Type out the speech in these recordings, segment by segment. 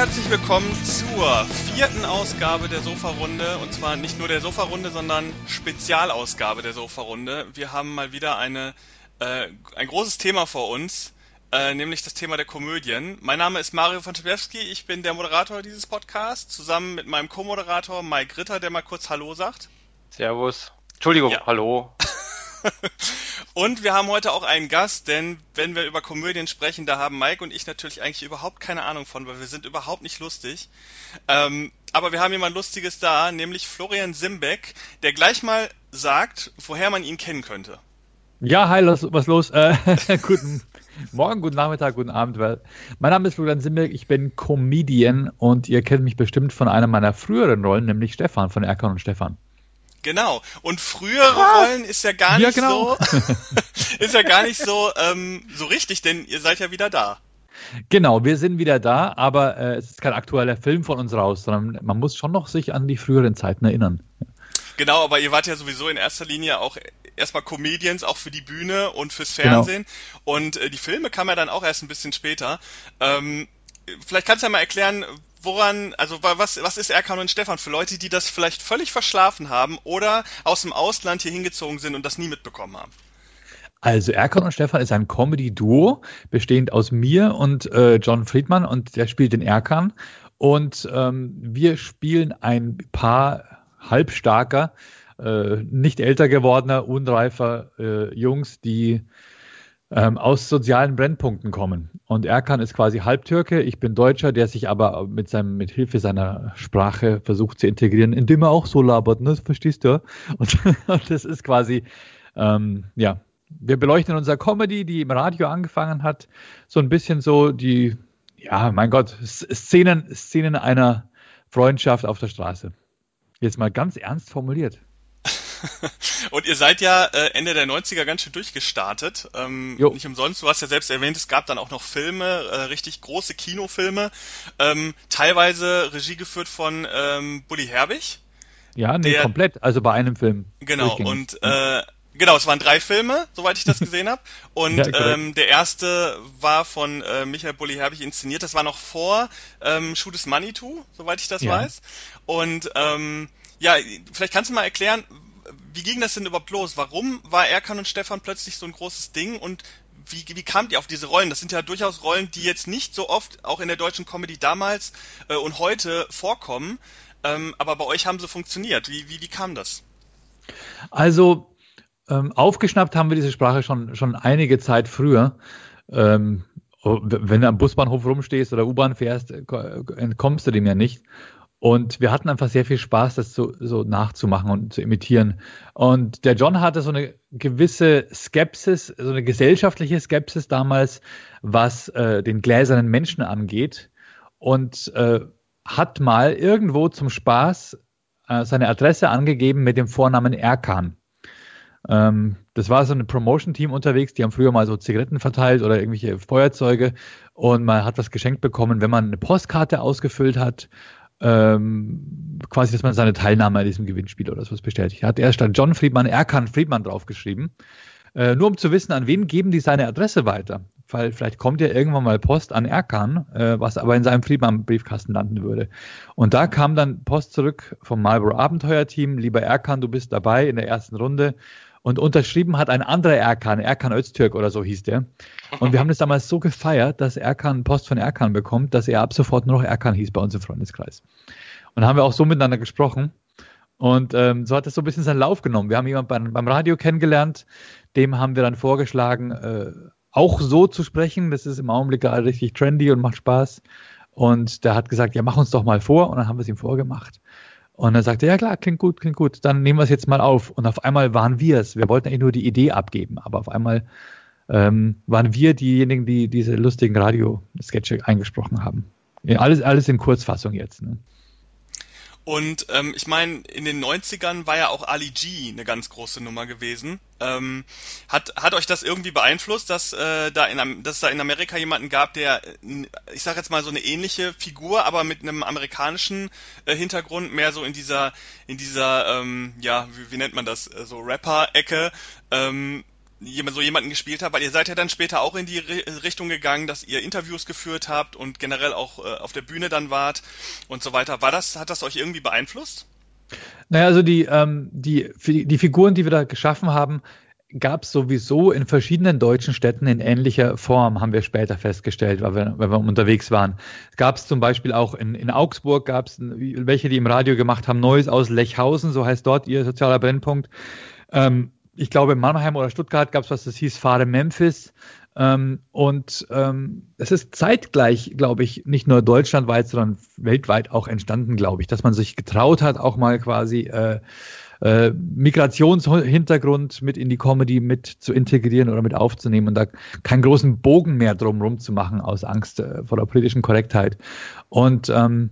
Herzlich willkommen zur vierten Ausgabe der Sofa-Runde. Und zwar nicht nur der Sofa-Runde, sondern Spezialausgabe der Sofa-Runde. Wir haben mal wieder eine, äh, ein großes Thema vor uns, äh, nämlich das Thema der Komödien. Mein Name ist Mario von Tebewski, ich bin der Moderator dieses Podcasts, zusammen mit meinem Co-Moderator Mike Ritter, der mal kurz Hallo sagt. Servus. Entschuldigung, Ja. hallo. Und wir haben heute auch einen Gast, denn wenn wir über Komödien sprechen, da haben Mike und ich natürlich eigentlich überhaupt keine Ahnung von, weil wir sind überhaupt nicht lustig. Ähm, aber wir haben jemand Lustiges da, nämlich Florian Simbeck, der gleich mal sagt, woher man ihn kennen könnte. Ja, hi, was los? Äh, guten Morgen, guten Nachmittag, guten Abend. Weil mein Name ist Florian Simberg, ich bin Comedian und ihr kennt mich bestimmt von einer meiner früheren Rollen, nämlich Stefan von Erkan und Stefan. Genau. Und frühere Rollen ist ja gar Ja, nicht genau. so, ist ja gar nicht so, ähm, so richtig, denn ihr seid ja wieder da. Genau, wir sind wieder da, aber äh, es ist kein aktueller Film von uns raus, sondern man muss schon noch sich an die früheren Zeiten erinnern. Genau, aber ihr wart ja sowieso in erster Linie auch erstmal Comedians, auch für die Bühne und fürs Genau. Fernsehen. Und äh, die Filme kamen ja dann auch erst ein bisschen später. Ähm, vielleicht kannst du ja mal erklären, woran, also wa- was, was ist Erkan und Stefan für Leute, die das vielleicht völlig verschlafen haben oder aus dem Ausland hier hingezogen sind und das nie mitbekommen haben? Also Erkan und Stefan ist ein Comedy-Duo, bestehend aus mir und äh, John Friedmann und der spielt den Erkan. Und ähm, wir spielen ein paar halbstarker, äh, nicht älter gewordener, unreifer äh, Jungs, die ähm, aus sozialen Brennpunkten kommen. Und Erkan ist quasi Halbtürke, ich bin Deutscher, der sich aber mit seinem, mit Hilfe seiner Sprache versucht zu integrieren, indem er auch so labert, ne? Verstehst du? Und, und das ist quasi, ähm, ja, wir beleuchten in unserer Comedy, die im Radio angefangen hat, so ein bisschen so die, ja, mein Gott, Szenen, Szenen einer Freundschaft auf der Straße. Jetzt mal ganz ernst formuliert. Und ihr seid ja äh, Ende der 90er ganz schön durchgestartet. Ähm, Jo. nicht umsonst, du hast ja selbst erwähnt, es gab dann auch noch Filme, äh, richtig große Kinofilme, ähm, teilweise Regie geführt von ähm, Bully Herbig. Ja, nee, Der- komplett. Also bei einem Film. Genau, und äh, genau, es waren drei Filme, soweit ich das gesehen habe. Und Ja, ähm, der erste war von äh, Michael Bulli Herbig inszeniert. Das war noch vor ähm, Shoot is Money To, soweit ich das Ja. weiß. Und ähm, ja, vielleicht kannst du mal erklären, wie ging das denn überhaupt los? Warum war Erkan und Stefan plötzlich so ein großes Ding und wie, wie kamt ihr auf diese Rollen? Das sind ja durchaus Rollen, die jetzt nicht so oft auch in der deutschen Comedy damals äh, und heute vorkommen. Ähm, aber bei euch haben sie funktioniert. Wie, wie, wie kam das? Also ähm, aufgeschnappt haben wir diese Sprache schon, schon einige Zeit früher. Ähm, wenn du am Busbahnhof rumstehst oder U-Bahn fährst, äh, ko- entkommst du dem ja nicht. Und wir hatten einfach sehr viel Spaß, das so, so nachzumachen und zu imitieren. Und der John hatte so eine gewisse Skepsis, so eine gesellschaftliche Skepsis damals, was äh, den gläsernen Menschen angeht. Und äh, hat mal irgendwo zum Spaß äh, seine Adresse angegeben mit dem Vornamen Erkan. Ähm, das war so ein Promotion-Team unterwegs, die haben früher mal so Zigaretten verteilt oder irgendwelche Feuerzeuge und man hat was geschenkt bekommen, wenn man eine Postkarte ausgefüllt hat, ähm, quasi, dass man seine Teilnahme an diesem Gewinnspiel oder sowas bestätigt hat. Er statt John Friedmann Erkan Friedmann draufgeschrieben. Äh, nur um zu wissen, an wen geben die seine Adresse weiter. Weil vielleicht kommt ja irgendwann mal Post an Erkan, äh, was aber in seinem Friedmann-Briefkasten landen würde. Und da kam dann Post zurück vom Marlboro Abenteuer-Team. Lieber Erkan, du bist dabei in der ersten Runde. Und unterschrieben hat ein anderer Erkan, Erkan Öztürk oder so hieß der. Und wir haben das damals so gefeiert, dass Erkan Post von Erkan bekommt, dass er ab sofort nur noch Erkan hieß bei uns im Freundeskreis. Und haben wir auch so miteinander gesprochen. Und ähm, so hat es so ein bisschen seinen Lauf genommen. Wir haben jemanden beim, beim Radio kennengelernt, dem haben wir dann vorgeschlagen, äh, auch so zu sprechen. Das ist im Augenblick gerade richtig trendy und macht Spaß. Und der hat gesagt, ja, mach uns doch mal vor. Und dann haben wir es ihm vorgemacht. Und dann sagte er, ja klar, klingt gut, klingt gut. Dann nehmen wir es jetzt mal auf. Und auf einmal waren wir es. Wir wollten eigentlich nur die Idee abgeben. Aber auf einmal ähm, waren wir diejenigen, die diese lustigen Radio-Sketche eingesprochen haben. Ja, alles, alles in Kurzfassung jetzt. Ne? Und ähm, ich meine, in den 90ern war ja auch Ali G eine ganz große Nummer gewesen. Ähm, hat, hat euch das irgendwie beeinflusst, dass, äh, da in, dass es da in Amerika jemanden gab, der, ich sag jetzt mal so eine ähnliche Figur, aber mit einem amerikanischen äh, Hintergrund, mehr so in dieser, in dieser, ähm, ja, wie, wie nennt man das, äh, so Rapper-Ecke, ähm, so jemanden gespielt habt, weil ihr seid ja dann später auch in die Richtung gegangen, dass ihr Interviews geführt habt und generell auch äh, auf der Bühne dann wart und so weiter. War das, hat das euch irgendwie beeinflusst? Naja, also die, ähm, die, die Figuren, die wir da geschaffen haben, gab es sowieso in verschiedenen deutschen Städten in ähnlicher Form, haben wir später festgestellt, weil wir, weil wir unterwegs waren. Gab es zum Beispiel auch in, in Augsburg, gab es welche, die im Radio gemacht haben, Neues aus Lechhausen, so heißt dort ihr sozialer Brennpunkt. Ähm, ich glaube, in Mannheim oder Stuttgart gab es was, das hieß Fahre Memphis. Ähm, und ähm, es ist zeitgleich, glaube ich, nicht nur deutschlandweit, sondern weltweit auch entstanden, glaube ich, dass man sich getraut hat, auch mal quasi äh, äh, Migrationshintergrund mit in die Comedy mit zu integrieren oder mit aufzunehmen und da keinen großen Bogen mehr drumherum zu machen aus Angst äh, vor der politischen Korrektheit. Und ähm,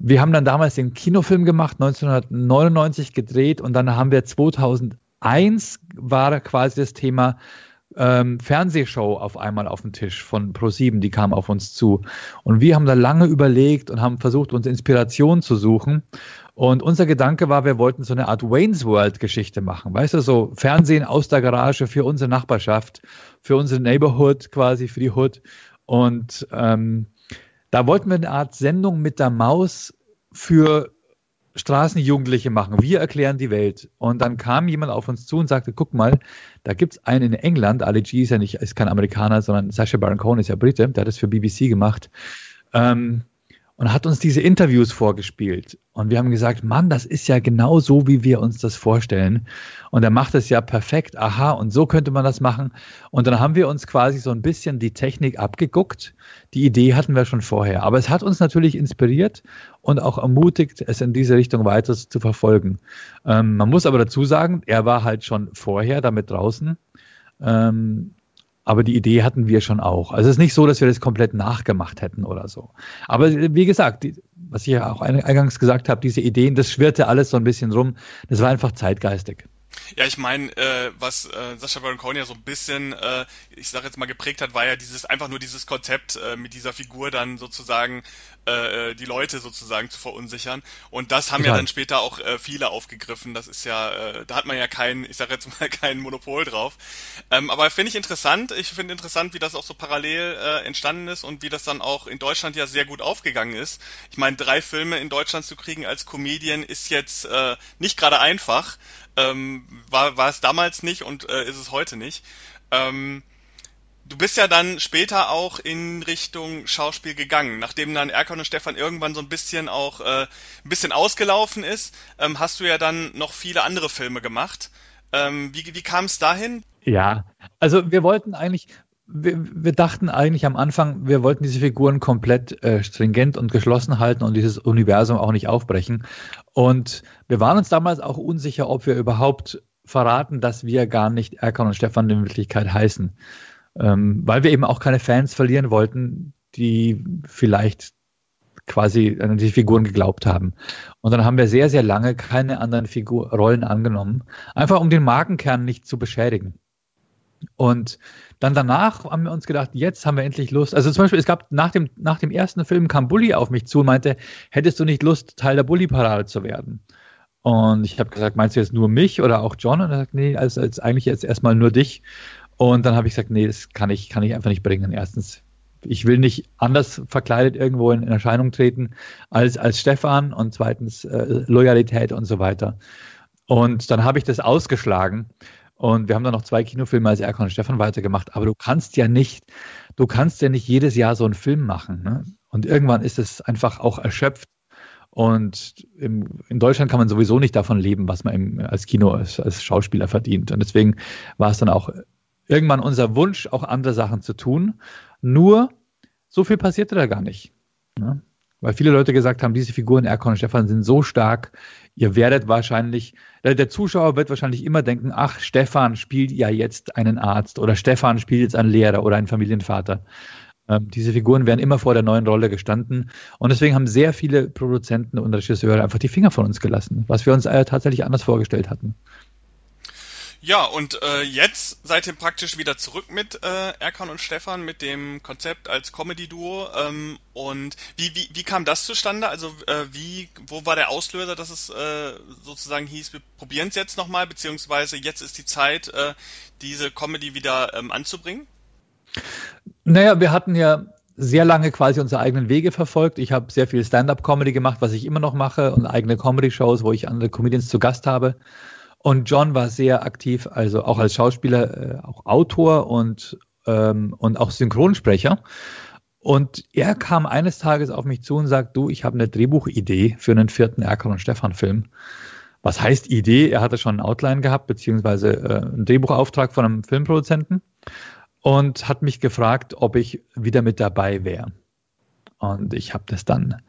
wir haben dann damals den Kinofilm gemacht, 1999 gedreht und dann haben wir 2000 Eins war quasi das Thema ähm, Fernsehshow auf einmal auf dem Tisch von Pro7, die kam auf uns zu. Und wir haben da lange überlegt und haben versucht, uns Inspiration zu suchen. Und unser Gedanke war, wir wollten so eine Art Wayne's World Geschichte machen. Weißt du, so Fernsehen aus der Garage für unsere Nachbarschaft, für unsere Neighborhood quasi, für die Hood. Und ähm, da wollten wir eine Art Sendung mit der Maus für Straßenjugendliche machen. Wir erklären die Welt. Und dann kam jemand auf uns zu und sagte, guck mal, da gibt's einen in England, Ali G ist ja nicht, ist kein Amerikaner, sondern Sacha Baron Cohen ist ja Brite, der hat das für BBC gemacht. Ähm, und hat uns diese Interviews vorgespielt. Und wir haben gesagt, Mann, das ist ja genau so, wie wir uns das vorstellen. Und er macht es ja perfekt. Aha, und so könnte man das machen. Und dann haben wir uns quasi so ein bisschen die Technik abgeguckt. Die Idee hatten wir schon vorher. Aber es hat uns natürlich inspiriert und auch ermutigt, es in diese Richtung weiter zu verfolgen. Ähm, man muss aber dazu sagen, er war halt schon vorher damit draußen. Ähm, aber die Idee hatten wir schon auch. Also es ist nicht so, dass wir das komplett nachgemacht hätten oder so. Aber wie gesagt, die, was ich ja auch eingangs gesagt habe, diese Ideen, das schwirrte alles so ein bisschen rum. Das war einfach zeitgeistig. Ja, ich meine, äh, was äh, Sascha Baron Cohen ja so ein bisschen, äh, ich sage jetzt mal geprägt hat, war ja dieses einfach nur dieses Konzept äh, mit dieser Figur dann sozusagen äh, äh, die Leute sozusagen zu verunsichern. Und das haben Total. ja dann später auch äh, viele aufgegriffen. Das ist ja, äh, da hat man ja kein, ich sage jetzt mal kein Monopol drauf. Ähm, aber finde ich interessant. Ich finde interessant, wie das auch so parallel äh, entstanden ist und wie das dann auch in Deutschland ja sehr gut aufgegangen ist. Ich meine, drei Filme in Deutschland zu kriegen als Comedian ist jetzt äh, nicht gerade einfach. Ähm, war, war es damals nicht und äh, ist es heute nicht. Ähm, du bist ja dann später auch in Richtung Schauspiel gegangen, nachdem dann Erkan und Stefan irgendwann so ein bisschen auch äh, ein bisschen ausgelaufen ist, ähm, hast du ja dann noch viele andere Filme gemacht. Ähm, wie wie kam es dahin? Ja, also wir wollten eigentlich, wir, wir, dachten eigentlich am Anfang, wir wollten diese Figuren komplett äh, stringent und geschlossen halten und dieses Universum auch nicht aufbrechen. Und wir waren uns damals auch unsicher, ob wir überhaupt verraten, dass wir gar nicht Erkan und Stefan in Wirklichkeit heißen. Ähm, weil wir eben auch keine Fans verlieren wollten, die vielleicht quasi an die Figuren geglaubt haben. Und dann haben wir sehr, sehr lange keine anderen Figur Rollen angenommen, einfach um den Markenkern nicht zu beschädigen. Und dann danach haben wir uns gedacht, jetzt haben wir endlich Lust. Also zum Beispiel, es gab nach dem, nach dem ersten Film kam Bully auf mich zu und meinte, hättest du nicht Lust, Teil der Bully-Parade zu werden? Und ich habe gesagt, meinst du jetzt nur mich oder auch John? Und er sagt, nee, also, also eigentlich jetzt erstmal nur dich. Und dann habe ich gesagt, nee, das kann ich, kann ich einfach nicht bringen. Erstens, ich will nicht anders verkleidet irgendwo in, in Erscheinung treten als, als Stefan und zweitens äh, Loyalität und so weiter. Und dann habe ich das ausgeschlagen und wir haben dann noch zwei Kinofilme als Erkan und Stefan weitergemacht. Aber du kannst ja nicht, du kannst ja nicht jedes Jahr so einen Film machen. Ne? Und irgendwann ist es einfach auch erschöpft. Und im, in Deutschland kann man sowieso nicht davon leben, was man im, als Kino, als, als Schauspieler verdient. Und deswegen war es dann auch irgendwann unser Wunsch, auch andere Sachen zu tun. Nur so viel passierte da gar nicht. Ne? Weil viele Leute gesagt haben, diese Figuren Erkon und Stefan sind so stark, ihr werdet wahrscheinlich, der Zuschauer wird wahrscheinlich immer denken, ach, Stefan spielt ja jetzt einen Arzt oder Stefan spielt jetzt einen Lehrer oder einen Familienvater. Ähm, diese Figuren werden immer vor der neuen Rolle gestanden. Und deswegen haben sehr viele Produzenten und Regisseure einfach die Finger von uns gelassen, was wir uns äh, tatsächlich anders vorgestellt hatten. Ja, und äh, jetzt seid ihr praktisch wieder zurück mit äh, Erkan und Stefan mit dem Konzept als Comedy-Duo. Ähm, und wie, wie, wie kam das zustande? Also äh, wie, wo war der Auslöser, dass es äh, sozusagen hieß, wir probieren es jetzt nochmal, beziehungsweise jetzt ist die Zeit, äh, diese Comedy wieder ähm, anzubringen? Naja, wir hatten ja sehr lange quasi unsere eigenen Wege verfolgt. Ich habe sehr viel Stand-up-Comedy gemacht, was ich immer noch mache, und eigene Comedy-Shows, wo ich andere Comedians zu Gast habe. Und John war sehr aktiv, also auch als Schauspieler, äh, auch Autor und, ähm, und auch Synchronsprecher. Und er kam eines Tages auf mich zu und sagt, du, ich habe eine Drehbuchidee für einen vierten Erkan und Stefan Film. Was heißt Idee? Er hatte schon ein Outline gehabt, beziehungsweise äh, einen Drehbuchauftrag von einem Filmproduzenten und hat mich gefragt, ob ich wieder mit dabei wäre. Und ich habe das dann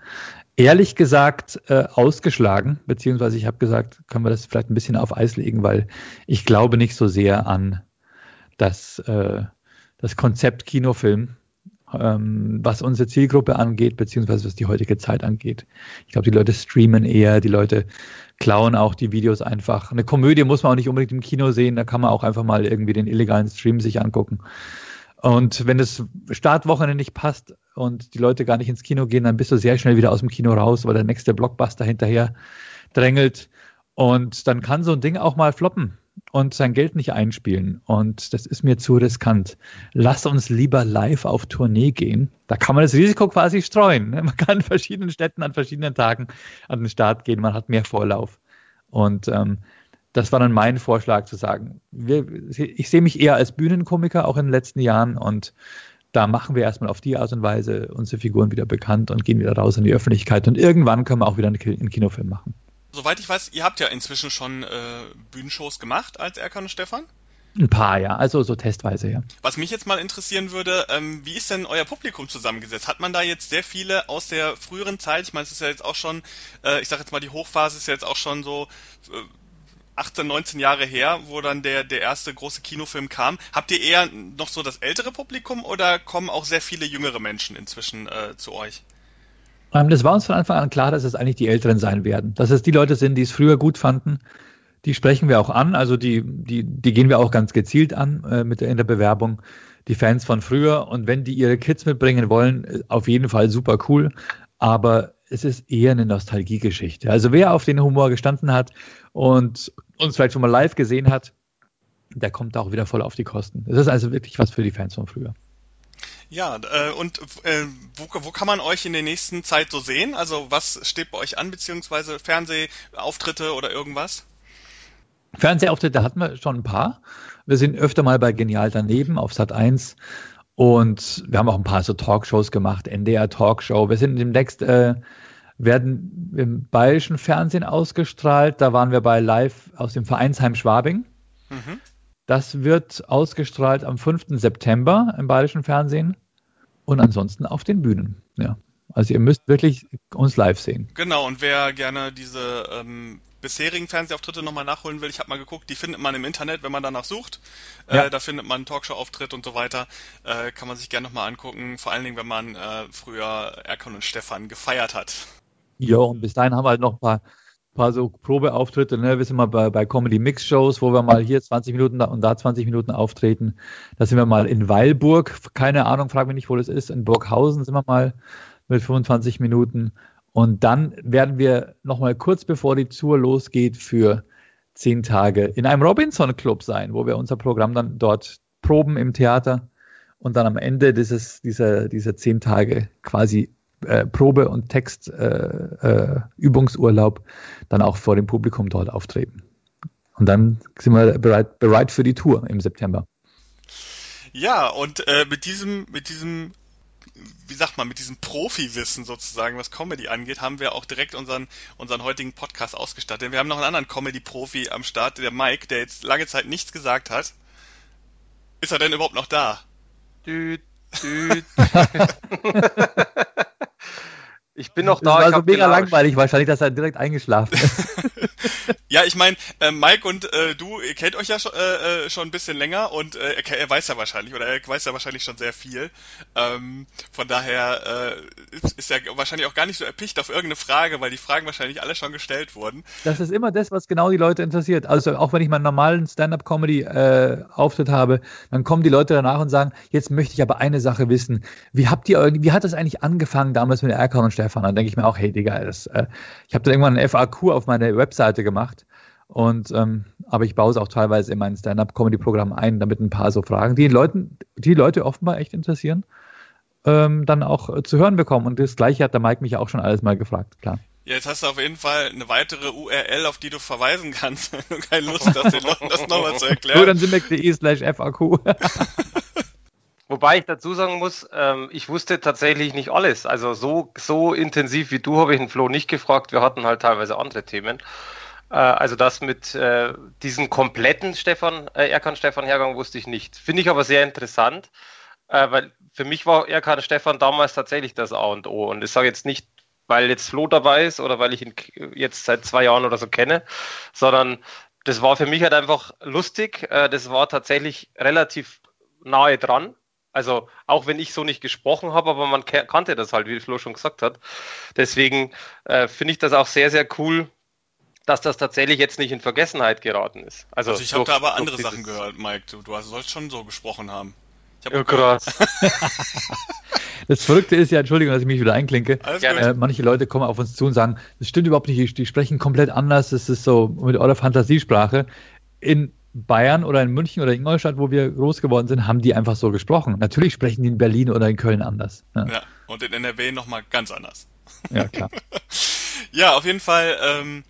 ehrlich gesagt äh, ausgeschlagen, beziehungsweise ich habe gesagt, können wir das vielleicht ein bisschen auf Eis legen, weil ich glaube nicht so sehr an das, äh, das Konzept Kinofilm, ähm, was unsere Zielgruppe angeht, beziehungsweise was die heutige Zeit angeht. Ich glaube, die Leute streamen eher, die Leute klauen auch die Videos einfach. Eine Komödie muss man auch nicht unbedingt im Kino sehen, da kann man auch einfach mal irgendwie den illegalen Stream sich angucken. Und wenn das Startwochenende nicht passt und die Leute gar nicht ins Kino gehen, dann bist du sehr schnell wieder aus dem Kino raus, weil der nächste Blockbuster hinterher drängelt. Und dann kann so ein Ding auch mal floppen und sein Geld nicht einspielen. Und das ist mir zu riskant. Lass uns lieber live auf Tournee gehen. Da kann man das Risiko quasi streuen. Man kann in verschiedenen Städten an verschiedenen Tagen an den Start gehen. Man hat mehr Vorlauf. Und ähm, das war dann mein Vorschlag zu sagen, wir, ich sehe mich eher als Bühnenkomiker auch in den letzten Jahren und da machen wir erstmal auf die Art und Weise unsere Figuren wieder bekannt und gehen wieder raus in die Öffentlichkeit und irgendwann können wir auch wieder einen Kinofilm machen. Soweit ich weiß, ihr habt ja inzwischen schon äh, Bühnenshows gemacht als Erkan und Stefan. Ein paar, ja, also so testweise, ja. Was mich jetzt mal interessieren würde, ähm, wie ist denn euer Publikum zusammengesetzt? Hat man da jetzt sehr viele aus der früheren Zeit? Ich meine, es ist ja jetzt auch schon, äh, ich sag jetzt mal, die Hochphase ist ja jetzt auch schon so äh, 18, 19 Jahre her, wo dann der, der erste große Kinofilm kam. Habt ihr eher noch so das ältere Publikum oder kommen auch sehr viele jüngere Menschen inzwischen äh, zu euch? Ähm, das war uns von Anfang an klar, dass es eigentlich die Älteren sein werden. Dass es die Leute sind, die es früher gut fanden. Die sprechen wir auch an, also die, die, die gehen wir auch ganz gezielt an äh, mit der, in der Bewerbung. Die Fans von früher und wenn die ihre Kids mitbringen wollen, äh, auf jeden Fall super cool. Aber es ist eher eine Nostalgiegeschichte. Also wer auf den Humor gestanden hat und uns vielleicht schon mal live gesehen hat, der kommt auch wieder voll auf die Kosten. Es ist also wirklich was für die Fans von früher. Ja, äh, und äh, wo, wo kann man euch in der nächsten Zeit so sehen? Also was steht bei euch an, beziehungsweise Fernsehauftritte oder irgendwas? Fernsehauftritte hatten wir schon ein paar. Wir sind öfter mal bei Genial daneben auf Sat 1 und wir haben auch ein paar so Talkshows gemacht, NDR Talkshow. Wir sind demnächst äh, werden im bayerischen Fernsehen ausgestrahlt. Da waren wir bei Live aus dem Vereinsheim Schwabing. Mhm. Das wird ausgestrahlt am 5. September im bayerischen Fernsehen und ansonsten auf den Bühnen. Ja. Also ihr müsst wirklich uns live sehen. Genau, und wer gerne diese ähm, bisherigen Fernsehauftritte nochmal nachholen will, ich habe mal geguckt, die findet man im Internet, wenn man danach sucht. Ja. Äh, da findet man Talkshow-Auftritt und so weiter. Äh, kann man sich gerne nochmal angucken, vor allen Dingen, wenn man äh, früher Erkan und Stefan gefeiert hat. Ja, und bis dahin haben wir halt noch ein paar, paar so Probeauftritte. Ne? Wir sind mal bei, bei Comedy Mix Shows, wo wir mal hier 20 Minuten und da 20 Minuten auftreten. Da sind wir mal in Weilburg, keine Ahnung, frag mich nicht, wo das ist. In Burghausen sind wir mal mit 25 Minuten. Und dann werden wir nochmal kurz bevor die Tour losgeht für zehn Tage in einem Robinson Club sein, wo wir unser Programm dann dort proben im Theater und dann am Ende dieses, dieser, dieser zehn Tage quasi äh, Probe- und Textübungsurlaub äh, äh, dann auch vor dem Publikum dort auftreten. Und dann sind wir bereit, bereit für die Tour im September. Ja, und äh, mit diesem, mit diesem, wie sagt man, mit diesem Profi-Wissen sozusagen, was Comedy angeht, haben wir auch direkt unseren, unseren heutigen Podcast ausgestattet. Denn wir haben noch einen anderen Comedy-Profi am Start, der Mike, der jetzt lange Zeit nichts gesagt hat. Ist er denn überhaupt noch da? Düt, düt. Ich bin noch da. Das war so mega gelauscht. langweilig, wahrscheinlich, dass er direkt eingeschlafen ist. Ja, ich meine, äh, Mike und äh, du, ihr kennt euch ja schon, äh, äh, schon ein bisschen länger und äh, er, er weiß ja wahrscheinlich, oder er weiß ja wahrscheinlich schon sehr viel. Ähm, von daher äh, ist, ist er wahrscheinlich auch gar nicht so erpicht auf irgendeine Frage, weil die Fragen wahrscheinlich alle schon gestellt wurden. Das ist immer das, was genau die Leute interessiert. Also auch wenn ich meinen normalen Stand-up-Comedy-Auftritt habe, dann kommen die Leute danach und sagen, jetzt möchte ich aber eine Sache wissen. Wie habt ihr, wie hat das eigentlich angefangen damals mit Erkan und Stefan? Dann denke ich mir auch, hey Digga, das, äh, ich habe da irgendwann ein FAQ auf meine Webseite gemacht. Und ähm, aber ich baue es auch teilweise in mein Stand-up-Comedy-Programm ein, damit ein paar so Fragen, die Leuten, die Leute offenbar echt interessieren, ähm, dann auch äh, zu hören bekommen. Und das gleiche hat der Mike mich auch schon alles mal gefragt, klar. Ja, jetzt hast du auf jeden Fall eine weitere URL, auf die du verweisen kannst, wenn du keine Lust hast, den Leuten das nochmal zu erklären. Floriansimbeck.de slash FAQ. Wobei ich dazu sagen muss, ähm, ich wusste tatsächlich nicht alles. Also so, so intensiv wie du habe ich den Flo nicht gefragt. Wir hatten halt teilweise andere Themen. Äh, also das mit äh, diesem kompletten Stefan, äh, Erkan Stefan Hergang wusste ich nicht. Finde ich aber sehr interessant, äh, weil für mich war Erkan Stefan damals tatsächlich das A und O. Und ich sage jetzt nicht, weil jetzt Flo dabei ist oder weil ich ihn jetzt seit zwei Jahren oder so kenne, sondern das war für mich halt einfach lustig. Äh, das war tatsächlich relativ nahe dran. Also auch wenn ich so nicht gesprochen habe, aber man kannte das halt, wie Flo schon gesagt hat. Deswegen äh, finde ich das auch sehr, sehr cool, dass das tatsächlich jetzt nicht in Vergessenheit geraten ist. Also, Also ich habe da aber andere Sachen gehört, Mike. Du, du hast- sollst schon so gesprochen haben. Ich hab Ja, krass. Das Verrückte ist ja, Entschuldigung, dass ich mich wieder einklinke. Äh, manche Leute kommen auf uns zu und sagen, das stimmt überhaupt nicht, die, die sprechen komplett anders, das ist so mit eurer Fantasiesprache. In Bayern oder in München oder in Ingolstadt, wo wir groß geworden sind, haben die einfach so gesprochen. Natürlich sprechen die in Berlin oder in Köln anders. Ja, Ja, und in NRW nochmal ganz anders. ja klar. Ja, auf jeden Fall ähm,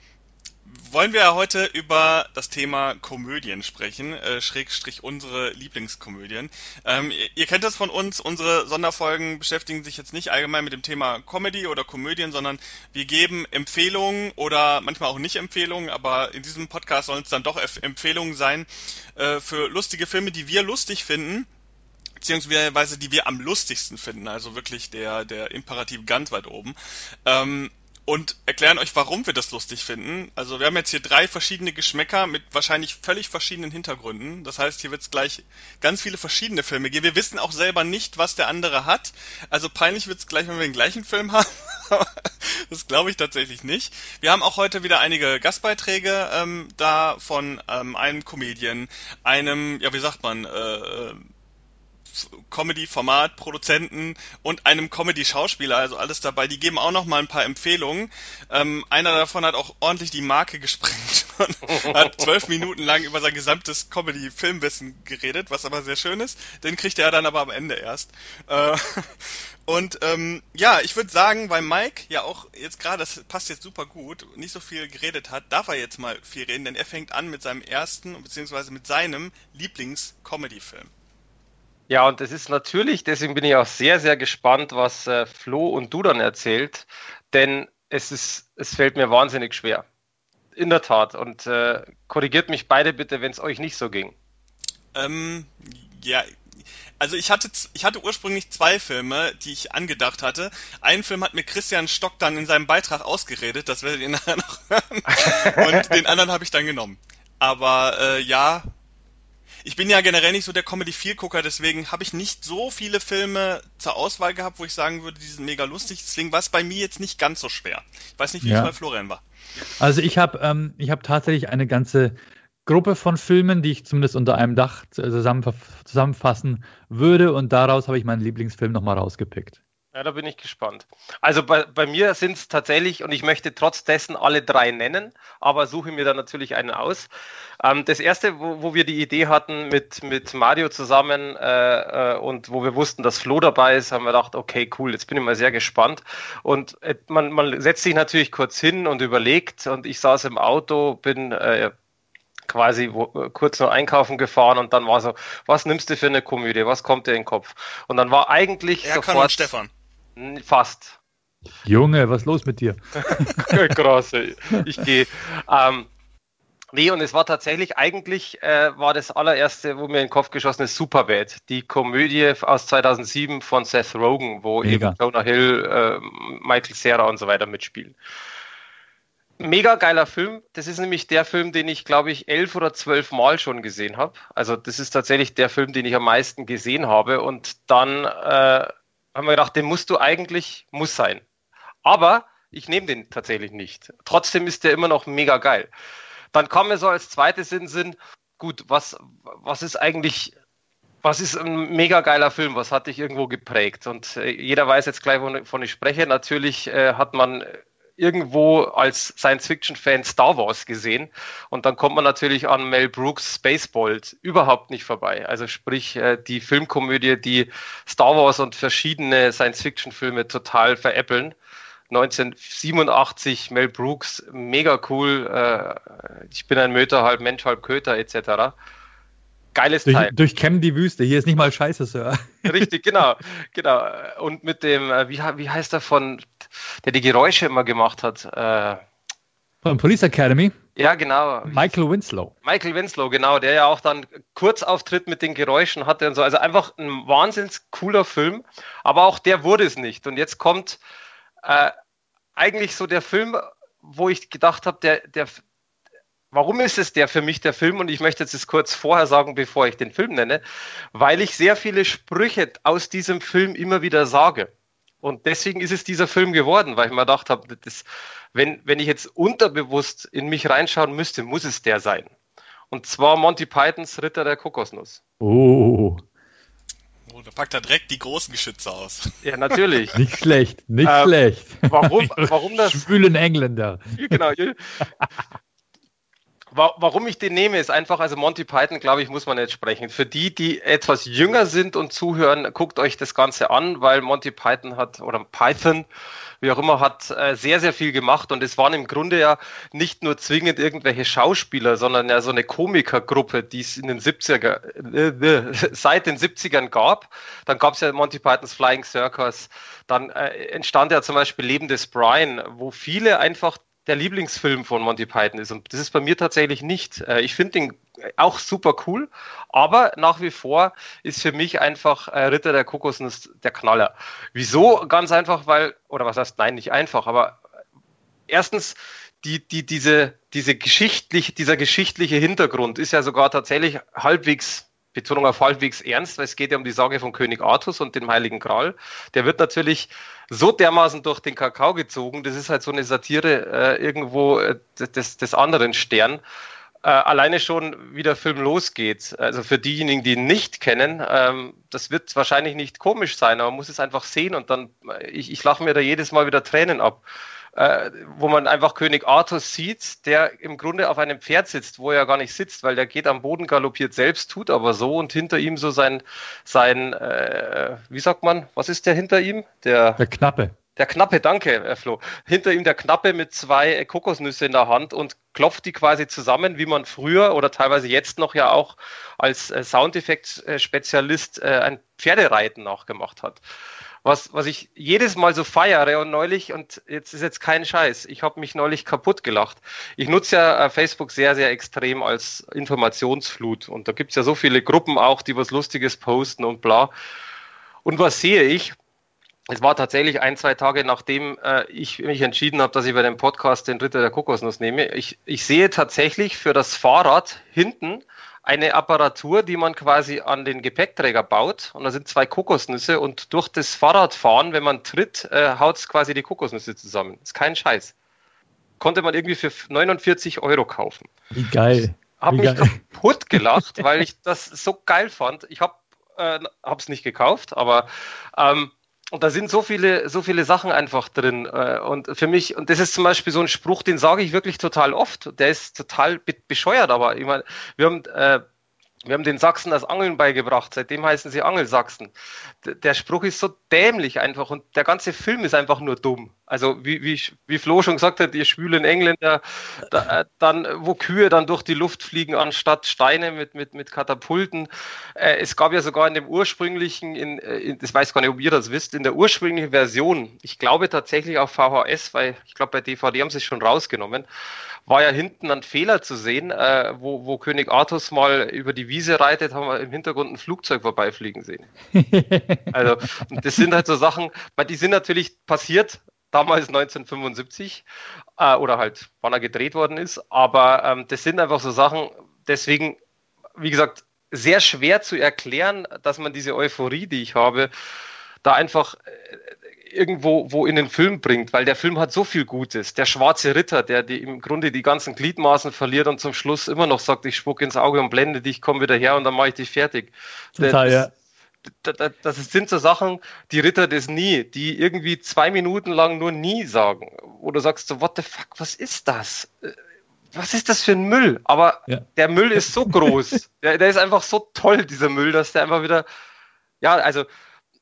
wollen wir ja heute über das Thema Komödien sprechen, äh, Schrägstrich unsere Lieblingskomödien. Ähm, ihr, ihr kennt das von uns, unsere Sonderfolgen beschäftigen sich jetzt nicht allgemein mit dem Thema Comedy oder Komödien, sondern wir geben Empfehlungen oder manchmal auch nicht Empfehlungen, aber in diesem Podcast sollen es dann doch Empfehlungen sein äh, für lustige Filme, die wir lustig finden beziehungsweise die wir am lustigsten finden, also wirklich der, der Imperativ ganz weit oben. Ähm, und erklären euch, warum wir das lustig finden. Also wir haben jetzt hier drei verschiedene Geschmäcker mit wahrscheinlich völlig verschiedenen Hintergründen. Das heißt, hier wird es gleich ganz viele verschiedene Filme geben. Wir wissen auch selber nicht, was der andere hat. Also peinlich wird es gleich, wenn wir den gleichen Film haben. das glaube ich tatsächlich nicht. Wir haben auch heute wieder einige Gastbeiträge ähm, da von ähm, einem Comedian, einem, ja wie sagt man, äh, Comedy-Format, Produzenten und einem Comedy-Schauspieler, also alles dabei. Die geben auch noch mal ein paar Empfehlungen. Ähm, einer davon hat auch ordentlich die Marke gesprengt und hat zwölf Minuten lang über sein gesamtes Comedy-Filmwissen geredet, was aber sehr schön ist. Den kriegt er dann aber am Ende erst. Äh, und ähm, ja, ich würde sagen, weil Mike ja auch jetzt gerade, das passt jetzt super gut, nicht so viel geredet hat, darf er jetzt mal viel reden, denn er fängt an mit seinem ersten, beziehungsweise mit seinem Lieblings-Comedy-Film. Ja, und das ist natürlich, deswegen bin ich auch sehr, sehr gespannt, was äh, Flo und du dann erzählt, denn es ist, es fällt mir wahnsinnig schwer. In der Tat. Und äh, korrigiert mich beide bitte, wenn es euch nicht so ging. Ähm, ja, also ich hatte, ich hatte ursprünglich zwei Filme, die ich angedacht hatte. Einen Film hat mir Christian Stock dann in seinem Beitrag ausgeredet, das werdet ihr nachher noch hören. Und den anderen habe ich dann genommen. Aber äh, ja, ich bin ja generell nicht so der Comedy-Viel-Gucker, deswegen habe ich nicht so viele Filme zur Auswahl gehabt, wo ich sagen würde, die sind mega lustig. Deswegen war es bei mir jetzt nicht ganz so schwer. Ich weiß nicht, wie Ja. es bei Florian war. Also ich habe ähm, ich hab tatsächlich eine ganze Gruppe von Filmen, die ich zumindest unter einem Dach zusammenfa- zusammenfassen würde und daraus habe ich meinen Lieblingsfilm nochmal rausgepickt. Ja, da bin ich gespannt. Also bei, bei mir sind es tatsächlich, und ich möchte trotz dessen alle drei nennen, aber suche mir dann natürlich einen aus. Ähm, das erste, wo, wo wir die Idee hatten mit, mit Mario zusammen äh, äh, und wo wir wussten, dass Flo dabei ist, haben wir gedacht, okay, cool, jetzt bin ich mal sehr gespannt. Und äh, man, man setzt sich natürlich kurz hin und überlegt und ich saß im Auto, bin äh, quasi wo, kurz nur einkaufen gefahren und dann war so, was nimmst du für eine Komödie, was kommt dir in den Kopf? Und dann war eigentlich Erkan sofort Stefan. Fast Junge, was ist los mit dir? Krass, ey. ich gehe. Ähm, Nee, und es war tatsächlich, eigentlich äh, war das allererste, wo mir in den Kopf geschossen ist, Superbad, die Komödie aus 2007 von Seth Rogen, wo Mega. eben Jonah Hill, äh, Michael Cera und so weiter mitspielen. Mega geiler Film. Das ist nämlich der Film, den ich, glaube ich, elf oder zwölf Mal schon gesehen habe. Also das ist tatsächlich der Film, den ich am meisten gesehen habe. Und dann äh, haben wir gedacht, den musst du eigentlich, muss sein. Aber ich nehme den tatsächlich nicht. Trotzdem ist der immer noch mega geil. Dann kam mir so als zweites in Sinn, gut, was, was ist eigentlich, was ist ein mega geiler Film, was hat dich irgendwo geprägt? Und äh, jeder weiß jetzt gleich, wovon ich spreche. Natürlich äh, hat man irgendwo als Science-Fiction-Fan Star Wars gesehen. Und dann kommt man natürlich an Mel Brooks Spaceballs überhaupt nicht vorbei. Also sprich äh, die Filmkomödie, die Star Wars und verschiedene Science-Fiction-Filme total veräppeln. 1987 Mel Brooks, mega cool. Äh, ich bin ein Möter, halb Mensch, halb Köter etc. Geiles durch, Teil. Durchkämmen die Wüste. Hier ist nicht mal Scheiße, Sir. Richtig, genau, genau. Und mit dem, äh, wie, wie heißt der von, der die Geräusche immer gemacht hat? Äh, von Police Academy? Ja, genau. Michael Winslow. Michael Winslow, genau, der ja auch dann Kurzauftritt mit den Geräuschen hatte und so. Also einfach ein wahnsinns cooler Film, aber auch der wurde es nicht. Und jetzt kommt äh, eigentlich so der Film, wo ich gedacht habe, der, der, warum ist es der für mich der Film? Und ich möchte jetzt das kurz vorher sagen, bevor ich den Film nenne, weil ich sehr viele Sprüche aus diesem Film immer wieder sage. Und deswegen ist es dieser Film geworden, weil ich mir gedacht habe, das, wenn, wenn ich jetzt unterbewusst in mich reinschauen müsste, muss es der sein. Und zwar Monty Pythons Ritter der Kokosnuss. Oh. Oh, da packt er direkt die großen Geschütze aus. Ja, natürlich. Nicht schlecht, nicht ähm, schlecht. Warum, warum das? Schwülen Engländer. Genau. Warum ich den nehme, ist einfach, also Monty Python, glaube ich, muss man nicht sprechen. Für die, die etwas jünger sind und zuhören, guckt euch das Ganze an, weil Monty Python hat, oder Python wie auch immer, hat äh, sehr, sehr viel gemacht und es waren im Grunde ja nicht nur zwingend irgendwelche Schauspieler, sondern ja so eine Komikergruppe, die es in den 70er, äh, äh, seit den 70ern gab. Dann gab es ja Monty Pythons Flying Circus, dann äh, entstand ja zum Beispiel Leben des Brian, wo viele einfach der Lieblingsfilm von Monty Python ist. Und das ist bei mir tatsächlich nicht. Äh, ich finde den auch super cool, aber nach wie vor ist für mich einfach äh, Ritter der Kokosnuss der Knaller. Wieso? Ganz einfach, weil, oder was heißt, nein, nicht einfach, aber erstens, die, die, diese, diese geschichtlich, dieser geschichtliche Hintergrund ist ja sogar tatsächlich halbwegs Betonung auf halbwegs ernst, weil es geht ja um die Sage von König Artus und dem Heiligen Gral. Der wird natürlich so dermaßen durch den Kakao gezogen. Das ist halt so eine Satire äh, irgendwo äh, des, des anderen Stern. Äh, alleine schon, wie der Film losgeht. Also für diejenigen, die ihn nicht kennen, ähm, das wird wahrscheinlich nicht komisch sein, aber man muss es einfach sehen und dann, äh, ich, ich lache mir da jedes Mal wieder Tränen ab äh, wo man einfach König Arthur sieht, der im Grunde auf einem Pferd sitzt, wo er gar nicht sitzt, weil der geht am Boden, galoppiert selbst, tut aber so und hinter ihm so sein, sein äh, wie sagt man, was ist der hinter ihm? Der, der Knappe. Der Knappe, danke, Herr Flo. Hinter ihm der Knappe mit zwei Kokosnüsse in der Hand und klopft die quasi zusammen, wie man früher oder teilweise jetzt noch ja auch als äh, Soundeffekt-Spezialist äh, ein Pferdereiten nachgemacht hat was, was ich jedes Mal so feiere und neulich, und jetzt ist jetzt kein Scheiß, ich habe mich neulich kaputt gelacht. Ich nutze ja äh, Facebook sehr, sehr extrem als Informationsflut und da gibt's ja so viele Gruppen auch, die was Lustiges posten und bla. Und was sehe ich? Es war tatsächlich ein, zwei Tage nachdem äh, ich mich entschieden habe, dass ich bei dem Podcast den Ritter der Kokosnuss nehme. Ich, ich sehe tatsächlich für das Fahrrad hinten eine Apparatur, die man quasi an den Gepäckträger baut. Und da sind zwei Kokosnüsse und durch das Fahrradfahren, wenn man tritt, äh, haut es quasi die Kokosnüsse zusammen. Ist kein Scheiß. Konnte man irgendwie für 49 Euro kaufen. Wie geil. Habe mich kaputt gelacht, weil ich das so geil fand. Ich habe äh, es nicht gekauft, aber ähm, und da sind so viele, so viele Sachen einfach drin. Äh, und für mich, und das ist zum Beispiel so ein Spruch, den sage ich wirklich total oft. Der ist total bescheuert, aber ich meine, wir haben, äh, Wir haben den Sachsen das Angeln beigebracht, seitdem heißen sie Angelsachsen. Der Spruch ist so dämlich einfach und der ganze Film ist einfach nur dumm. Also wie, wie, wie Flo schon gesagt hat, ihr schwülen Engländer, da, äh, dann, wo Kühe dann durch die Luft fliegen anstatt Steine mit, mit, mit Katapulten. Äh, es gab ja sogar in dem ursprünglichen, in, äh, in, das weiß gar nicht, ob ihr das wisst, in der ursprünglichen Version, ich glaube tatsächlich auf VHS, weil ich glaube bei DVD haben sie es schon rausgenommen, war ja hinten ein Fehler zu sehen, äh, wo, wo König Artus mal über die Wiese reitet, haben wir im Hintergrund ein Flugzeug vorbeifliegen sehen. also, das sind halt so Sachen, weil die sind natürlich passiert, damals 1975 äh, oder halt, wann er gedreht worden ist, aber ähm, das sind einfach so Sachen, deswegen, wie gesagt, sehr schwer zu erklären, dass man diese Euphorie, die ich habe, da einfach äh, irgendwo wo in den Film bringt, weil der Film hat so viel Gutes. Der schwarze Ritter, der die, im Grunde die ganzen Gliedmaßen verliert und zum Schluss immer noch sagt, ich spuck ins Auge und blende dich, komm wieder her und dann mache ich dich fertig. Total, das, ja. Das, das sind so Sachen, die Ritter des Nie, die irgendwie zwei Minuten lang nur nie sagen. Oder sagst du, what the fuck, was ist das? Was ist das für ein Müll? Aber ja. der Müll ist so groß. der, der ist einfach so toll, dieser Müll, dass der einfach wieder, ja, also,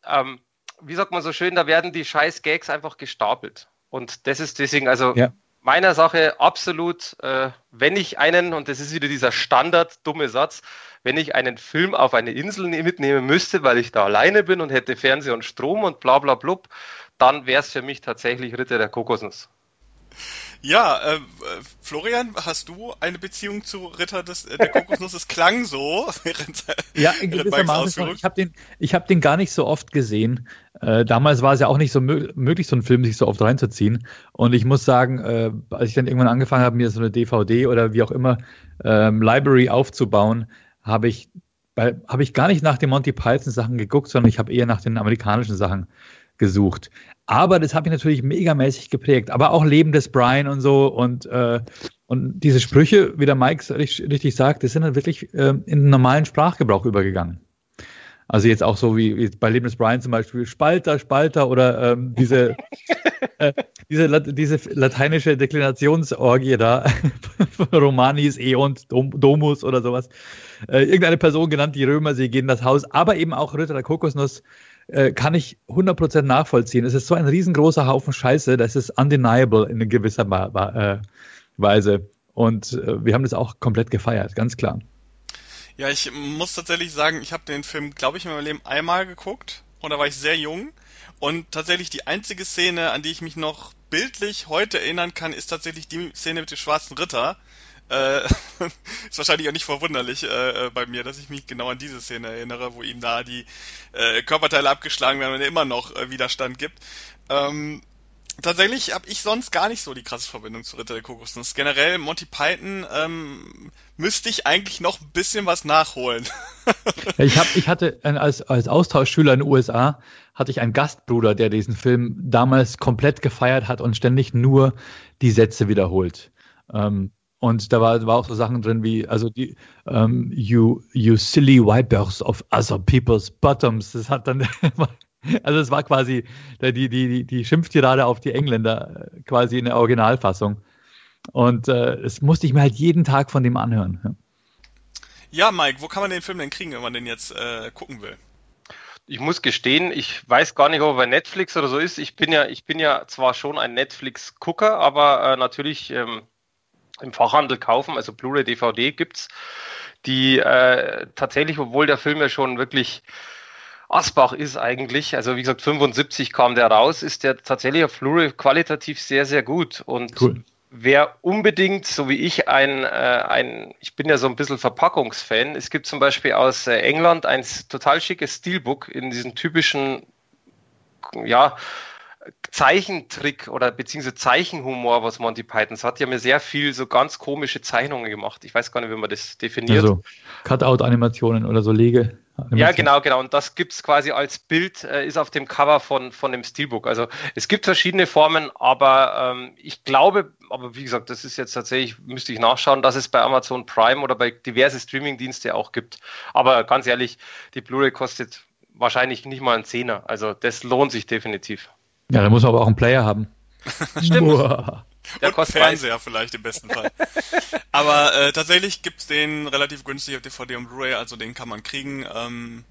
ähm, wie sagt man so schön, da werden die scheiß Gags einfach gestapelt. Und das ist deswegen, also ja. meiner Sache absolut, äh, wenn ich einen, und das ist wieder dieser Standard dumme Satz, wenn ich einen Film auf eine Insel ne-, mitnehmen müsste, weil ich da alleine bin und hätte Fernseher und Strom und bla bla blub, dann wäre es für mich tatsächlich Ritter der Kokosnuss. Ja, äh, Florian, hast du eine Beziehung zu Ritter des, äh, der Kokosnuss? Es klang so während Ja, in gewissermaßen. Ich habe den, ich hab den gar nicht so oft gesehen. Äh, damals war es ja auch nicht so mö möglich, so einen Film sich so oft reinzuziehen. Und ich muss sagen, äh, als ich dann irgendwann angefangen habe, mir so eine DVD oder wie auch immer ähm, Library aufzubauen, habe ich, habe ich gar nicht nach den Monty Python Sachen geguckt, sondern ich habe eher nach den amerikanischen Sachen gesucht. Aber das hat mich natürlich megamäßig geprägt. Aber auch Leben des Brian und so und, äh, und diese Sprüche, wie der Mike richtig, sagt, das sind dann wirklich äh, in den normalen Sprachgebrauch übergegangen. Also jetzt auch so wie, wie bei Leben des Brian zum Beispiel Spalter, Spalter oder ähm, diese, äh, diese, diese lateinische Deklinationsorgie da, Romanis, Eont, Dom, Domus oder sowas. Äh, irgendeine Person genannt, die Römer, sie gehen in das Haus, aber eben auch Ritter der Kokosnuss äh, kann ich 100% nachvollziehen. Es ist so ein riesengroßer Haufen Scheiße, das ist undeniable in gewisser äh, Weise. Und äh, wir haben das auch komplett gefeiert, ganz klar. Ja, ich muss tatsächlich sagen, ich habe den Film, glaube ich, in meinem Leben einmal geguckt und da war ich sehr jung. Und tatsächlich die einzige Szene, an die ich mich noch bildlich heute erinnern kann, ist tatsächlich die Szene mit dem schwarzen Ritter. Äh, ist wahrscheinlich auch nicht verwunderlich äh, äh, bei mir, dass ich mich genau an diese Szene erinnere, wo ihm da die äh, Körperteile abgeschlagen werden und er immer noch äh, Widerstand gibt. Ähm, tatsächlich habe ich sonst gar nicht so die krasse Verbindung zu Ritter der Kokosnuss. Generell Monty Python ähm, müsste ich eigentlich noch ein bisschen was nachholen. ich, hab, ich hatte als, als Austauschschüler in den USA hatte ich einen Gastbruder, der diesen Film damals komplett gefeiert hat und ständig nur die Sätze wiederholt. Ähm, und da war, war auch so Sachen drin wie, also die, um, ähm, you, you silly wipers of other people's bottoms. Das hat dann, also es war quasi die, die, die, die Schimpftirade auf die Engländer äh, quasi in der Originalfassung. Und äh, das musste ich mir halt jeden Tag von dem anhören. Ja. ja, Mike, wo kann man den Film denn kriegen, wenn man den jetzt äh, gucken will? Ich muss gestehen, ich weiß gar nicht, ob er bei Netflix oder so ist. Ich bin ja, ich bin ja zwar schon ein Netflix-Gucker, aber äh, natürlich ähm, im Fachhandel kaufen, also Blu-ray, DVD gibt's, die äh, tatsächlich, obwohl der Film ja schon wirklich Asbach ist eigentlich, also wie gesagt 75 kam der raus, ist der tatsächlich auf Blu-ray qualitativ sehr, sehr gut und cool. Wer unbedingt, so wie ich, ein, äh, ein, ich bin ja so ein bisschen Verpackungsfan. Es gibt zum Beispiel aus äh, England ein total schickes Steelbook in diesen typischen, ja, Zeichentrick oder beziehungsweise Zeichenhumor, was Monty Pythons hat. Die haben ja sehr viel so ganz komische Zeichnungen gemacht. Ich weiß gar nicht, wie man das definiert. Also Cutout-Animationen oder so Lege. Ja, genau, genau. Und das gibt es quasi als Bild, äh, ist auf dem Cover von, von dem Steelbook. Also es gibt verschiedene Formen, aber ähm, ich glaube, aber wie gesagt, das ist jetzt tatsächlich, müsste ich nachschauen, dass es bei Amazon Prime oder bei diverse Streaming-Dienste auch gibt. Aber ganz ehrlich, die Blu-ray kostet wahrscheinlich nicht mal einen Zehner. Also das lohnt sich definitiv. Ja, da muss man aber auch einen Player haben. Stimmt. Der Und Fernseher vielleicht im besten Fall. Aber äh, tatsächlich gibt's den relativ günstig auf DVD und Blu-ray, also den kann man kriegen. Ähm,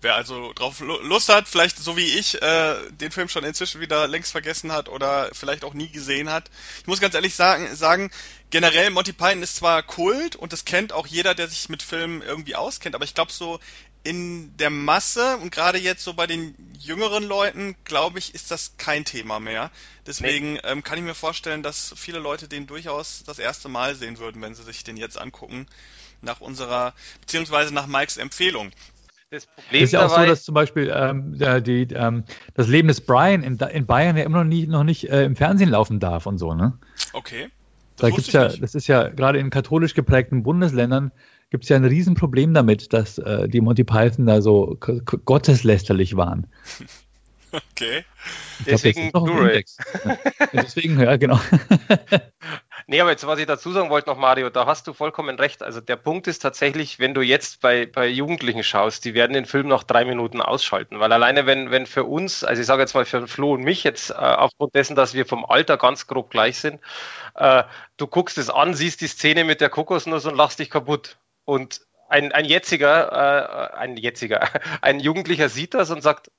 wer also drauf Lust hat, vielleicht so wie ich, äh, den Film schon inzwischen wieder längst vergessen hat oder vielleicht auch nie gesehen hat. Ich muss ganz ehrlich sagen, sagen generell Monty Python ist zwar Kult und das kennt auch jeder, der sich mit Filmen irgendwie auskennt, aber ich glaube so in der Masse und gerade jetzt so bei den jüngeren Leuten, glaube ich, ist das kein Thema mehr. Deswegen nee. ähm, kann ich mir vorstellen, dass viele Leute den durchaus das erste Mal sehen würden, wenn sie sich den jetzt angucken, nach unserer, beziehungsweise nach Mikes Empfehlung. Das Problem ist ja auch so, dass zum Beispiel ähm, die, ähm, das Leben des Brian in, in, Bayern ja immer noch nicht, noch nicht äh, im Fernsehen laufen darf und so, ne? Okay. Das da gibt's ja, nicht. das ist ja gerade in katholisch geprägten Bundesländern gibt es ja ein Riesenproblem damit, dass äh, die Monty Python da so gotteslästerlich waren. Okay. Glaub, deswegen Blu-ray. Ja, deswegen, ja, genau. nee, aber jetzt, was ich dazu sagen wollte noch, Mario, da hast du vollkommen recht. Also der Punkt ist tatsächlich, wenn du jetzt bei, bei Jugendlichen schaust, die werden den Film nach drei Minuten ausschalten. Weil alleine, wenn, wenn für uns, also ich sage jetzt mal für Flo und mich jetzt, äh, aufgrund dessen, dass wir vom Alter ganz grob gleich sind, äh, du guckst es an, siehst die Szene mit der Kokosnuss und lachst dich kaputt. Und ein, ein jetziger, äh, ein jetziger, ein Jugendlicher sieht das und sagt,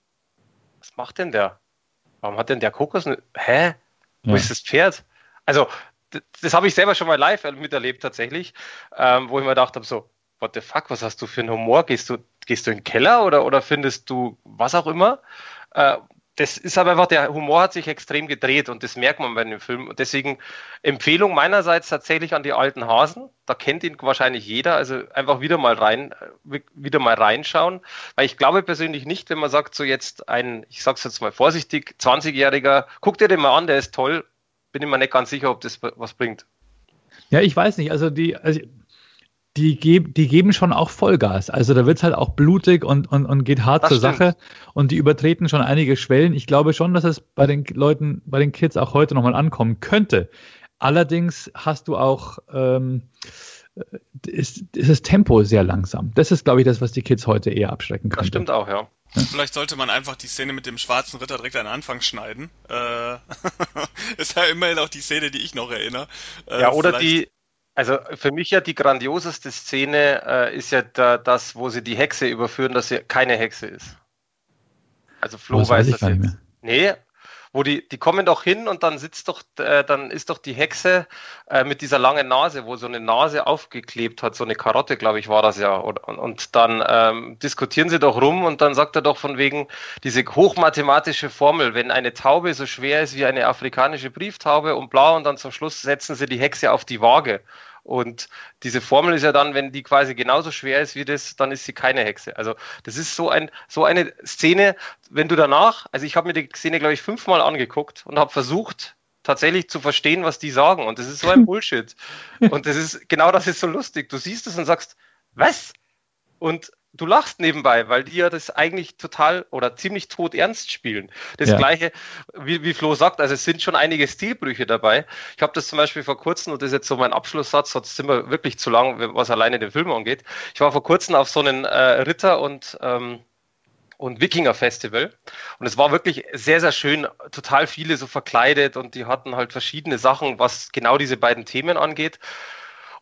was macht denn der? Warum hat denn der Kokos? Hä? Wo ja. ist das Pferd? Also, das, das habe ich selber schon mal live miterlebt tatsächlich, ähm, wo ich mir gedacht habe, so, what the fuck, was hast du für einen Humor? Gehst du, gehst du in den Keller oder, oder findest du was auch immer? Äh, das ist aber einfach, der Humor hat sich extrem gedreht und das merkt man bei dem Film. Und deswegen Empfehlung meinerseits tatsächlich an die alten Hasen. Da kennt ihn wahrscheinlich jeder. Also einfach wieder mal rein, wieder mal reinschauen. Weil ich glaube persönlich nicht, wenn man sagt, so jetzt ein, ich sag's jetzt mal vorsichtig, 20-Jähriger, guck dir den mal an, der ist toll. Bin ich mir nicht ganz sicher, ob das was bringt. Ja, ich weiß nicht. Also die, also die, geb, die geben schon auch Vollgas. Also da wird's halt auch blutig und, und, und geht hart das zur stimmt. Sache und die übertreten schon einige Schwellen. Ich glaube schon, dass es bei den Leuten, bei den Kids auch heute nochmal ankommen könnte. Allerdings hast du auch, ähm, ist, ist das Tempo sehr langsam. Das ist, glaube ich, das, was die Kids heute eher abschrecken könnte. Das stimmt auch, ja. Vielleicht sollte man einfach die Szene mit dem schwarzen Ritter direkt an den Anfang schneiden. Äh, ist ja immerhin auch die Szene, die ich noch erinnere. Äh, ja, oder die, also für mich ja die grandioseste Szene äh, ist ja da, das, wo sie die Hexe überführen, dass sie keine Hexe ist. Also Flo weiß, weiß das jetzt. Nee, wo die, die kommen doch hin und dann sitzt doch, äh, dann ist doch die Hexe äh, mit dieser langen Nase, wo so eine Nase aufgeklebt hat, so eine Karotte, glaube ich, war das ja. Und, und dann ähm, diskutieren sie doch rum und dann sagt er doch von wegen diese hochmathematische Formel, wenn eine Taube so schwer ist wie eine afrikanische Brieftaube und bla und dann zum Schluss setzen sie die Hexe auf die Waage. Und diese Formel ist ja dann, wenn die quasi genauso schwer ist wie das, dann ist sie keine Hexe. Also das ist so ein so eine Szene, wenn du danach, also ich habe mir die Szene glaube ich fünfmal angeguckt und habe versucht tatsächlich zu verstehen, was die sagen. Und das ist so ein Bullshit. und das ist genau das ist so lustig. Du siehst es und sagst, was? Und du lachst nebenbei, weil die ja das eigentlich total oder ziemlich tot ernst spielen. Das ja. gleiche, wie, wie Flo sagt, also es sind schon einige Stilbrüche dabei. Ich habe das zum Beispiel vor kurzem, und das ist jetzt so mein Abschlusssatz, sonst sind wir wirklich zu lang, was alleine den Film angeht. Ich war vor kurzem auf so einem äh, Ritter und ähm, und Wikinger Festival. Und es war wirklich sehr, sehr schön, total viele so verkleidet und die hatten halt verschiedene Sachen, was genau diese beiden Themen angeht.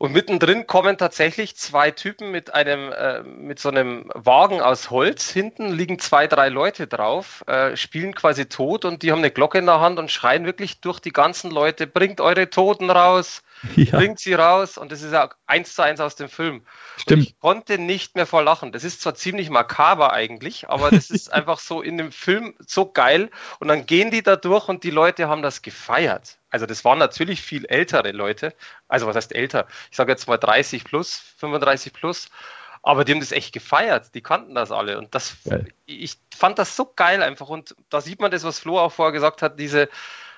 Und mittendrin kommen tatsächlich zwei Typen mit einem, äh, mit so einem Wagen aus Holz. Hinten liegen zwei, drei Leute drauf, äh, spielen quasi tot und die haben eine Glocke in der Hand und schreien wirklich durch die ganzen Leute, bringt eure Toten raus, ja. bringt sie raus. Und das ist ja eins zu eins aus dem Film. Stimmt. Und ich konnte nicht mehr vor Lachen. Das ist zwar ziemlich makaber eigentlich, aber das ist einfach so in dem Film so geil. Und dann gehen die da durch und die Leute haben das gefeiert. Also das waren natürlich viel ältere Leute. Also was heißt älter? Ich sage jetzt mal 30 plus, 35 plus. Aber die haben das echt gefeiert. Die kannten das alle. Und das, geil. ich fand das so geil einfach. Und da sieht man das, was Flo auch vorher gesagt hat, diese,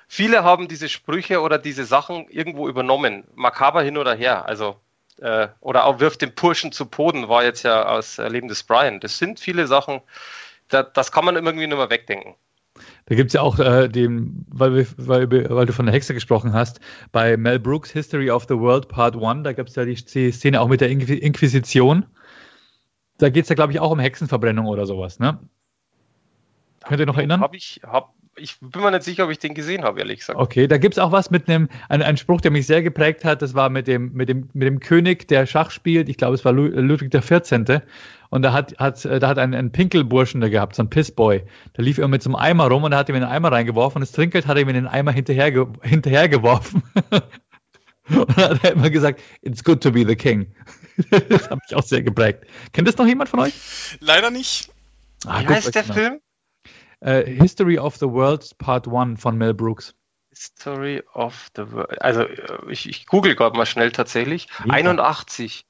viele haben diese Sprüche oder diese Sachen irgendwo übernommen. Makaber hin oder her. Also, äh, oder auch wirft den Burschen zu Boden, war jetzt ja aus Leben des Brian. Das sind viele Sachen, da, das kann man irgendwie nicht mehr wegdenken. Da gibt es ja auch äh, den, weil, wir, weil, weil, du von der Hexe gesprochen hast, bei Mel Brooks History of the World Part 1, da gibt es ja die Szene auch mit der Inquisition. Da geht es ja, glaube ich, auch um Hexenverbrennung oder sowas, ne? Könnt ihr noch erinnern? Hab ich, hab, ich bin mir nicht sicher, ob ich den gesehen habe, ehrlich gesagt. Okay, da gibt es auch was mit einem, ein, ein Spruch, der mich sehr geprägt hat. Das war mit dem, mit dem, mit dem König, der Schach spielt. Ich glaube, es war Ludwig XIV. Und da hat, hat, da hat ein, ein Pinkelburschen da gehabt, so ein Pissboy. Der lief immer mit so einem Eimer rum und da hat ihm in den Eimer reingeworfen und das Trinkgeld hat ihm in den Eimer hinterher, hinterhergeworfen. und dann hat er immer gesagt, it's good to be the king. das hat mich auch sehr geprägt. Kennt das noch jemand von euch? Leider nicht. Ah, Wie heißt der Film? Uh, History of the World Part 1 von Mel Brooks. History of the World. Also ich, ich google gerade mal schnell tatsächlich. Ja. 81.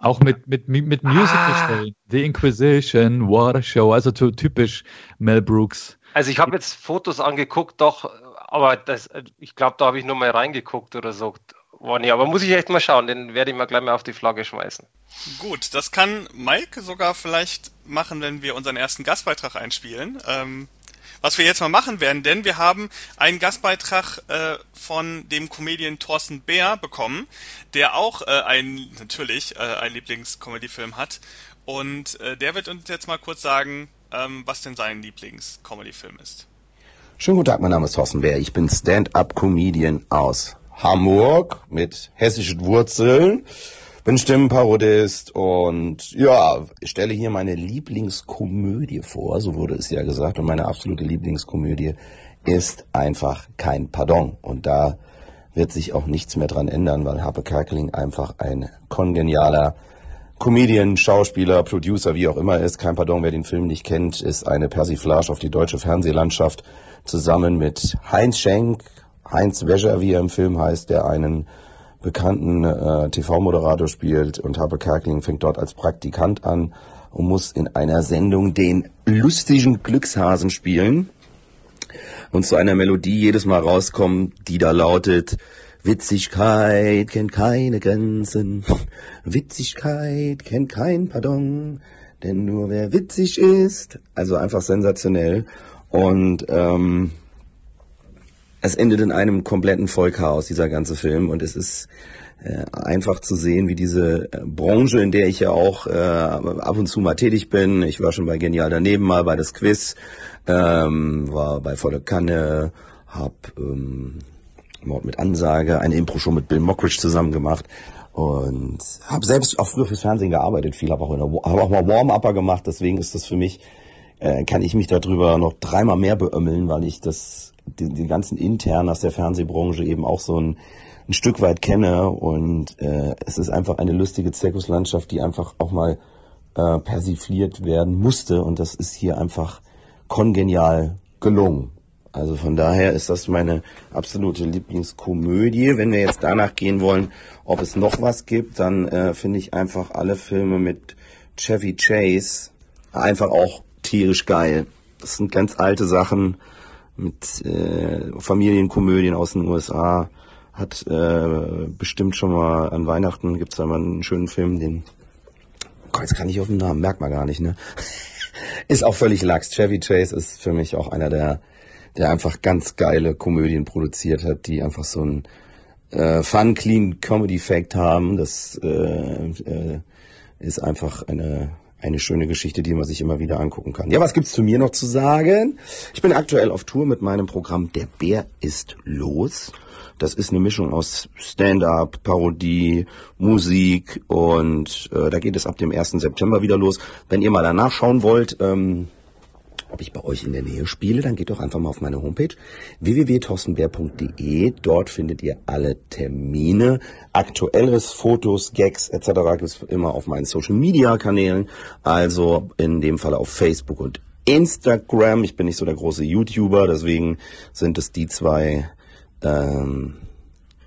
Auch mit, mit, mit Musical-Stellen. Ah. The Inquisition, Water Show, also typisch Mel Brooks. Also ich habe jetzt Fotos angeguckt, doch, aber das, ich glaube, da habe ich nur mal reingeguckt oder so. Oh, nee, aber muss ich echt mal schauen, den werde ich mal gleich mal auf die Flagge schmeißen. Gut, das kann Mike sogar vielleicht machen, wenn wir unseren ersten Gastbeitrag einspielen. Ähm, was wir jetzt mal machen werden, denn wir haben einen Gastbeitrag äh, von dem Comedian Thorsten Bär bekommen, der auch äh, einen, natürlich, äh, einen Lieblings-Comedy-Film hat. Und äh, der wird uns jetzt mal kurz sagen, ähm, was denn sein Lieblings-Comedy-Film ist. Schönen guten Tag, mein Name ist Thorsten Bär. Ich bin Stand-Up-Comedian aus Hamburg mit hessischen Wurzeln bin Stimmenparodist und ja, ich stelle hier meine Lieblingskomödie vor, so wurde es ja gesagt. Und meine absolute Lieblingskomödie ist einfach kein Pardon. Und da wird sich auch nichts mehr dran ändern, weil Harpe Kerkeling einfach ein kongenialer Comedian, Schauspieler, Producer, wie auch immer ist. Kein Pardon, wer den Film nicht kennt, ist eine Persiflage auf die deutsche Fernsehlandschaft zusammen mit Heinz Schenk, Heinz Wäscher, wie er im Film heißt, der einen bekannten äh, TV-Moderator spielt und Harpe Kerkeling fängt dort als Praktikant an und muss in einer Sendung den lustigen Glückshasen spielen. Und zu einer Melodie jedes Mal rauskommen, die da lautet Witzigkeit kennt keine Grenzen, Witzigkeit kennt kein Pardon, denn nur wer witzig ist, also einfach sensationell. Und ähm, es endet in einem kompletten Vollchaos, dieser ganze Film. Und es ist äh, einfach zu sehen, wie diese äh, Branche, in der ich ja auch äh, ab und zu mal tätig bin, ich war schon bei Genial daneben mal bei das Quiz, ähm, war bei Volle Kanne, hab ähm, Mord mit Ansage, eine Impro-Show mit Bill Mockridge zusammen gemacht und habe selbst auch früher fürs Fernsehen gearbeitet, viel, habe auch, hab auch mal Warm-Upper gemacht, deswegen ist das für mich, äh, kann ich mich darüber noch dreimal mehr beömmeln, weil ich das die, die ganzen intern aus der Fernsehbranche eben auch so ein, ein Stück weit kenne und äh, es ist einfach eine lustige Zirkuslandschaft, die einfach auch mal äh, persifliert werden musste und das ist hier einfach kongenial gelungen. Also von daher ist das meine absolute Lieblingskomödie. Wenn wir jetzt danach gehen wollen, ob es noch was gibt, dann äh, finde ich einfach alle Filme mit Chevy Chase einfach auch tierisch geil. Das sind ganz alte Sachen mit äh, Familienkomödien aus den USA. Hat äh, bestimmt schon mal an Weihnachten gibt's da mal einen schönen Film, den Gott, jetzt kann ich auf den Namen, merkt man gar nicht, ne? ist auch völlig lax. Chevy Chase ist für mich auch einer der, der einfach ganz geile Komödien produziert hat, die einfach so ein äh, Fun, Clean Comedy Fact haben. Das äh, äh, ist einfach eine eine schöne Geschichte, die man sich immer wieder angucken kann. Ja, was gibt's zu mir noch zu sagen? Ich bin aktuell auf Tour mit meinem Programm Der Bär ist los. Das ist eine Mischung aus Stand-up, Parodie, Musik und äh, da geht es ab dem 1. September wieder los. Wenn ihr mal danach schauen wollt, ähm, ob ich bei euch in der Nähe spiele, dann geht doch einfach mal auf meine Homepage www.torstenbär.de. Dort findet ihr alle Termine, aktuelles, Fotos, Gags etc. gibt es immer auf meinen Social Media Kanälen, also in dem Fall auf Facebook und Instagram. Ich bin nicht so der große YouTuber, deswegen sind es die zwei ähm,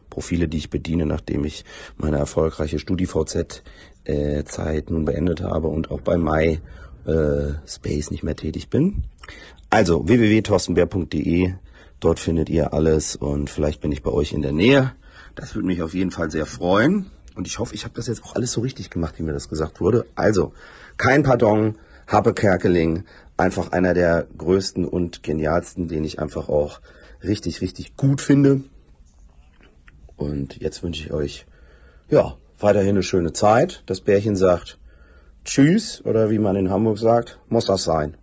Profile, die ich bediene, nachdem ich meine erfolgreiche StudiVZ äh, nun beendet habe und auch bei Mai äh, Space nicht mehr tätig bin. Also www.torstenbär.de, dort findet ihr alles und vielleicht bin ich bei euch in der Nähe. Das würde mich auf jeden Fall sehr freuen. Und ich hoffe, ich habe das jetzt auch alles so richtig gemacht, wie mir das gesagt wurde. Also, kein Pardon, Habe Kerkeling, einfach einer der größten und genialsten, den ich einfach auch richtig, richtig gut finde. Und jetzt wünsche ich euch, ja, weiterhin eine schöne Zeit. Das Bärchen sagt, Tschüss oder wie man in Hamburg sagt, muss das sein.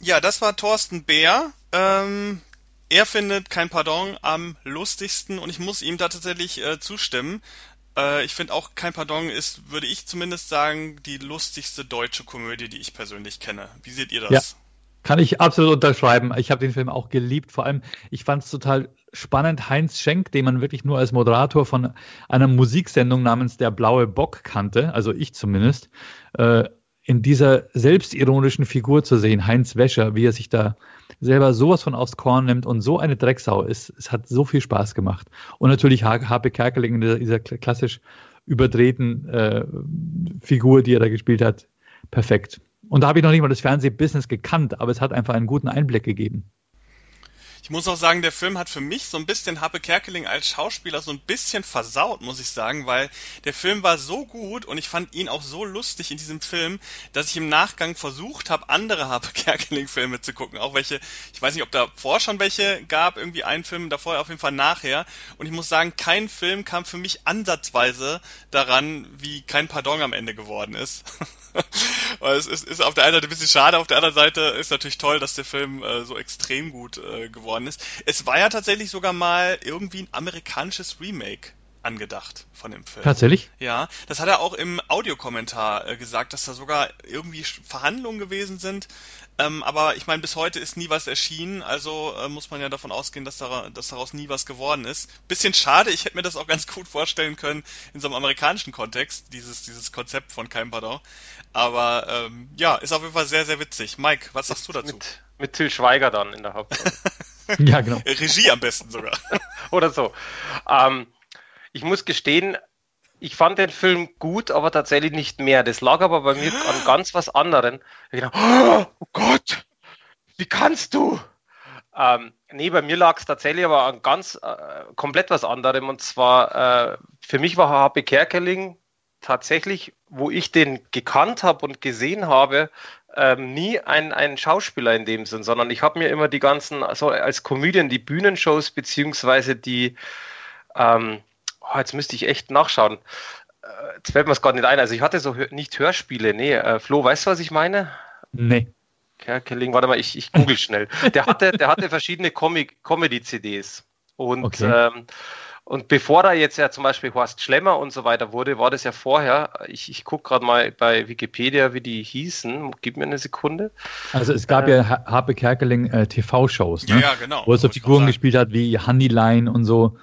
Ja, das war Thorsten Bär. Ähm, er findet kein Pardon am lustigsten und ich muss ihm da tatsächlich äh, zustimmen. Äh, ich finde auch kein Pardon ist, würde ich zumindest sagen, die lustigste deutsche Komödie, die ich persönlich kenne. Wie seht ihr das? Ja. Kann ich absolut unterschreiben. Ich habe den Film auch geliebt. Vor allem, ich fand es total spannend. Heinz Schenk, den man wirklich nur als Moderator von einer Musiksendung namens Der blaue Bock kannte, also ich zumindest, äh, in dieser selbstironischen Figur zu sehen, Heinz Wäscher, wie er sich da selber sowas von aufs Korn nimmt und so eine Drecksau ist. Es hat so viel Spaß gemacht. Und natürlich H.P. Kerkeling in dieser, dieser klassisch überdrehten äh, Figur, die er da gespielt hat, perfekt. Und da habe ich noch nicht mal das Fernsehbusiness gekannt, aber es hat einfach einen guten Einblick gegeben. Ich muss auch sagen, der Film hat für mich so ein bisschen Happe Kerkeling als Schauspieler so ein bisschen versaut, muss ich sagen, weil der Film war so gut und ich fand ihn auch so lustig in diesem Film, dass ich im Nachgang versucht habe, andere Happe Kerkeling Filme zu gucken. Auch welche, ich weiß nicht, ob da vor schon welche gab, irgendwie einen Film davor, auf jeden Fall nachher. Und ich muss sagen, kein Film kam für mich ansatzweise daran, wie kein Pardon am Ende geworden ist. es ist, ist, auf der einen Seite ein bisschen schade, auf der anderen Seite ist natürlich toll, dass der Film äh, so extrem gut äh, geworden ist. Es war ja tatsächlich sogar mal irgendwie ein amerikanisches Remake angedacht von dem Film. Tatsächlich? Ja, das hat er auch im Audiokommentar äh, gesagt, dass da sogar irgendwie Verhandlungen gewesen sind. Ähm, aber ich meine, bis heute ist nie was erschienen, also äh, muss man ja davon ausgehen, dass, da, dass daraus nie was geworden ist. Bisschen schade, ich hätte mir das auch ganz gut vorstellen können in so einem amerikanischen Kontext, dieses, dieses Konzept von Kein Pardon. Aber ähm, ja, ist auf jeden Fall sehr, sehr witzig. Mike, was sagst du dazu? Mit, mit Till Schweiger dann in der Hauptrolle. ja, genau. Regie am besten sogar. Oder so. Ähm, ich muss gestehen, ich fand den Film gut, aber tatsächlich nicht mehr. Das lag aber bei mir an ganz was anderem. Ich dachte, oh Gott, wie kannst du? Ähm, nee, bei mir lag es tatsächlich aber an ganz äh, komplett was anderem. Und zwar, äh, für mich war H.P. Kerkeling tatsächlich, wo ich den gekannt habe und gesehen habe, ähm, nie ein, ein Schauspieler in dem Sinn, sondern ich habe mir immer die ganzen, also als Comedian, die Bühnenshows beziehungsweise die, ähm, oh, jetzt müsste ich echt nachschauen. Äh, jetzt fällt mir es gerade nicht ein. Also ich hatte so nicht Hörspiele. Nee, äh, Flo, weißt du, was ich meine? Nee. Kerkeling, warte mal, ich, ich google schnell. Der hatte, der hatte verschiedene Comedy-CDs. Und okay. ähm, und bevor da jetzt ja zum Beispiel Horst Schlemmer und so weiter wurde, war das ja vorher, ich, ich gucke gerade mal bei Wikipedia, wie die hießen. Gib mir eine Sekunde. Also es gab äh, ja Harpe Kerkeling äh, TV-Shows, ne? Ja, ja, genau. Wo er so Figuren gespielt hat wie Honeyline und so.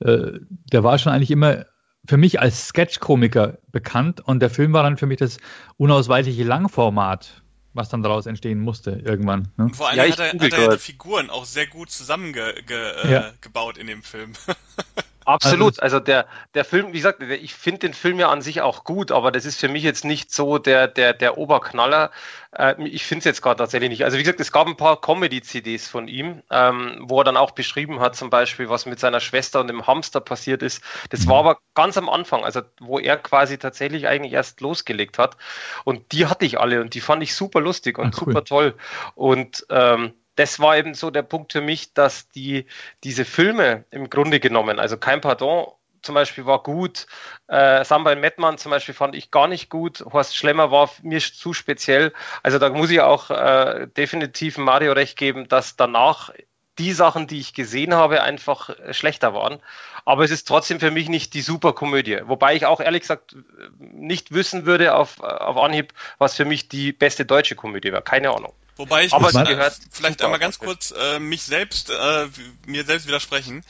Äh, der war schon eigentlich immer für mich als Sketch-Komiker bekannt und der Film war dann für mich das unausweichliche Langformat was dann daraus entstehen musste irgendwann. Ne? Und vor allem ja, hat, er, hat er ja die Figuren auch sehr gut zusammengebaut ge, äh, ja. in dem Film. Absolut. Also, also, der, der Film, wie gesagt, ich finde den Film ja an sich auch gut, aber das ist für mich jetzt nicht so der, der, der Oberknaller. Äh, ich finde es jetzt gerade tatsächlich nicht. Also wie gesagt, es gab ein paar Comedy-CDs von ihm, ähm, wo er dann auch beschrieben hat, zum Beispiel, was mit seiner Schwester und dem Hamster passiert ist. Das mhm. war aber ganz am Anfang, also wo er quasi tatsächlich eigentlich erst losgelegt hat. Und die hatte ich alle und die fand ich super lustig und Ach, super toll. Und ähm, das war eben so der Punkt für mich, dass die, diese Filme im Grunde genommen, also kein Pardon zum Beispiel war gut, äh, Samba in Mettmann zum Beispiel fand ich gar nicht gut, Horst Schlemmer war mir zu speziell. Also da muss ich auch äh, definitiv Mario recht geben, dass danach die Sachen, die ich gesehen habe, einfach schlechter waren. Aber es ist trotzdem für mich nicht die Superkomödie. Wobei ich auch ehrlich gesagt nicht wissen würde auf, auf Anhieb, was für mich die beste deutsche Komödie wäre. Keine Ahnung. Wobei ich muss, äh, vielleicht einmal ganz kurz äh, mich selbst, äh, mir selbst widersprechen.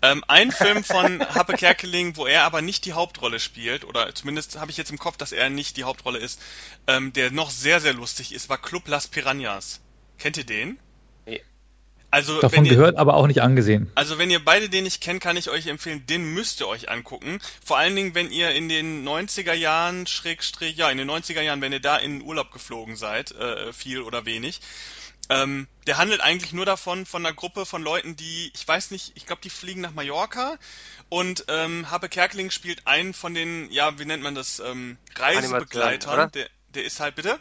Ähm, ein Film von Happe Kerkeling, wo er aber nicht die Hauptrolle spielt, oder zumindest habe ich jetzt im Kopf, dass er nicht die Hauptrolle ist, ähm, der noch sehr, sehr lustig ist, war Club Las Piranhas. Kennt ihr den? Also, Davon gehört, aber auch nicht angesehen. Also wenn ihr beide den nicht kennt, kann ich euch empfehlen, den müsst ihr euch angucken. Vor allen Dingen, wenn ihr in den 90er Jahren, Schrägstrich, ja, in den 90er Jahren, wenn ihr da in Urlaub geflogen seid, äh, viel oder wenig. Ähm, der handelt eigentlich nur davon, von einer Gruppe von Leuten, die, ich weiß nicht, ich glaube, die fliegen nach Mallorca und ähm, Happe Kerkeling spielt einen von den, ja, wie nennt man das, ähm, Reisebegleitern. Der, der ist halt, bitte?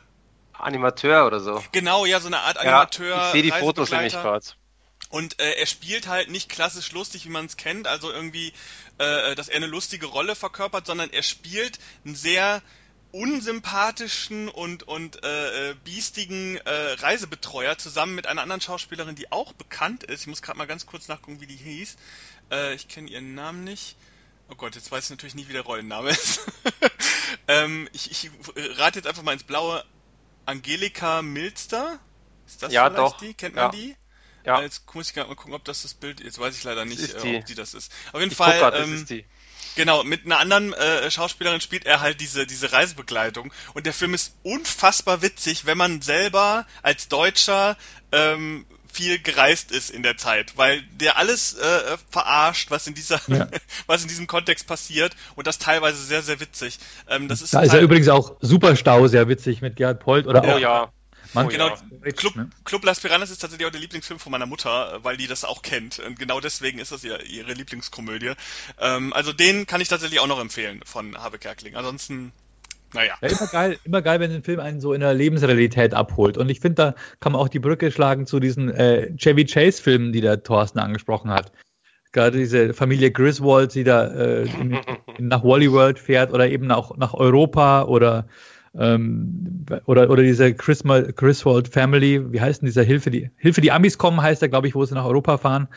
Animateur oder so. Genau, ja, so eine Art Animateur. Ja, ich sehe die Fotos nämlich gerade. Und äh, er spielt halt nicht klassisch lustig, wie man es kennt, also irgendwie, äh, dass er eine lustige Rolle verkörpert, sondern er spielt einen sehr unsympathischen und, und äh, äh, biestigen äh, Reisebetreuer zusammen mit einer anderen Schauspielerin, die auch bekannt ist. Ich muss gerade mal ganz kurz nachgucken, wie die hieß. Äh, ich kenne ihren Namen nicht. Oh Gott, jetzt weiß ich natürlich nicht, wie der Rollenname ist. ähm, ich, ich rate jetzt einfach mal ins Blaue. Angelika Milster? Ist das ja, doch. die? Kennt man ja. die? Ja. Jetzt muss ich gerade mal gucken, ob das das Bild. Jetzt weiß ich leider nicht, äh, ob die das ist. Auf jeden ich Fall. Grad, ähm, das ist die. Genau, mit einer anderen äh, Schauspielerin spielt er halt diese, diese Reisebegleitung. Und der Film ist unfassbar witzig, wenn man selber als Deutscher ähm, viel gereist ist in der Zeit, weil der alles äh, verarscht, was in dieser, ja. was in diesem Kontext passiert und das teilweise sehr, sehr witzig. Ähm, das ist da ist ja übrigens auch Superstau sehr witzig mit Gerhard Polt oder ja. auch ja. Man, oh, genau, ja. Club, ne? Club Las Piranhas ist tatsächlich auch der Lieblingsfilm von meiner Mutter, weil die das auch kennt. Und genau deswegen ist das ihr, ihre Lieblingskomödie. Ähm, also den kann ich tatsächlich auch noch empfehlen von Habe Kerkling. Ansonsten, naja. Ja, immer geil, immer geil, wenn ein Film einen so in der Lebensrealität abholt. Und ich finde, da kann man auch die Brücke schlagen zu diesen äh, Chevy Chase-Filmen, die der Thorsten angesprochen hat. Gerade diese Familie Griswold, die da äh, in, in, nach Wally World fährt oder eben auch nach Europa oder ähm, oder, oder diese Chris, Griswold Family, wie heißt denn dieser Hilfe, die Hilfe, die Amis kommen, heißt er, glaube ich, wo sie nach Europa fahren.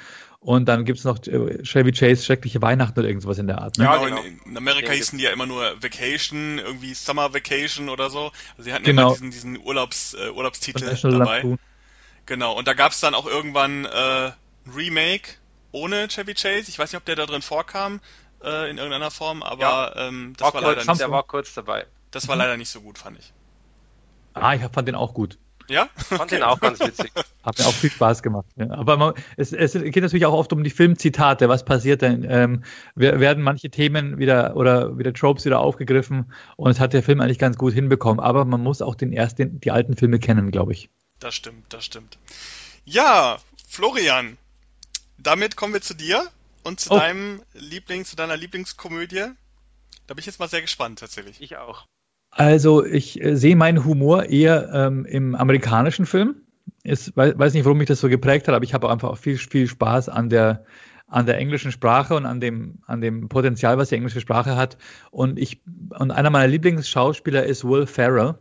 Und dann gibt es noch äh, Chevy Chase, schreckliche Weihnachten oder irgendwas in der Art. Ne? Ja, genau. in, in, Amerika hießen die ja immer nur Vacation, irgendwie Summer Vacation oder so. Also sie hatten genau. immer diesen, diesen Urlaubs, äh, Urlaubstitel dabei. Lampoon. Genau, und da gab es dann auch irgendwann äh, ein Remake ohne Chevy Chase. Ich weiß nicht, ob der da drin vorkam äh, in irgendeiner Form, aber ja. ähm, das war, war leider nicht. Der war kurz dabei. Das war leider nicht so gut, fand ich. Ah, ich fand den auch gut. Ja? Fand okay. den auch ganz witzig. Hat mir auch viel Spaß gemacht. Ja. Aber man, es, es, geht natürlich auch oft um die Filmzitate. Was passiert denn? Ähm, werden manche Themen wieder oder wieder Tropes wieder aufgegriffen und es hat der Film eigentlich ganz gut hinbekommen. Aber man muss auch den ersten, die alten Filme kennen, glaube ich. Das stimmt, das stimmt. Ja, Florian, damit kommen wir zu dir und zu oh. deinem Liebling, zu deiner Lieblingskomödie. Da bin ich jetzt mal sehr gespannt tatsächlich. Ich auch. Also ich äh, sehe meinen Humor eher ähm, im amerikanischen Film. Ich weiß nicht, warum mich das so geprägt hat, aber ich habe einfach auch viel, viel Spaß an der, an der englischen Sprache und an dem, an dem Potenzial, was die englische Sprache hat. Und ich, und einer meiner Lieblingsschauspieler ist Will Ferrell.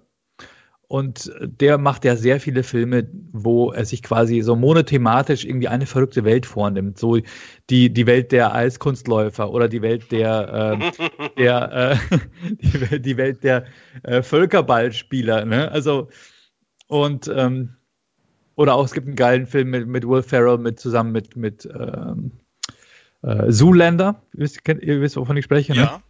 Und der macht ja sehr viele Filme, wo er sich quasi so monothematisch irgendwie eine verrückte Welt vornimmt. So die, die Welt der Eiskunstläufer oder die Welt der, äh, der äh, die, Welt, die Welt der äh, Völkerballspieler. Ne? Also, und ähm, oder auch es gibt einen geilen Film mit, mit Will Ferrell mit zusammen mit, mit ähm, äh, Zoolander. Ihr wisst, kennt, ihr wisst, wovon ich spreche, ne? Ja.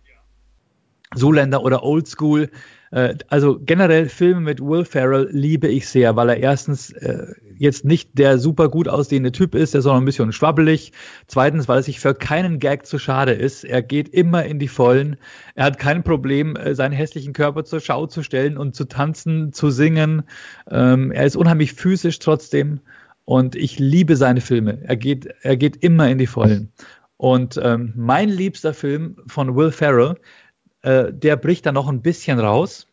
Zoolander oder Old School. Äh, also generell Filme mit Will Ferrell liebe ich sehr, weil er erstens äh, jetzt nicht der super gut aussehende Typ ist, der ist auch ein bisschen schwabbelig. Zweitens, weil er sich für keinen Gag zu schade ist. Er geht immer in die Vollen. Er hat kein Problem, äh, seinen hässlichen Körper zur Schau zu stellen und zu tanzen, zu singen. Ähm, er ist unheimlich physisch trotzdem. Und ich liebe seine Filme. Er geht, er geht immer in die Vollen. Und ähm, mein liebster Film von Will Ferrell äh, der bricht dann noch ein bisschen raus.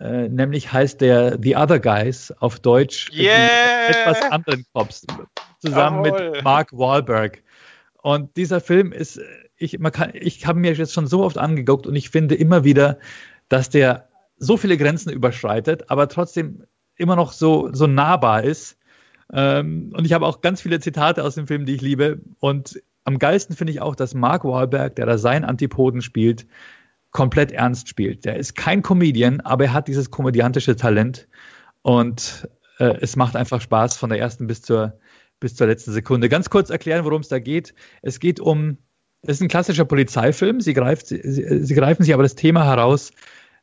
Äh, nämlich heißt der The Other Guys auf Deutsch yeah! etwas anderen Cops zusammen Jawohl. mit Mark Wahlberg. Und dieser Film ist, ich, ich habe mir jetzt schon so oft angeguckt und ich finde immer wieder, dass der so viele Grenzen überschreitet, aber trotzdem immer noch so, so nahbar ist. Ähm, und ich habe auch ganz viele Zitate aus dem Film, die ich liebe. Und am geilsten finde ich auch, dass Mark Wahlberg, der da seinen Antipoden spielt, komplett ernst spielt. Der ist kein Comedian, aber er hat dieses komödiantische Talent und äh, es macht einfach Spaß von der ersten bis zur, bis zur letzten Sekunde. Ganz kurz erklären, worum es da geht. Es geht um, es ist ein klassischer Polizeifilm. Sie, greift, sie, sie greifen sich aber das Thema heraus,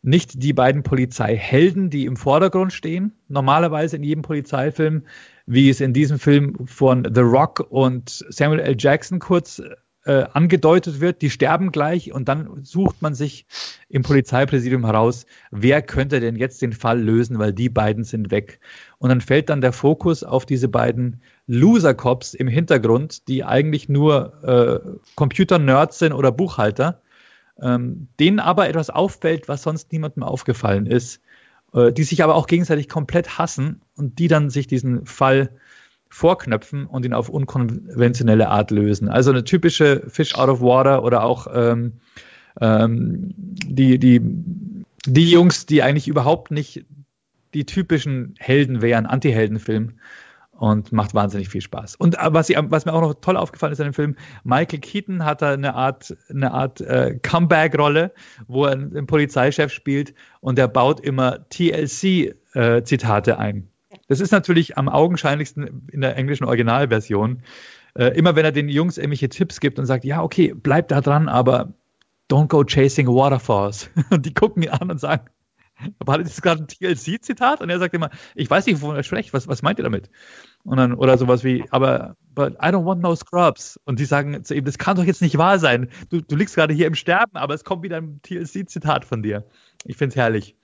nicht die beiden Polizeihelden, die im Vordergrund stehen, normalerweise in jedem Polizeifilm, wie es in diesem Film von The Rock und Samuel L. Jackson kurz äh, angedeutet wird, die sterben gleich und dann sucht man sich im Polizeipräsidium heraus, wer könnte denn jetzt den Fall lösen, weil die beiden sind weg. Und dann fällt dann der Fokus auf diese beiden Loser-Cops im Hintergrund, die eigentlich nur äh, Computer-Nerds sind oder Buchhalter, ähm, denen aber etwas auffällt, was sonst niemandem aufgefallen ist, äh, die sich aber auch gegenseitig komplett hassen und die dann sich diesen Fall vorknöpfen und ihn auf unkonventionelle Art lösen. Also eine typische Fish out of water oder auch ähm, ähm, die, die, die Jungs, die eigentlich überhaupt nicht die typischen Helden wären, Anti-Heldenfilm und macht wahnsinnig viel Spaß. Und äh, was, ich, was, mir auch noch toll aufgefallen ist in dem Film, Michael Keaton hat da eine Art, eine Art äh, Comeback-Rolle, wo er einen, Polizeichef spielt und der baut immer TLC-Zitate äh, ein. Das ist natürlich am augenscheinlichsten in der englischen Originalversion. Äh, immer wenn er den Jungs irgendwelche Tipps gibt und sagt, ja, okay, bleib da dran, aber don't go chasing waterfalls. Und die gucken ihn an und sagen, hat das gerade ein TLC-Zitat? Und er sagt immer, ich weiß nicht, wovon er spricht, was, was meint ihr damit? Und dann, oder sowas wie, aber, but I don't want no scrubs. Und die sagen zu ihm, das kann doch jetzt nicht wahr sein. Du, du liegst gerade hier im Sterben, aber es kommt wieder ein TLC-Zitat von dir. Ich finde es herrlich.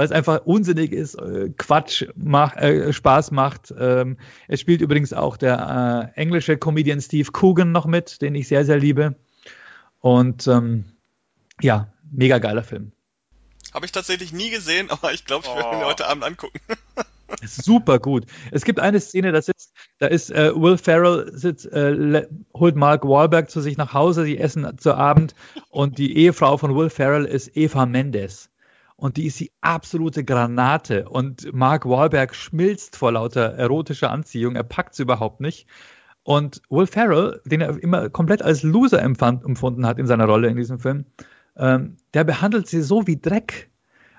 Weil es einfach unsinnig ist, äh, Quatsch macht, äh, Spaß macht. Ähm, es spielt übrigens auch der äh, englische Comedian Steve Coogan noch mit, den ich sehr, sehr liebe. Und ähm, ja, mega geiler Film. Habe ich tatsächlich nie gesehen, aber ich glaube, ich werde oh. ihn heute Abend angucken. Super gut. Es gibt eine Szene, da sitzt, da ist äh, Will Ferrell sitzt, äh, holt Mark Wahlberg zu sich nach Hause, sie essen zu Abend und die Ehefrau von Will Ferrell ist Eva Mendes. Und die ist die absolute Granate. Und Mark Wahlberg schmilzt vor lauter erotischer Anziehung. Er packt sie überhaupt nicht. Und Will Ferrell, den er immer komplett als Loser empfand, empfunden hat in seiner Rolle in diesem Film, ähm, der behandelt sie so wie Dreck.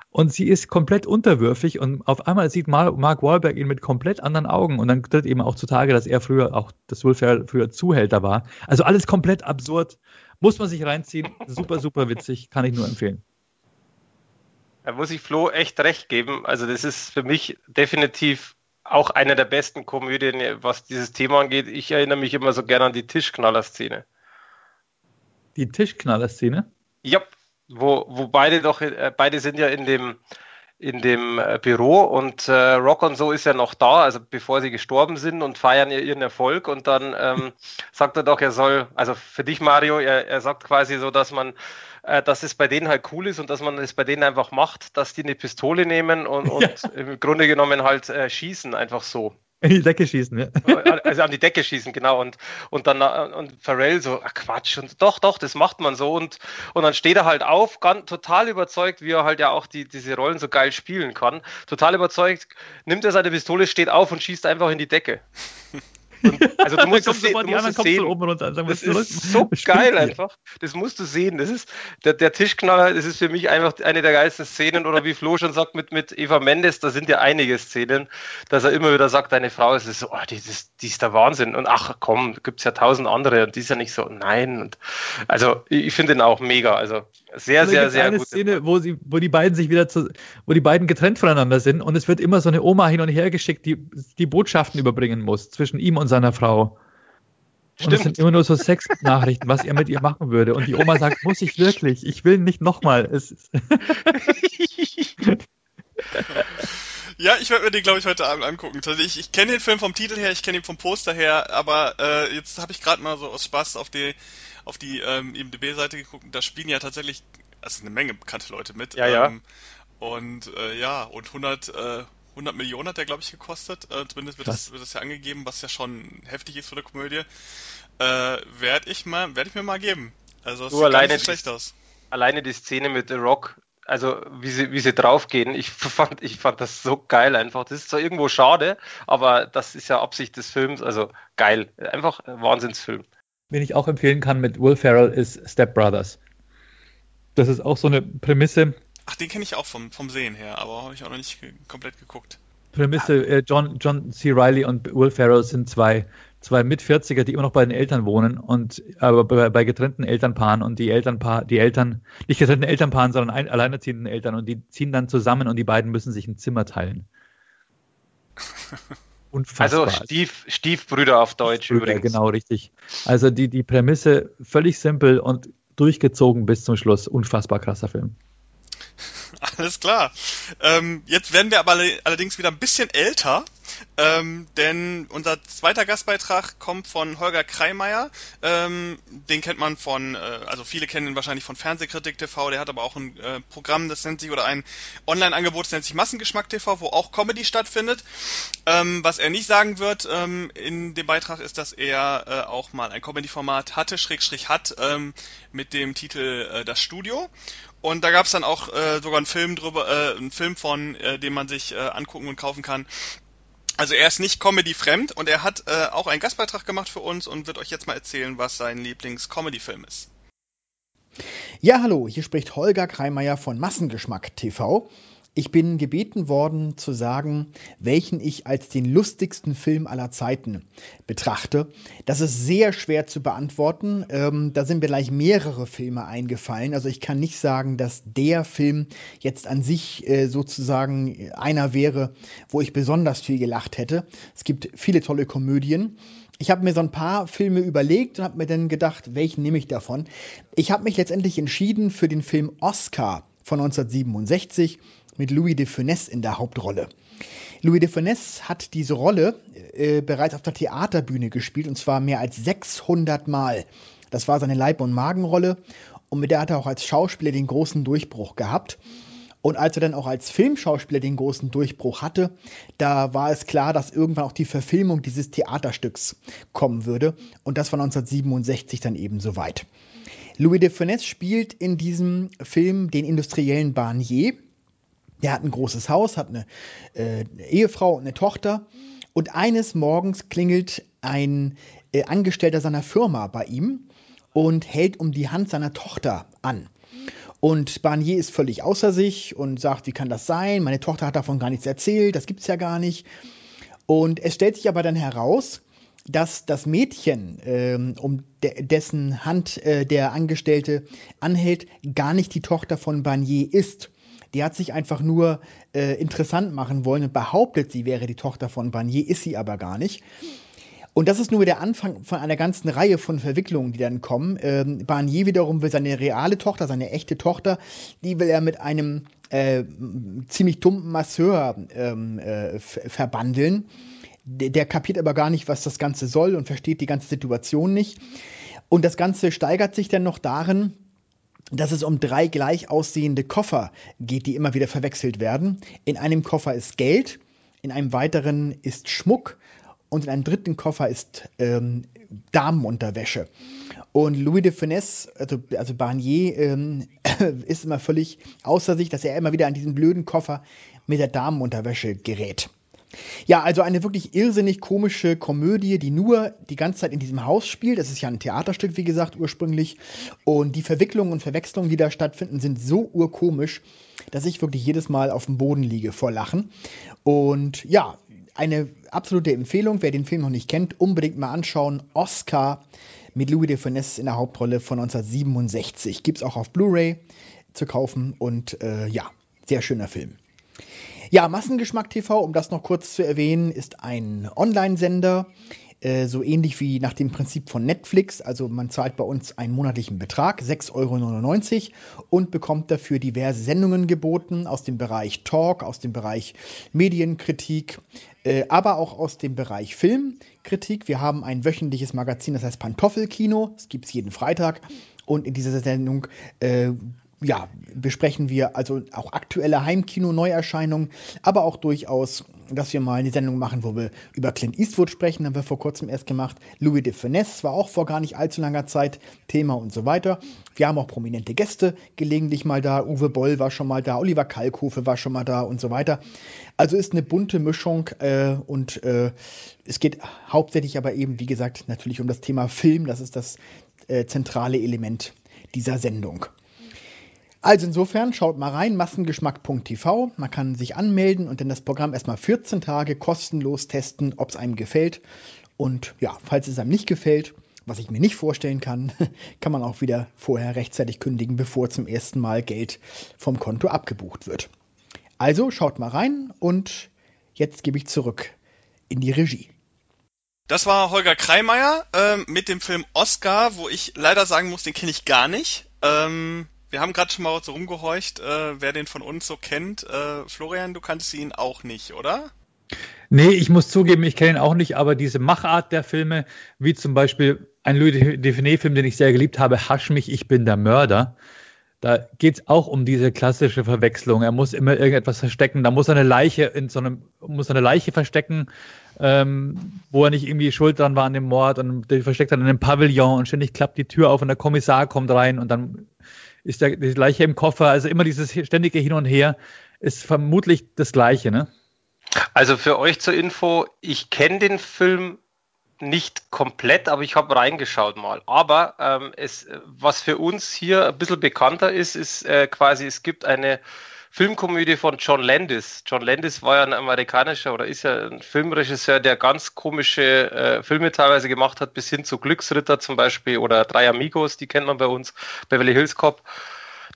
Und sie ist komplett unterwürfig und auf einmal sieht Mark Wahlberg ihn mit komplett anderen Augen und dann tritt eben auch zutage, dass er früher auch, das Will Ferrell früher Zuhälter war. Also alles komplett absurd. Muss man sich reinziehen. Super, super witzig. Kann ich nur empfehlen. Da muss ich Flo echt recht geben. Also das ist für mich definitiv auch eine der besten Komödien, was dieses Thema angeht. Ich erinnere mich immer so gerne an die Tischknaller-Szene. Die Tischknaller-Szene? Ja, wo, wo beide doch, äh, beide sind ja in dem, in dem äh, Büro und äh, Rock und so ist ja noch da, also bevor sie gestorben sind und feiern ihren Erfolg und dann ähm, sagt er doch, er soll, also für dich Mario, er, er sagt quasi so, dass man, äh, dass es bei denen halt cool ist und dass man es bei denen einfach macht, dass die eine Pistole nehmen und, und ja. im Grunde genommen halt äh, schießen, einfach so. In die Decke schießen, ja. Also an die Decke schießen, genau. Und, und dann und Pharrell so, ach Quatsch, und doch, doch, das macht man so. Und, und dann steht er halt auf, ganz, total überzeugt, wie er halt ja auch die, diese Rollen so geil spielen kann. Total überzeugt, nimmt er seine Pistole, steht auf und schießt einfach in die Decke. Und, also du musst es sehen. Du musst es sehen. Runter, sagen, das ist so geil einfach. Das musst du sehen. Das ist der, der, Tischknaller. Das ist für mich einfach eine der geilsten Szenen. Oder wie Flo schon sagt mit, mit Eva Mendes, da sind ja einige Szenen, dass er immer wieder sagt, deine Frau ist so, oh, die, ist, die ist der Wahnsinn. Und ach komm, gibt es ja tausend andere und die ist ja nicht so, nein. Und, also ich finde ihn auch mega. Also sehr, also sehr, sehr eine gut. Szene, wo, sie, wo die beiden sich wieder zu, wo die beiden getrennt voneinander sind und es wird immer so eine Oma hin und her geschickt, die die Botschaften überbringen muss zwischen ihm und seiner Frau. Und es sind immer nur so Sexnachrichten, was er mit ihr machen würde. Und die Oma sagt, muss ich wirklich? Ich will nicht nochmal. ja, ich werde mir den, glaube ich, heute Abend angucken. Also ich, ich kenne den Film vom Titel her, ich kenne ihn vom Poster her, aber äh, jetzt habe ich gerade mal so aus Spaß auf die, auf die ähm, IMDB-Seite geguckt. Da spielen ja tatsächlich also eine Menge bekannte Leute mit. Ja, ja. Ähm, und äh, ja, und 100, äh, 100 Millionen hat der, glaube ich, gekostet. Äh, zumindest wird das, wird das ja angegeben, was ja schon heftig ist für eine Komödie. Äh, werde ich mal, werde ich mir mal geben. Also es sieht alleine nicht so schlecht die, aus. Alleine die Szene mit The Rock, also wie sie, wie sie draufgehen, ich fand, ich fand das so geil einfach. Das ist zwar irgendwo schade, aber das ist ja Absicht des Films, also geil. Einfach ein Wahnsinnsfilm. Wen ich auch empfehlen kann mit Will Ferrell ist Step Brothers. Das ist auch so eine Prämisse, Ach, den kenne ich auch vom, vom Sehen her, aber habe ich auch noch nicht komplett geguckt. Prämisse, äh, John, John C. Riley und Will Ferrell sind zwei, zwei Mit-40er, die immer noch bei den Eltern wohnen und aber bei, bei getrennten Elternpaaren und die Elternpaar, die Eltern, nicht getrennten Elternpaaren, sondern ein, alleinerziehenden Eltern und die ziehen dann zusammen und die beiden müssen sich ein Zimmer teilen. Unfassbar. Also Stief, Stiefbrüder auf Deutsch Stiefbrüder, übrigens. Genau, richtig. Also die, die Prämisse völlig simpel und durchgezogen bis zum Schluss. Unfassbar krasser Film. Alles klar. Ähm, jetzt werden wir aber allerdings wieder ein bisschen älter, ähm, denn unser zweiter Gastbeitrag kommt von Holger Kreimeier. Ähm, den kennt man von, äh, also viele kennen ihn wahrscheinlich von Fernsehkritik TV. Der hat aber auch ein äh, Programm, das nennt sich oder ein Online-Angebot, das nennt sich Massengeschmack TV, wo auch Comedy stattfindet. Ähm, was er nicht sagen wird ähm, in dem Beitrag ist, dass er äh, auch mal ein Comedy-Format hatte, Schrägstrich hat, ähm, mit dem Titel äh, Das Studio. Und da gab es dann auch äh, sogar einen Film drüber, äh, ein Film von, äh, den man sich äh, angucken und kaufen kann. Also er ist nicht Comedy-fremd und er hat äh, auch einen Gastbeitrag gemacht für uns und wird euch jetzt mal erzählen, was sein Lieblings-Comedy-Film ist. Ja, hallo, hier spricht Holger Kreimeier von Massengeschmack TV. Ich bin gebeten worden zu sagen, welchen ich als den lustigsten Film aller Zeiten betrachte. Das ist sehr schwer zu beantworten. Ähm, da sind mir gleich mehrere Filme eingefallen. Also ich kann nicht sagen, dass der Film jetzt an sich äh, sozusagen einer wäre, wo ich besonders viel gelacht hätte. Es gibt viele tolle Komödien. Ich habe mir so ein paar Filme überlegt und habe mir dann gedacht, welchen nehme ich davon. Ich habe mich letztendlich entschieden für den Film Oscar von 1967 mit Louis de Funès in der Hauptrolle. Louis de Funès hat diese Rolle äh, bereits auf der Theaterbühne gespielt und zwar mehr als 600 Mal. Das war seine Leib- und Magenrolle und mit der hat er auch als Schauspieler den großen Durchbruch gehabt. Und als er dann auch als Filmschauspieler den großen Durchbruch hatte, da war es klar, dass irgendwann auch die Verfilmung dieses Theaterstücks kommen würde. Und das war 1967 dann eben soweit. Louis de Funès spielt in diesem Film den industriellen Barnier, der hat ein großes Haus, hat eine, äh, eine Ehefrau und eine Tochter. Und eines Morgens klingelt ein äh, Angestellter seiner Firma bei ihm und hält um die Hand seiner Tochter an. Und Barnier ist völlig außer sich und sagt, wie kann das sein? Meine Tochter hat davon gar nichts erzählt, das gibt's ja gar nicht. Und es stellt sich aber dann heraus, dass das Mädchen, ähm, um de dessen Hand äh, der Angestellte anhält, gar nicht die Tochter von Barnier ist. Die hat sich einfach nur äh, interessant machen wollen und behauptet, sie wäre die Tochter von Barnier, ist sie aber gar nicht. Und das ist nur der Anfang von einer ganzen Reihe von Verwicklungen, die dann kommen. Ähm, Barnier wiederum will seine reale Tochter, seine echte Tochter, die will er mit einem äh, ziemlich dummen Masseur ähm, äh, verbandeln. Der, der kapiert aber gar nicht, was das Ganze soll und versteht die ganze Situation nicht. Und das Ganze steigert sich dann noch darin, dass es um drei gleich aussehende Koffer geht, die immer wieder verwechselt werden. In einem Koffer ist Geld, in einem weiteren ist Schmuck und in einem dritten Koffer ist ähm, Damenunterwäsche. Und Louis de Finesse, also, also Barnier, ähm, ist immer völlig außer sich, dass er immer wieder an diesen blöden Koffer mit der Damenunterwäsche gerät. Ja, also eine wirklich irrsinnig komische Komödie, die nur die ganze Zeit in diesem Haus spielt. Das ist ja ein Theaterstück, wie gesagt, ursprünglich. Und die Verwicklungen und Verwechslungen, die da stattfinden, sind so urkomisch, dass ich wirklich jedes Mal auf dem Boden liege vor Lachen. Und ja, eine absolute Empfehlung. Wer den Film noch nicht kennt, unbedingt mal anschauen. Oscar mit Louis de Funès in der Hauptrolle von 1967. Gibt es auch auf Blu-ray zu kaufen und äh, ja, sehr schöner Film. Ja, Massengeschmack TV, um das noch kurz zu erwähnen, ist ein Online-Sender, äh, so ähnlich wie nach dem Prinzip von Netflix. Also man zahlt bei uns einen monatlichen Betrag, 6,99 Euro, und bekommt dafür diverse Sendungen geboten aus dem Bereich Talk, aus dem Bereich Medienkritik, äh, aber auch aus dem Bereich Filmkritik. Wir haben ein wöchentliches Magazin, das heißt Pantoffelkino. Das gibt es jeden Freitag. Und in dieser Sendung äh, ja, besprechen wir also auch aktuelle Heimkino-Neuerscheinungen, aber auch durchaus, dass wir mal eine Sendung machen, wo wir über Clint Eastwood sprechen, haben wir vor kurzem erst gemacht. Louis de Finesse war auch vor gar nicht allzu langer Zeit Thema und so weiter. Wir haben auch prominente Gäste gelegentlich mal da. Uwe Boll war schon mal da, Oliver Kalkofe war schon mal da und so weiter. Also ist eine bunte Mischung äh, und äh, es geht hauptsächlich aber eben, wie gesagt, natürlich um das Thema Film. Das ist das äh, zentrale Element dieser Sendung. Also insofern schaut mal rein, massengeschmack.tv. Man kann sich anmelden und dann das Programm erstmal 14 Tage kostenlos testen, ob es einem gefällt. Und ja, falls es einem nicht gefällt, was ich mir nicht vorstellen kann, kann man auch wieder vorher rechtzeitig kündigen, bevor zum ersten Mal Geld vom Konto abgebucht wird. Also schaut mal rein und jetzt gebe ich zurück in die Regie. Das war Holger Kreimeier äh, mit dem Film Oscar, wo ich leider sagen muss, den kenne ich gar nicht. Ähm, wir haben gerade schon mal so rumgehorcht, äh, wer den von uns so kennt. Äh, Florian, du kanntest ihn auch nicht, oder? Nee, ich muss zugeben, ich kenne ihn auch nicht, aber diese Machart der Filme, wie zum Beispiel ein Louis Define-Film, den ich sehr geliebt habe, Hasch mich, ich bin der Mörder. Da geht es auch um diese klassische Verwechslung. Er muss immer irgendetwas verstecken. Da muss er eine Leiche in so einem, muss eine Leiche verstecken, ähm, wo er nicht irgendwie schuld dran war an dem Mord und versteckt dann in einem Pavillon und ständig klappt die Tür auf und der Kommissar kommt rein und dann ist der, die Leiche im Koffer, also immer dieses ständige Hin und Her ist vermutlich das Gleiche, ne? Also für euch zur Info, ich kenne den Film nicht komplett, aber ich habe reingeschaut mal. Aber ähm, es, was für uns hier ein bisschen bekannter ist, ist äh, quasi, es gibt eine Filmkomödie von John Landis. John Landis war ja ein amerikanischer oder ist ja ein Filmregisseur, der ganz komische äh, Filme teilweise gemacht hat, bis hin zu Glücksritter zum Beispiel oder Drei Amigos, die kennt man bei uns, Beverly Hills Cop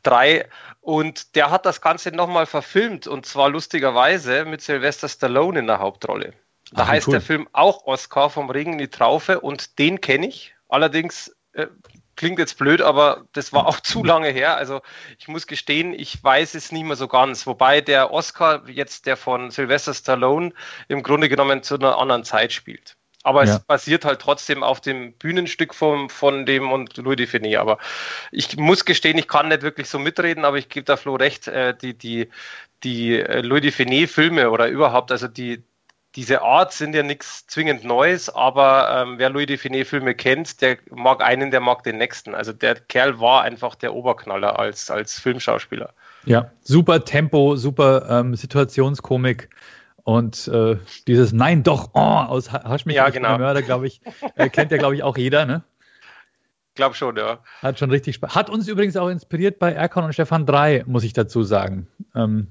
3. Und der hat das Ganze nochmal verfilmt und zwar lustigerweise mit Sylvester Stallone in der Hauptrolle. Da Ach, heißt cool. der Film auch Oscar vom Regen in die Traufe und den kenne ich. Allerdings äh, klingt jetzt blöd, aber das war auch zu lange her. Also ich muss gestehen, ich weiß es nicht mehr so ganz. Wobei der Oscar jetzt, der von Sylvester Stallone, im Grunde genommen zu einer anderen Zeit spielt. Aber ja. es basiert halt trotzdem auf dem Bühnenstück vom, von dem und Louis Define. Aber ich muss gestehen, ich kann nicht wirklich so mitreden, aber ich gebe da Flo recht, äh, die, die, die äh, Louis Define Filme oder überhaupt, also die, diese Art sind ja nichts zwingend Neues, aber ähm, wer Louis Define Filme kennt, der mag einen, der mag den nächsten. Also der Kerl war einfach der Oberknaller als, als Filmschauspieler. Ja, super Tempo, super ähm, Situationskomik und äh, dieses Nein, doch, oh, aus Hasch mich ja, genau. Mörder, glaube ich, äh, kennt ja, glaube ich, auch jeder, ne? Glaub schon, ja. Hat schon richtig Spaß. Hat uns übrigens auch inspiriert bei Erkon und Stefan 3, muss ich dazu sagen. Ähm,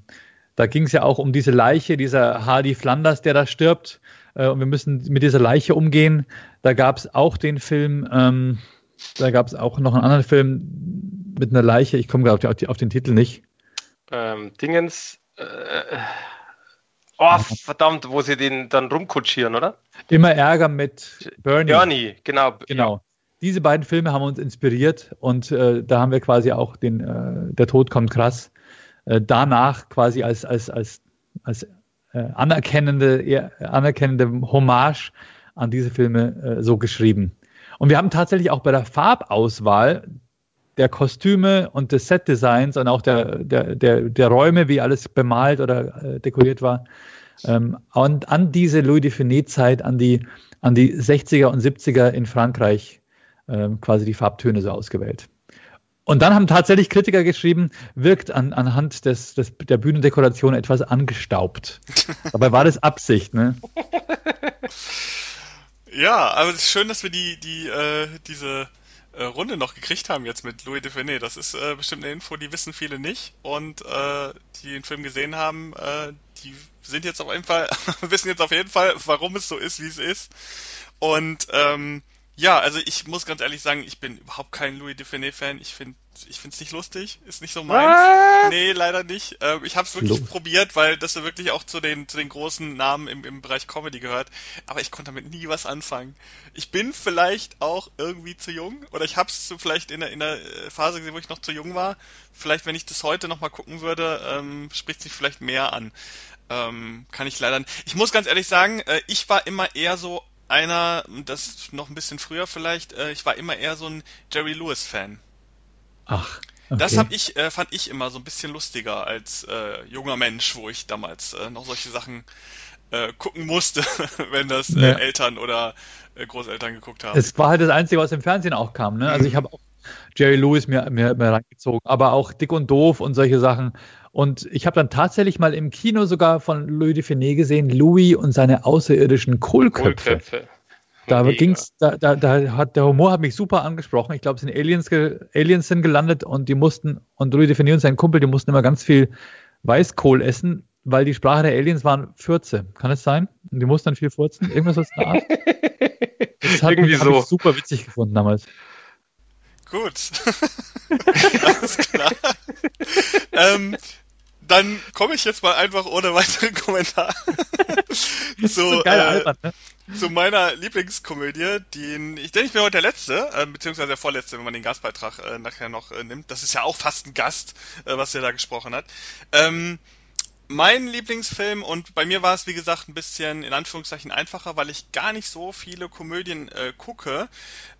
da ging es ja auch um diese Leiche, dieser Hardy Flanders, der da stirbt. Äh, und wir müssen mit dieser Leiche umgehen. Da gab es auch den Film, ähm, da gab es auch noch einen anderen Film mit einer Leiche. Ich komme gerade auf, auf, den Titel nicht. Ähm, Dingens. Äh, oh, verdammt, wo sie den dann rumkutschieren, oder? Immer Ärger mit Bernie. Bernie, genau. Genau. Diese beiden Filme haben uns inspiriert und äh, da haben wir quasi auch den äh, Der Tod kommt krass äh, danach quasi als, als, als, als äh, anerkennende, anerkennende Hommage an diese Filme äh, so geschrieben. Und wir haben tatsächlich auch bei der Farbauswahl der Kostüme und des Setdesigns und auch der, der, der, der Räume, wie alles bemalt oder äh, dekoriert war, ähm, und an diese Louis de Finet-Zeit, an die, an die 60er und 70er in Frankreich ähm, quasi die Farbtöne so ausgewählt. Und dann haben tatsächlich Kritiker geschrieben, wirkt an, anhand des, des, der Bühnendekoration etwas angestaubt. Dabei war das Absicht, ne? Ja, aber es ist schön, dass wir die, die, äh, diese äh, Runde noch gekriegt haben jetzt mit Louis Define. Das ist äh, bestimmt eine Info, die wissen viele nicht. Und äh, die den Film gesehen haben, äh, die sind jetzt auf jeden Fall, wissen jetzt auf jeden Fall, warum es so ist, wie es ist. Und ähm, ja, also ich muss ganz ehrlich sagen, ich bin überhaupt kein Louis Define-Fan. Ich finde ich finde es nicht lustig, ist nicht so meins. Was? Nee, leider nicht. Ähm, ich habe es wirklich Lo probiert, weil das ja wirklich auch zu den zu den großen Namen im, im Bereich Comedy gehört. Aber ich konnte damit nie was anfangen. Ich bin vielleicht auch irgendwie zu jung oder ich habe es so vielleicht in der in der äh, Phase gesehen, wo ich noch zu jung war. Vielleicht, wenn ich das heute noch mal gucken würde, ähm, spricht sich vielleicht mehr an. Ähm, kann ich leider. Nicht. Ich muss ganz ehrlich sagen, äh, ich war immer eher so einer, das noch ein bisschen früher vielleicht, äh, ich war immer eher so ein Jerry Lewis-Fan. Ach. Okay. Das hab ich, äh, fand ich immer so ein bisschen lustiger als äh, junger Mensch, wo ich damals äh, noch solche Sachen äh, gucken musste, wenn das äh, ja. Eltern oder äh, Großeltern geguckt haben. Es war halt das Einzige, was im Fernsehen auch kam. Ne? Also ich habe auch Jerry Lewis mir, mir, mir reingezogen, aber auch Dick und Doof und solche Sachen. Und ich habe dann tatsächlich mal im Kino sogar von Louis Define gesehen, Louis und seine außerirdischen Kohlköpfe. Kohlköpfe. Da ging's, da, da, da hat der Humor hat mich super angesprochen. Ich glaube, es sind Aliens, Aliens sind gelandet und die mussten, und Louis Define und sein Kumpel, die mussten immer ganz viel Weißkohl essen, weil die Sprache der Aliens waren Fürze. Kann es sein? Und die mussten dann viel furzen? Irgendwas aus der Art? Das hat Irgendwie mich, so. ich super witzig gefunden damals. Gut. Alles klar. ähm, dann komme ich jetzt mal einfach ohne weiteren Kommentar zu, äh, Albert, ne? zu meiner Lieblingskomödie, den ich denke, ich bin heute der letzte, äh, beziehungsweise der vorletzte, wenn man den Gastbeitrag äh, nachher noch äh, nimmt. Das ist ja auch fast ein Gast, äh, was er da gesprochen hat. Ähm, mein Lieblingsfilm und bei mir war es wie gesagt ein bisschen in Anführungszeichen einfacher, weil ich gar nicht so viele Komödien äh, gucke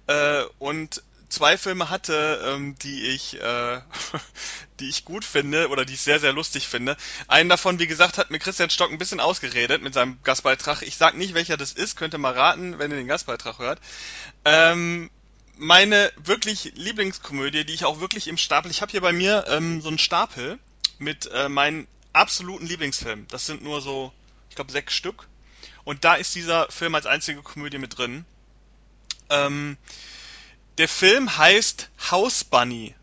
äh, und zwei Filme hatte, ähm, die ich, äh, die ich gut finde oder die ich sehr, sehr lustig finde. Einen davon, wie gesagt, hat mir Christian Stock ein bisschen ausgeredet mit seinem Gastbeitrag. Ich sag nicht, welcher das ist, könnt ihr mal raten, wenn ihr den Gastbeitrag hört. Ähm, meine wirklich Lieblingskomödie, die ich auch wirklich im Stapel, ich habe hier bei mir ähm, so einen Stapel mit äh, meinen absoluten Lieblingsfilmen. Das sind nur so, ich glaube, sechs Stück. Und da ist dieser Film als einzige Komödie mit drin. Ähm, der Film heißt House Bunny.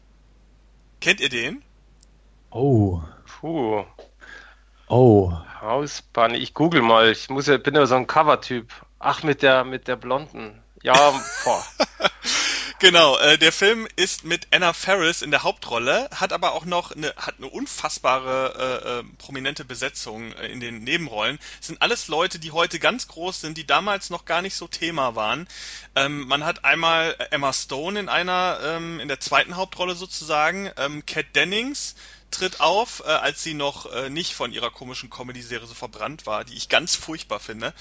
Kennt ihr den? Oh. Puh. Oh. House Bunny. Ich google mal. Ich muss ja, bin ja so ein Cover-Typ. Ach, mit der, mit der Blonden. Ja, boah. Genau, äh, der Film ist mit Anna Faris in der Hauptrolle, hat aber auch noch eine, hat eine unfassbare äh, äh, prominente Besetzung äh, in den Nebenrollen. Das sind alles Leute, die heute ganz groß sind, die damals noch gar nicht so Thema waren. Ähm, man hat einmal Emma Stone in einer, ähm, in der zweiten Hauptrolle sozusagen, ähm, Kat Dennings, tritt auf, äh, als sie noch äh, nicht von ihrer komischen Comedy-Serie so verbrannt war, die ich ganz furchtbar finde.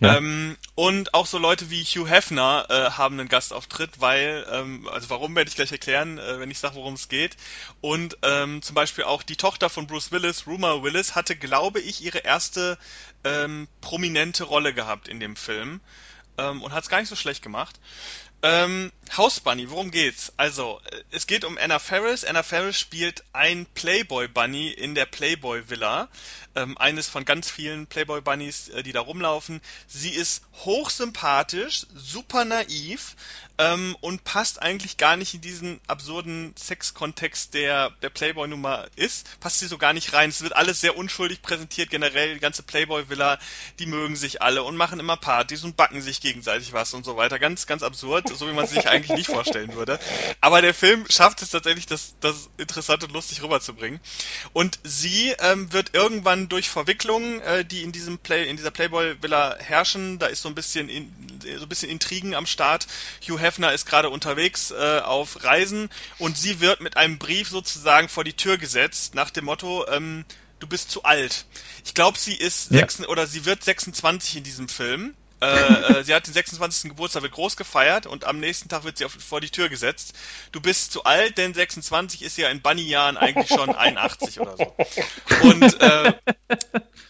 Ja. Ähm, und auch so Leute wie Hugh Hefner äh, haben einen Gastauftritt, weil, ähm, also warum werde ich gleich erklären, äh, wenn ich sage, worum es geht. Und ähm, zum Beispiel auch die Tochter von Bruce Willis, Rumor Willis, hatte, glaube ich, ihre erste ähm, prominente Rolle gehabt in dem Film ähm, und hat es gar nicht so schlecht gemacht. Ähm, House Bunny, worum geht's? Also, äh, es geht um Anna Faris. Anna Faris spielt ein Playboy Bunny in der Playboy Villa. Ähm, eines von ganz vielen Playboy Bunnies, äh, die da rumlaufen. Sie ist hochsympathisch, super naiv ähm, und passt eigentlich gar nicht in diesen absurden Sexkontext, der der Playboy Nummer ist. Passt sie so gar nicht rein. Es wird alles sehr unschuldig präsentiert. Generell die ganze Playboy Villa, die mögen sich alle und machen immer Partys und backen sich gegenseitig was und so weiter. Ganz, ganz absurd, so wie man es sich eigentlich nicht vorstellen würde. Aber der Film schafft es tatsächlich, das, das interessant und lustig rüberzubringen. Und sie ähm, wird irgendwann durch Verwicklungen, äh, die in diesem Play, in dieser Playboy Villa herrschen, da ist so ein bisschen in, so ein bisschen Intrigen am Start. Hugh Hefner ist gerade unterwegs äh, auf Reisen und sie wird mit einem Brief sozusagen vor die Tür gesetzt nach dem Motto, ähm, du bist zu alt. Ich glaube, sie ist Ja. sechs, oder sie wird 26 in diesem Film. Äh, äh, sie hat den 26. Geburtstag, wird groß gefeiert und am nächsten Tag wird sie auf, vor die Tür gesetzt. Du bist zu alt, denn 26 ist ja in Bunny-Jahren eigentlich schon 81 oder so. Und, äh,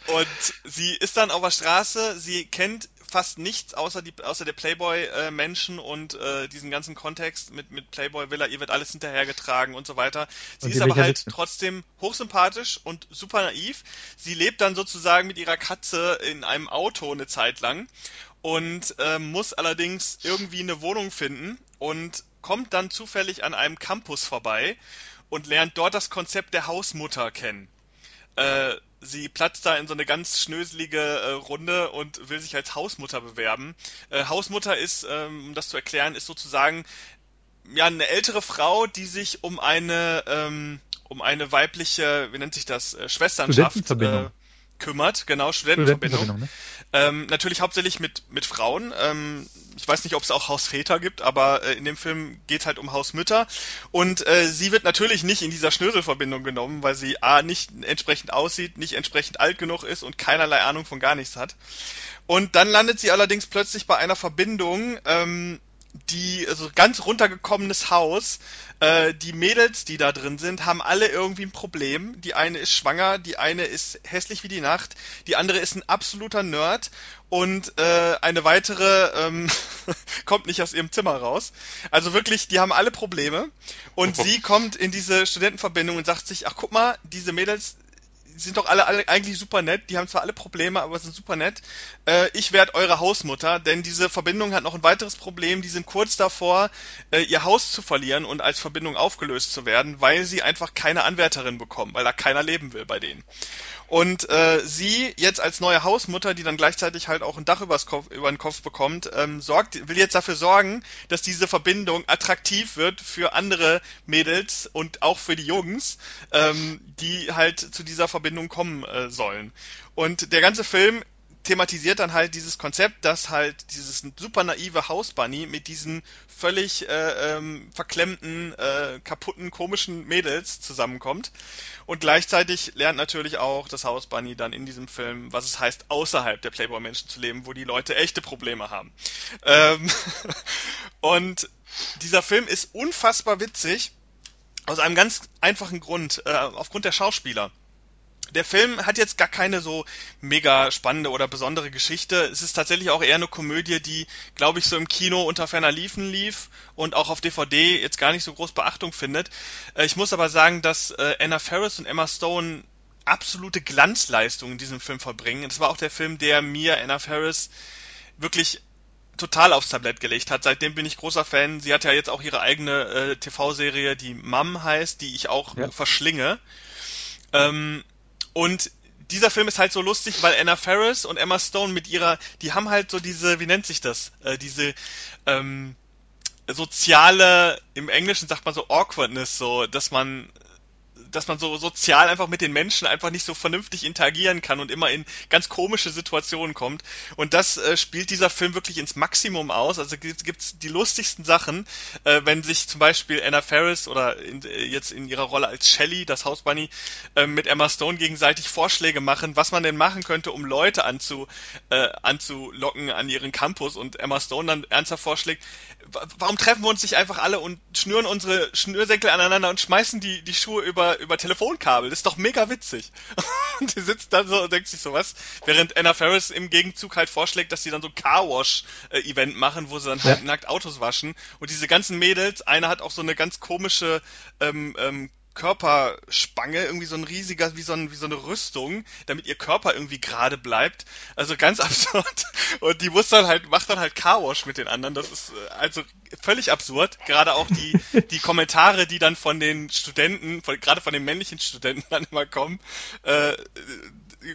und sie ist dann auf der Straße, sie kennt fast nichts außer, die, außer der Playboy-Menschen und äh, diesen ganzen Kontext mit, mit Playboy Villa, ihr wird alles hinterhergetragen und so weiter. Sie ist aber halt trotzdem hochsympathisch und super naiv. Sie lebt dann sozusagen mit ihrer Katze in einem Auto eine Zeit lang und ähm, muss allerdings irgendwie eine Wohnung finden und kommt dann zufällig an einem Campus vorbei und lernt dort das Konzept der Hausmutter kennen. Äh, sie platzt da in so eine ganz schnöselige äh, Runde und will sich als Hausmutter bewerben. Äh, Hausmutter ist, ähm, um das zu erklären, ist sozusagen ja eine ältere Frau, die sich um eine ähm, um eine weibliche, wie nennt sich das, äh, Schwesternschaft Studentenverbindung. Kümmert, genau, Studentenverbindung. Studentenverbindung, ne? Ähm, natürlich hauptsächlich mit, mit Frauen. Ähm, ich weiß nicht, ob es auch Hausväter gibt, aber äh, in dem Film geht halt um Hausmütter. Und äh, sie wird natürlich nicht in dieser Schnöselverbindung genommen, weil sie A nicht entsprechend aussieht, nicht entsprechend alt genug ist und keinerlei Ahnung von gar nichts hat. Und dann landet sie allerdings plötzlich bei einer Verbindung, ähm, die, also ganz runtergekommenes Haus. Äh, die Mädels, die da drin sind, haben alle irgendwie ein Problem. Die eine ist schwanger, die eine ist hässlich wie die Nacht, die andere ist ein absoluter Nerd und äh, eine weitere ähm, kommt nicht aus ihrem Zimmer raus. Also wirklich, die haben alle Probleme. Und sie kommt in diese Studentenverbindung und sagt sich, ach guck mal, diese Mädels, sind doch alle, alle eigentlich super nett. Die haben zwar alle Probleme, aber sind super nett. Äh, ich werde eure Hausmutter, denn diese Verbindung hat noch ein weiteres Problem. Die sind kurz davor, äh, ihr Haus zu verlieren und als Verbindung aufgelöst zu werden, weil sie einfach keine Anwärterin bekommen, weil da keiner leben will bei denen. Und äh, sie jetzt als neue Hausmutter, die dann gleichzeitig halt auch ein Dach übers Kopf, über den Kopf bekommt, ähm, sorgt, will jetzt dafür sorgen, dass diese Verbindung attraktiv wird für andere Mädels und auch für die Jungs, ähm, die halt zu dieser Verbindung kommen äh, sollen. Und der ganze Film thematisiert dann halt dieses Konzept, dass halt dieses super naive Hausbunny mit diesen völlig äh, ähm, verklemmten, äh, kaputten, komischen Mädels zusammenkommt. Und gleichzeitig lernt natürlich auch das Hausbunny dann in diesem Film, was es heißt, außerhalb der Playboy-Menschen zu leben, wo die Leute echte Probleme haben. Ähm und dieser Film ist unfassbar witzig, aus einem ganz einfachen Grund, äh, aufgrund der Schauspieler. Der Film hat jetzt gar keine so mega spannende oder besondere Geschichte. Es ist tatsächlich auch eher eine Komödie, die, glaube ich, so im Kino unter ferner Liefen lief und auch auf DVD jetzt gar nicht so groß Beachtung findet. Äh, ich muss aber sagen, dass äh, Anna Faris und Emma Stone absolute Glanzleistung in diesem Film verbringen. Das war auch der Film, der mir Anna Faris wirklich total aufs Tablett gelegt hat. Seitdem bin ich großer Fan. Sie hat ja jetzt auch ihre eigene äh, TV-Serie, die Mom heißt, die ich auch ja. verschlinge. Ähm, und dieser Film ist halt so lustig, weil Anna Faris und Emma Stone mit ihrer, die haben halt so diese, wie nennt sich das, äh, diese ähm, soziale, im Englischen sagt man so Awkwardness, so, dass man dass man so sozial einfach mit den Menschen einfach nicht so vernünftig interagieren kann und immer in ganz komische Situationen kommt. Und das äh, spielt dieser Film wirklich ins Maximum aus. Also gibt es die lustigsten Sachen, äh, wenn sich zum Beispiel Anna Faris oder in, äh, jetzt in ihrer Rolle als Shelley, das Hausbunny, äh, mit Emma Stone gegenseitig Vorschläge machen, was man denn machen könnte, um Leute anzu, äh, anzulocken an ihren Campus und Emma Stone dann ernsthaft vorschlägt, warum treffen wir uns nicht einfach alle und schnüren unsere Schnürsenkel aneinander und schmeißen die, die Schuhe über, über Telefonkabel? Das ist doch mega witzig. und die sitzt dann so und denkt sich so was, während Anna Ferris im Gegenzug halt vorschlägt, dass sie dann so Carwash-Event machen, wo sie dann halt ja. nackt Autos waschen. Und diese ganzen Mädels, eine hat auch so eine ganz komische ähm, ähm, Körperspange, irgendwie so ein riesiger, wie so, ein, wie so eine Rüstung, damit ihr Körper irgendwie gerade bleibt. Also ganz absurd. Und die muss dann halt, macht dann halt Carwash mit den anderen. Das ist äh, also völlig absurd. Gerade auch die, die Kommentare, die dann von den Studenten, von, gerade von den männlichen Studenten dann immer kommen, äh,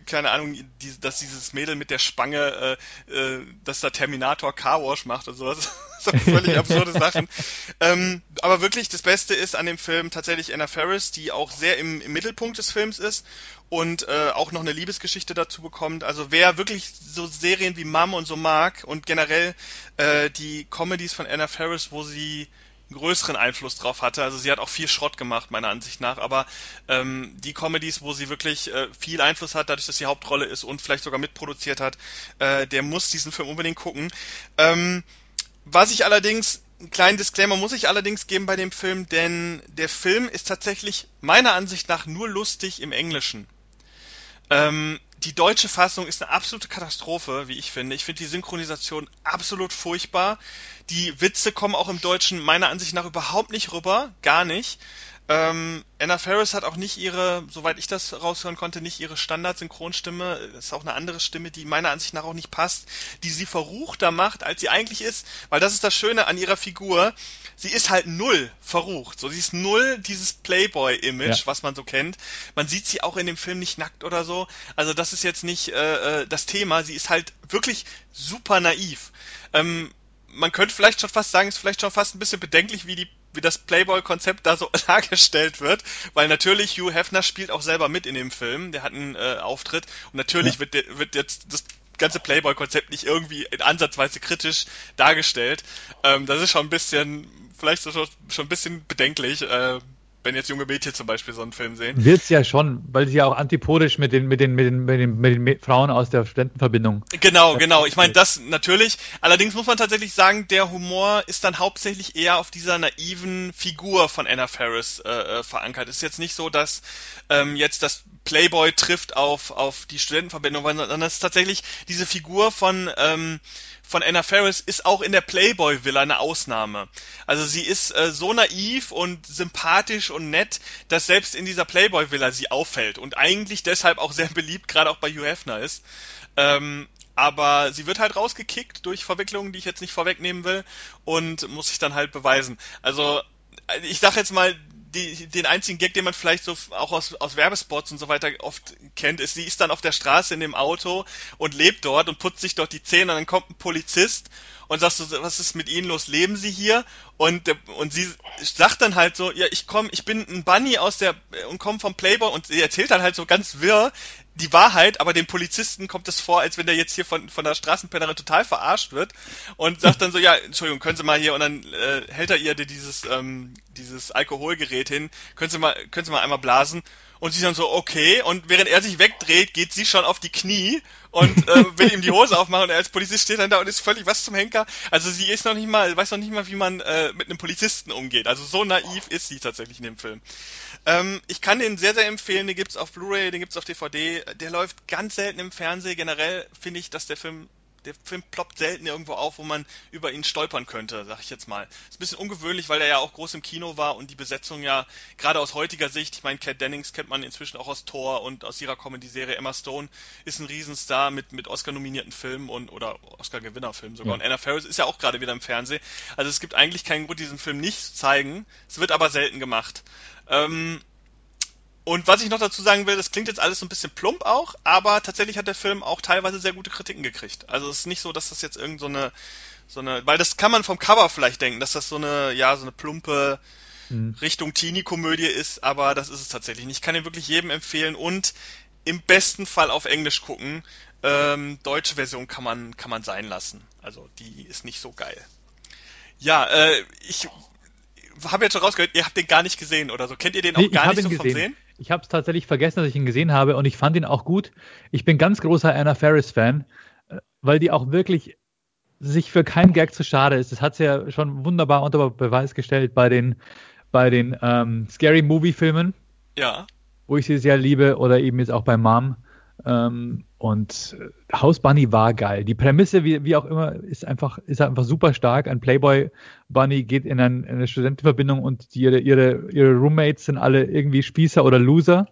keine Ahnung, die, dass dieses Mädel mit der Spange, äh, äh, dass da Terminator Carwash macht und sowas. so völlig absurde Sachen. Ähm, aber wirklich, das Beste ist an dem Film tatsächlich Anna Ferris, die auch sehr im, im Mittelpunkt des Films ist und äh, auch noch eine Liebesgeschichte dazu bekommt. Also wer wirklich so Serien wie Mom und so mag und generell äh, die Comedies von Anna Ferris, wo sie größeren Einfluss drauf hatte. Also sie hat auch viel Schrott gemacht, meiner Ansicht nach, aber ähm, die Comedies, wo sie wirklich äh, viel Einfluss hat, dadurch, dass sie Hauptrolle ist und vielleicht sogar mitproduziert hat, äh, der muss diesen Film unbedingt gucken. Ähm, was ich allerdings, einen kleinen Disclaimer muss ich allerdings geben bei dem Film, denn der Film ist tatsächlich meiner Ansicht nach nur lustig im Englischen. Ähm, die deutsche Fassung ist eine absolute Katastrophe, wie ich finde. Ich finde die Synchronisation absolut furchtbar. Die Witze kommen auch im Deutschen meiner Ansicht nach überhaupt nicht rüber, gar nicht. Ähm, Anna Ferris hat auch nicht ihre, soweit ich das raushören konnte, nicht ihre Standard-Synchronstimme. Das ist auch eine andere Stimme, die meiner Ansicht nach auch nicht passt, die sie verruchter macht, als sie eigentlich ist. Weil das ist das Schöne an ihrer Figur. Sie ist halt null verrucht. So, sie ist null dieses Playboy-Image, ja. was man so kennt. Man sieht sie auch in dem Film nicht nackt oder so. Also das ist jetzt nicht äh, äh das Thema. Sie ist halt wirklich super naiv. Ähm, man könnte vielleicht schon fast sagen, ist vielleicht schon fast ein bisschen bedenklich, wie die wie das Playboy-Konzept da so dargestellt wird, weil natürlich Hugh Hefner spielt auch selber mit in dem Film, der hat einen äh, Auftritt und natürlich ja. wird, wird jetzt das ganze Playboy-Konzept nicht irgendwie in ansatzweise kritisch dargestellt. Ähm, das ist schon ein bisschen, vielleicht schon, schon ein bisschen bedenklich. Äh, wenn jetzt junge Mädchen zum Beispiel so einen Film sehen. Wird's ja schon, weil sie ja auch antipodisch mit den, mit den, mit den, mit den, mit den Frauen aus der Studentenverbindung. Genau, genau. Ich meine, das natürlich. Allerdings muss man tatsächlich sagen, der Humor ist dann hauptsächlich eher auf dieser naiven Figur von Anna Ferris äh, äh verankert. Es ist jetzt nicht so, dass ähm, jetzt das Playboy trifft auf, auf die Studentenverbindung, sondern es ist tatsächlich diese Figur von ähm, von Anna Faris ist auch in der Playboy Villa eine Ausnahme. Also sie ist äh, so naiv und sympathisch und nett, dass selbst in dieser Playboy Villa sie auffällt und eigentlich deshalb auch sehr beliebt, gerade auch bei Hugh Hefner ist. Ähm, aber sie wird halt rausgekickt durch Verwicklungen, die ich jetzt nicht vorwegnehmen will und muss sich dann halt beweisen. Also ich sag jetzt mal, die, den einzigen Gag, den man vielleicht so auch aus, aus Werbespots und so weiter oft kennt, ist, sie ist dann auf der Straße in dem Auto und lebt dort und putzt sich dort die Zähne und dann kommt ein Polizist und sagt so, was ist mit Ihnen los? Leben Sie hier? Und, und sie sagt dann halt so, ja, ich komme, ich bin ein Bunny aus der, und komme vom Playboy und sie erzählt dann halt so ganz wirr, die Wahrheit, aber dem Polizisten kommt es vor, als wenn der jetzt hier von, von der Straßenpennerin total verarscht wird und sagt dann so, ja, Entschuldigung, können Sie mal hier und dann äh, hält er ihr dieses, ähm, dieses Alkoholgerät hin, können Sie mal, können Sie mal einmal blasen Und sie dann so, okay. Und während er sich wegdreht, geht sie schon auf die Knie und äh, will ihm die Hose aufmachen. Und er als Polizist steht dann da und ist völlig was zum Henker. Also sie ist noch nicht mal, weiß noch nicht mal, wie man äh, mit einem Polizisten umgeht. Also so naiv ist sie tatsächlich in dem Film. Ähm, ich kann den sehr, sehr empfehlen. Den gibt's auf Blu-ray, den gibt's auf DVD. Der läuft ganz selten im Fernsehen. Generell finde ich, dass der Film der Film ploppt selten irgendwo auf, wo man über ihn stolpern könnte, sag ich jetzt mal. Ist ein bisschen ungewöhnlich, weil er ja auch groß im Kino war und die Besetzung ja gerade aus heutiger Sicht, ich meine, Cat Dennings kennt man inzwischen auch aus Thor und aus ihrer Comedy-Serie Emma Stone ist ein Riesenstar mit, mit Oscar-nominierten Filmen und oder Oscar-Gewinnerfilmen sogar. Ja. Und Anna Ferris ist ja auch gerade wieder im Fernsehen. Also es gibt eigentlich keinen Grund, diesen Film nicht zu zeigen. Es wird aber selten gemacht. Ähm, und was ich noch dazu sagen will, das klingt jetzt alles so ein bisschen plump auch, aber tatsächlich hat der Film auch teilweise sehr gute Kritiken gekriegt. Also es ist nicht so, dass das jetzt irgend so eine, so eine, weil das kann man vom Cover vielleicht denken, dass das so eine, ja, so eine plumpe mhm. Richtung Teenie-Komödie ist, aber das ist es tatsächlich nicht. Ich kann ihn wirklich jedem empfehlen und im besten Fall auf Englisch gucken. Ähm, deutsche Version kann man, kann man sein lassen. Also die ist nicht so geil. Ja, äh, ich habe jetzt schon rausgehört, ihr habt den gar nicht gesehen oder so. Kennt ihr den auch nee, gar nicht so vom Sehen? Ich habe es tatsächlich vergessen, dass ich ihn gesehen habe und ich fand ihn auch gut. Ich bin ganz großer Anna Ferris-Fan, äh, weil die auch wirklich sich für keinen Gag zu schade ist. Das hat sie ja schon wunderbar unter Beweis gestellt bei den, bei den ähm, Scary Movie-Filmen. Ja. Wo ich sie sehr liebe oder eben jetzt auch bei Mom. Ähm, und äh, House Bunny war geil. Die Prämisse, wie, wie auch immer, ist einfach, ist einfach super stark. Ein Playboy Bunny geht in, ein, in eine Studentenverbindung und die, ihre, ihre, ihre Roommates sind alle irgendwie Spießer oder Loser.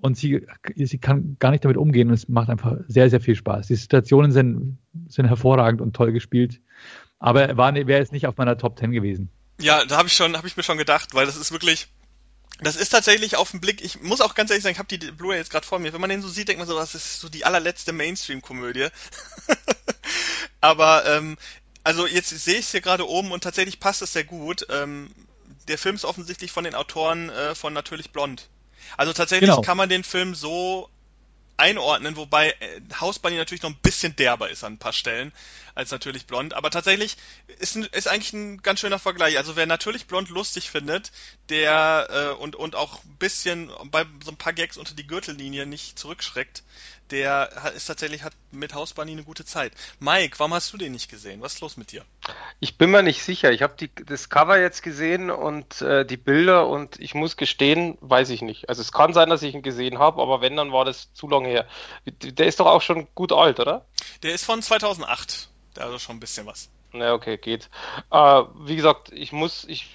Und sie, sie kann gar nicht damit umgehen und es macht einfach sehr, sehr viel Spaß. Die Situationen sind, sind hervorragend und toll gespielt. Aber wäre jetzt nicht auf meiner Top 10 gewesen. Ja, da habe ich schon, habe ich mir schon gedacht, weil das ist wirklich, das ist tatsächlich auf den Blick, ich muss auch ganz ehrlich sagen, ich habe die Blu-ray jetzt gerade vor mir. Wenn man den so sieht, denkt man so, das ist so die allerletzte Mainstream-Komödie. Aber ähm, also jetzt sehe ich es hier gerade oben und tatsächlich passt es sehr gut. Ähm, der Film ist offensichtlich von den Autoren äh, von Natürlich Blond. Also tatsächlich genau. kann man den Film so einordnen, wobei äh, House Bunny natürlich noch ein bisschen derber ist an ein paar Stellen als natürlich blond. Aber tatsächlich ist, ist eigentlich ein ganz schöner Vergleich. Also wer natürlich blond lustig findet, der äh, und, und auch ein bisschen bei so ein paar Gags unter die Gürtellinie nicht zurückschreckt, der ist tatsächlich hat mit Hausbahn eine gute Zeit. Mike, warum hast du den nicht gesehen? Was ist los mit dir? Ich bin mir nicht sicher. Ich habe das Cover jetzt gesehen und äh, die Bilder und ich muss gestehen, weiß ich nicht. Also es kann sein, dass ich ihn gesehen habe, aber wenn, dann war das zu lange her. Der ist doch auch schon gut alt, oder? Der ist von 2008. Also schon ein bisschen was. Na, okay, geht. Äh, wie gesagt, ich muss, ich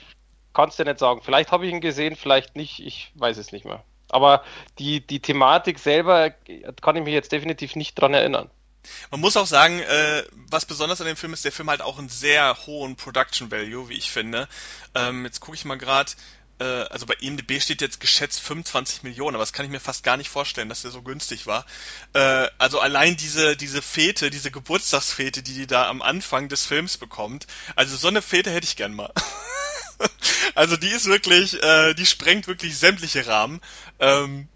kann es dir nicht sagen. Vielleicht habe ich ihn gesehen, vielleicht nicht. Ich weiß es nicht mehr. Aber die, die Thematik selber kann ich mich jetzt definitiv nicht dran erinnern. Man muss auch sagen, äh, was besonders an dem Film ist, der Film hat auch einen sehr hohen Production Value, wie ich finde. Ähm, jetzt gucke ich mal gerade, äh, also bei IMDb steht jetzt geschätzt 25 Millionen, aber das kann ich mir fast gar nicht vorstellen, dass der so günstig war. Äh, also allein diese, diese Fete, diese Geburtstagsfete, die die da am Anfang des Films bekommt, also so eine Fete hätte ich gern mal. also die ist wirklich, äh, die sprengt wirklich sämtliche Rahmen. Ähm,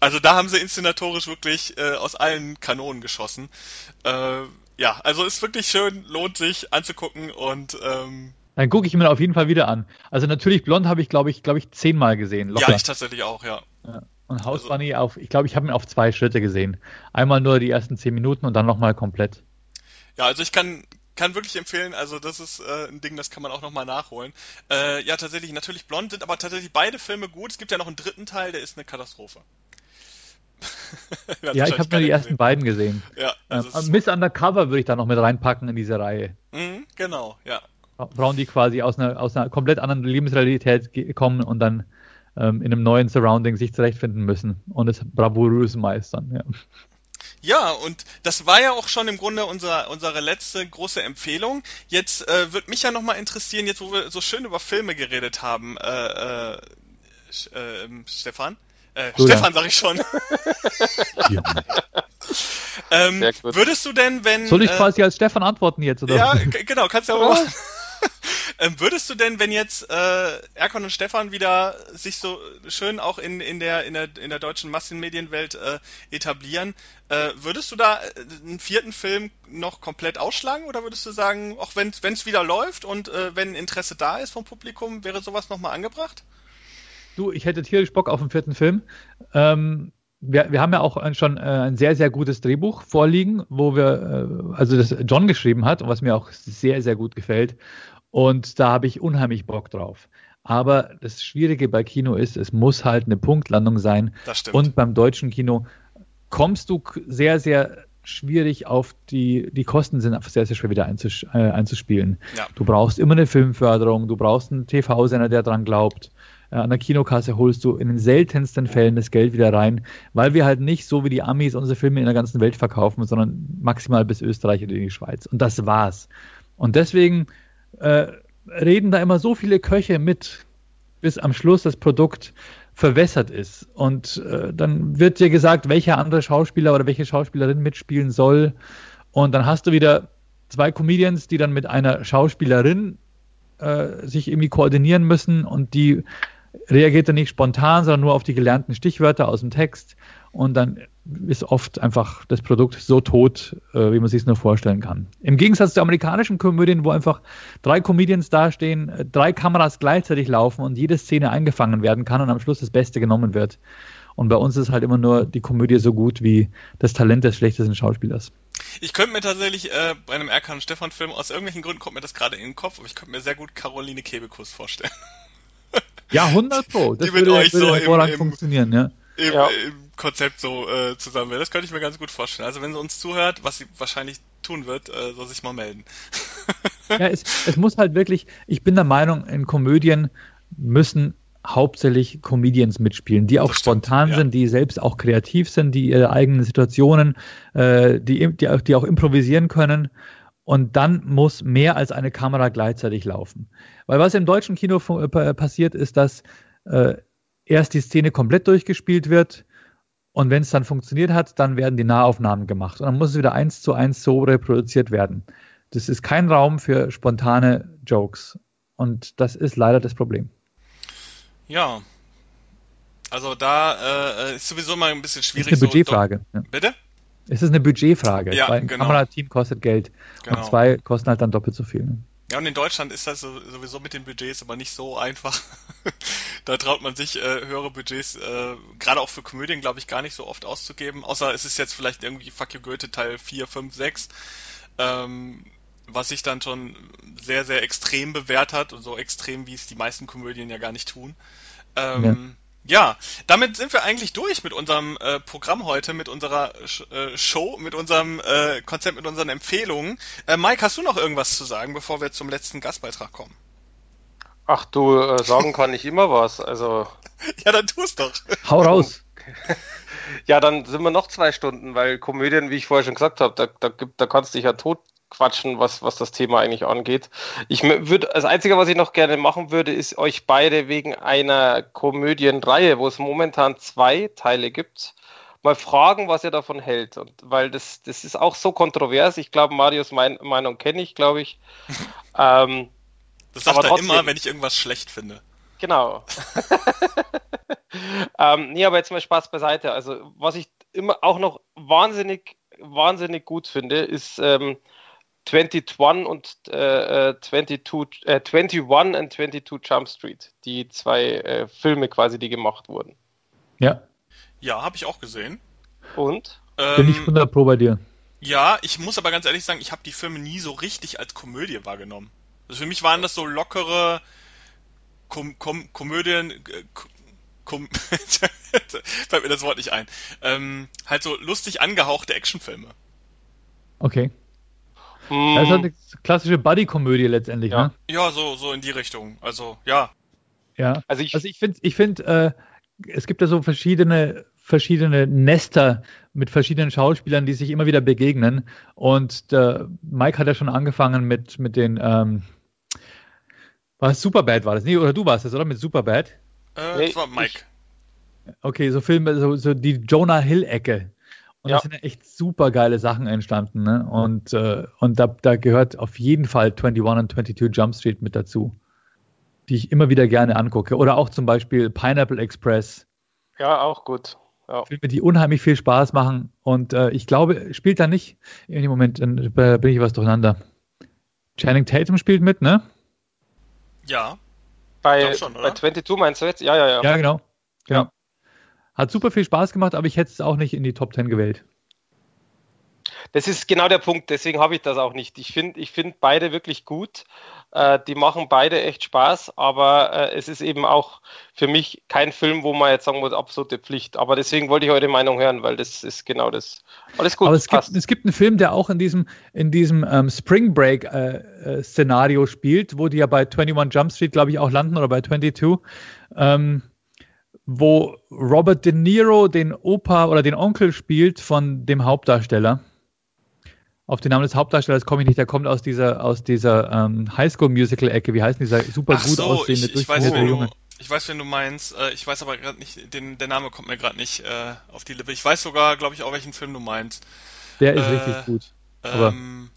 also da haben sie inszenatorisch wirklich äh, aus allen Kanonen geschossen. Äh, ja, also ist wirklich schön, lohnt sich anzugucken und ähm, dann gucke ich mir auf jeden Fall wieder an. Also natürlich Blond habe ich, glaube ich, glaube ich, zehnmal gesehen. Locker. Ja, ich tatsächlich auch, ja. ja. Und House also, Bunny auf, ich glaube, ich habe ihn auf zwei Schritte gesehen. Einmal nur die ersten zehn Minuten und dann nochmal komplett. Ja, also ich kann, kann wirklich empfehlen, also das ist äh, ein Ding, das kann man auch nochmal nachholen. Äh, ja, tatsächlich, natürlich Blond sind aber tatsächlich beide Filme gut. Es gibt ja noch einen dritten Teil, der ist eine Katastrophe. ja, ich habe nur die ersten gesehen. beiden gesehen. Ja, also ähm, Miss Undercover würde ich da noch mit reinpacken in diese Reihe. Mhm, genau, ja. Frauen, die quasi aus einer, aus einer komplett anderen Lebensrealität kommen und dann ähm, in einem neuen Surrounding sich zurechtfinden müssen und es bravourös meistern. Ja. Ja, und das war ja auch schon im Grunde unsere, unsere letzte große Empfehlung. Jetzt äh, würde mich ja nochmal interessieren, jetzt wo wir so schön über Filme geredet haben, äh, äh, äh, Stefan. Äh, so, Stefan ja. sag ich schon. ja. ähm, würdest du denn, wenn. Soll ich äh, quasi als Stefan antworten jetzt, oder? Ja, genau, kannst du ja auch machen. ähm, würdest du denn, wenn jetzt äh, Erkon und Stefan wieder sich so schön auch in, in, der, in, der, in der deutschen Massenmedienwelt äh, etablieren, äh, würdest du da äh, einen vierten Film noch komplett ausschlagen oder würdest du sagen, auch wenn es wieder läuft und äh, wenn Interesse da ist vom Publikum, wäre sowas nochmal angebracht? Du, ich hätte tierisch Bock auf einen vierten Film. ähm, wir, wir haben ja auch schon äh, ein sehr, sehr gutes Drehbuch vorliegen, wo wir, äh, also das John geschrieben hat und was mir auch sehr, sehr gut gefällt. Und da habe ich unheimlich Bock drauf. Aber das Schwierige bei Kino ist, es muss halt eine Punktlandung sein. Das stimmt. Und beim deutschen Kino kommst du sehr, sehr schwierig auf die, die Kosten sind einfach sehr, sehr schwer wieder einzus, äh, einzuspielen. Ja. Du brauchst immer eine Filmförderung, du brauchst einen TV-Sender, der dran glaubt. Äh, an der Kinokasse holst du in den seltensten Fällen das Geld wieder rein, weil wir halt nicht so wie die Amis unsere Filme in der ganzen Welt verkaufen, sondern maximal bis Österreich oder in die Schweiz. Und das war's. Und deswegen äh, reden da immer so viele Köche mit, bis am Schluss das Produkt verwässert ist. Und äh, dann wird dir gesagt, welcher andere Schauspieler oder welche Schauspielerin mitspielen soll. Und dann hast du wieder zwei Comedians, die dann mit einer Schauspielerin äh, sich irgendwie koordinieren müssen und die reagiert dann nicht spontan, sondern nur auf die gelernten Stichwörter aus dem Text. Und dann ist oft einfach das Produkt so tot, äh, wie man sich es nur vorstellen kann. Im Gegensatz zu amerikanischen Komödien, wo einfach drei Comedians dastehen, äh, drei Kameras gleichzeitig laufen und jede Szene eingefangen werden kann und am Schluss das Beste genommen wird. Und bei uns ist halt immer nur die Komödie so gut wie das Talent des schlechtesten Schauspielers. Ich könnte mir tatsächlich äh, bei einem Erkan Stefan Film aus irgendwelchen Gründen kommt mir das gerade in den Kopf, aber ich könnte mir sehr gut Caroline Kebekus vorstellen. Ja, 100 Pro. Das Die mit würde, euch würde so hervorragend im- im- funktionieren, ja. Im, Ja. im Konzept so äh, zusammen wäre. Das könnte ich mir ganz gut vorstellen. Also wenn sie uns zuhört, was sie wahrscheinlich tun wird, äh, soll sich mal melden. Ja, es, es muss halt wirklich, ich bin der Meinung, in Komödien müssen hauptsächlich Comedians mitspielen, die auch Das stimmt, spontan ja. sind, die selbst auch kreativ sind, die ihre eigenen Situationen, äh, die, die, auch- die auch improvisieren können. Und dann muss mehr als eine Kamera gleichzeitig laufen. Weil was im deutschen Kino äh, pa- passiert, ist, dass äh, erst die Szene komplett durchgespielt wird und wenn es dann funktioniert hat, dann werden die Nahaufnahmen gemacht. Und dann muss es wieder eins zu eins so reproduziert werden. Das ist kein Raum für spontane Jokes. Und das ist leider das Problem. Ja. Also da äh, ist sowieso mal ein bisschen Es schwierig. ist eine so- Budgetfrage. Ja. Bitte? Es ist eine Budgetfrage. Ja, weil ein genau. Kamerateam kostet Geld Genau. und zwei kosten halt dann doppelt so viel. Ja, und in Deutschland ist das so- sowieso mit den Budgets aber nicht so einfach. da traut man sich äh, höhere Budgets, äh, gerade auch für Komödien, glaube ich, gar nicht so oft auszugeben. Außer es ist jetzt vielleicht irgendwie Fuck You Goethe Teil 4, 5, 6. Ähm, was sich dann schon sehr, sehr extrem bewährt hat und so extrem, wie es die meisten Komödien ja gar nicht tun. Ähm, ja. Damit sind wir eigentlich durch mit unserem äh, Programm heute, mit unserer Sch äh, Show, mit unserem äh, Konzept, mit unseren Empfehlungen. Äh, Mike, hast du noch irgendwas zu sagen, bevor wir zum letzten Gastbeitrag kommen? Ach du, äh, sagen kann ich immer was. Also, Ja, dann tu es doch. Hau raus! ja, dann sind wir noch zwei Stunden, weil Komödien, wie ich vorher schon gesagt habe, da, da, gibt- da kannst du dich ja tot quatschen, was, was das Thema eigentlich angeht. Ich würde, das Einzige, was ich noch gerne machen würde, ist euch beide wegen einer Komödienreihe, wo es momentan zwei Teile gibt, mal fragen, was ihr davon hält. Und weil das, das ist auch so kontrovers. Ich glaube, Marius mein, Meinung kenne ich, glaube ich. ähm, Das sagt Aber er trotzdem. immer, wenn ich irgendwas schlecht finde. Genau. ähm, nee, aber jetzt mal Spaß beiseite. Also, was ich immer auch noch wahnsinnig, wahnsinnig gut finde, ist ähm, 21 und äh, äh, 22, äh, 21 und 22 Jump Street. Die zwei äh, Filme quasi, die gemacht wurden. Ja, Ja, habe ich auch gesehen. Und? bin ich Ähm, 100 Pro bei dir. ja, ich muss aber ganz ehrlich sagen, ich habe die Filme nie so richtig als Komödie wahrgenommen. Also für mich waren das so lockere Kom Kom Komödien, äh, Kom fällt mir das Wort nicht ein. Ähm, halt so lustig angehauchte Actionfilme. Okay. Mh, Das ist halt eine klassische Buddy-Komödie letztendlich, Ja. ne? Ja, so, so in die Richtung. Also, ja. Ja. also ich, Also ich finde, ich find, äh, es gibt ja so verschiedene, verschiedene Nester mit verschiedenen Schauspielern, die sich immer wieder begegnen. Und der Mike hat ja schon angefangen mit, mit den, ähm, was Superbad war das? Nee, oder du warst das, oder? Mit Superbad? Äh, Nee, das war Mike. Okay, so Filme, so, so die Jonah Hill-Ecke. Und Ja. da sind ja echt super geile Sachen entstanden. Ne? Und, äh, und da, da gehört auf jeden Fall 21 und 22 Jump Street mit dazu, die ich immer wieder gerne angucke. Oder auch zum Beispiel Pineapple Express. ja, auch gut. Ja. Filme, die unheimlich viel Spaß machen. Und äh, ich glaube, spielt da nicht, in dem Moment dann äh, bin ich was durcheinander. Channing Tatum spielt mit, ne? Ja. Bei, schon, bei oder? 22 meinst du jetzt? Ja, ja, ja. Ja, genau. genau. Ja. Hat super viel Spaß gemacht, aber ich hätte es auch nicht in die Top 10 gewählt. Das ist genau der Punkt, deswegen habe ich das auch nicht. Ich finde ich find beide wirklich gut. Äh, die machen beide echt Spaß, aber äh, es ist eben auch für mich kein Film, wo man jetzt sagen muss, absolute Pflicht. Aber deswegen wollte ich eure Meinung hören, weil das ist genau das. Alles gut. Aber es, gibt, es gibt einen Film, der auch in diesem, in diesem ähm, Spring Break äh, äh Szenario spielt, wo die ja bei 21 Jump Street, glaube ich, auch landen oder bei 22. Ähm, wo Robert De Niro den Opa oder den Onkel spielt von dem Hauptdarsteller auf den Namen des Hauptdarstellers komme ich nicht, der kommt aus dieser, aus dieser ähm, Highschool-Musical-Ecke. Wie heißt dieser super Ach gut so, aussehende, ich, ich weiß, Junge? Du, ich weiß, wen du meinst. Äh, ich weiß aber gerade nicht, den, der Name kommt mir gerade nicht äh, auf die Lippe. Ich weiß sogar, glaube ich, auch welchen Film du meinst. Der ist äh, richtig gut. Aber ähm,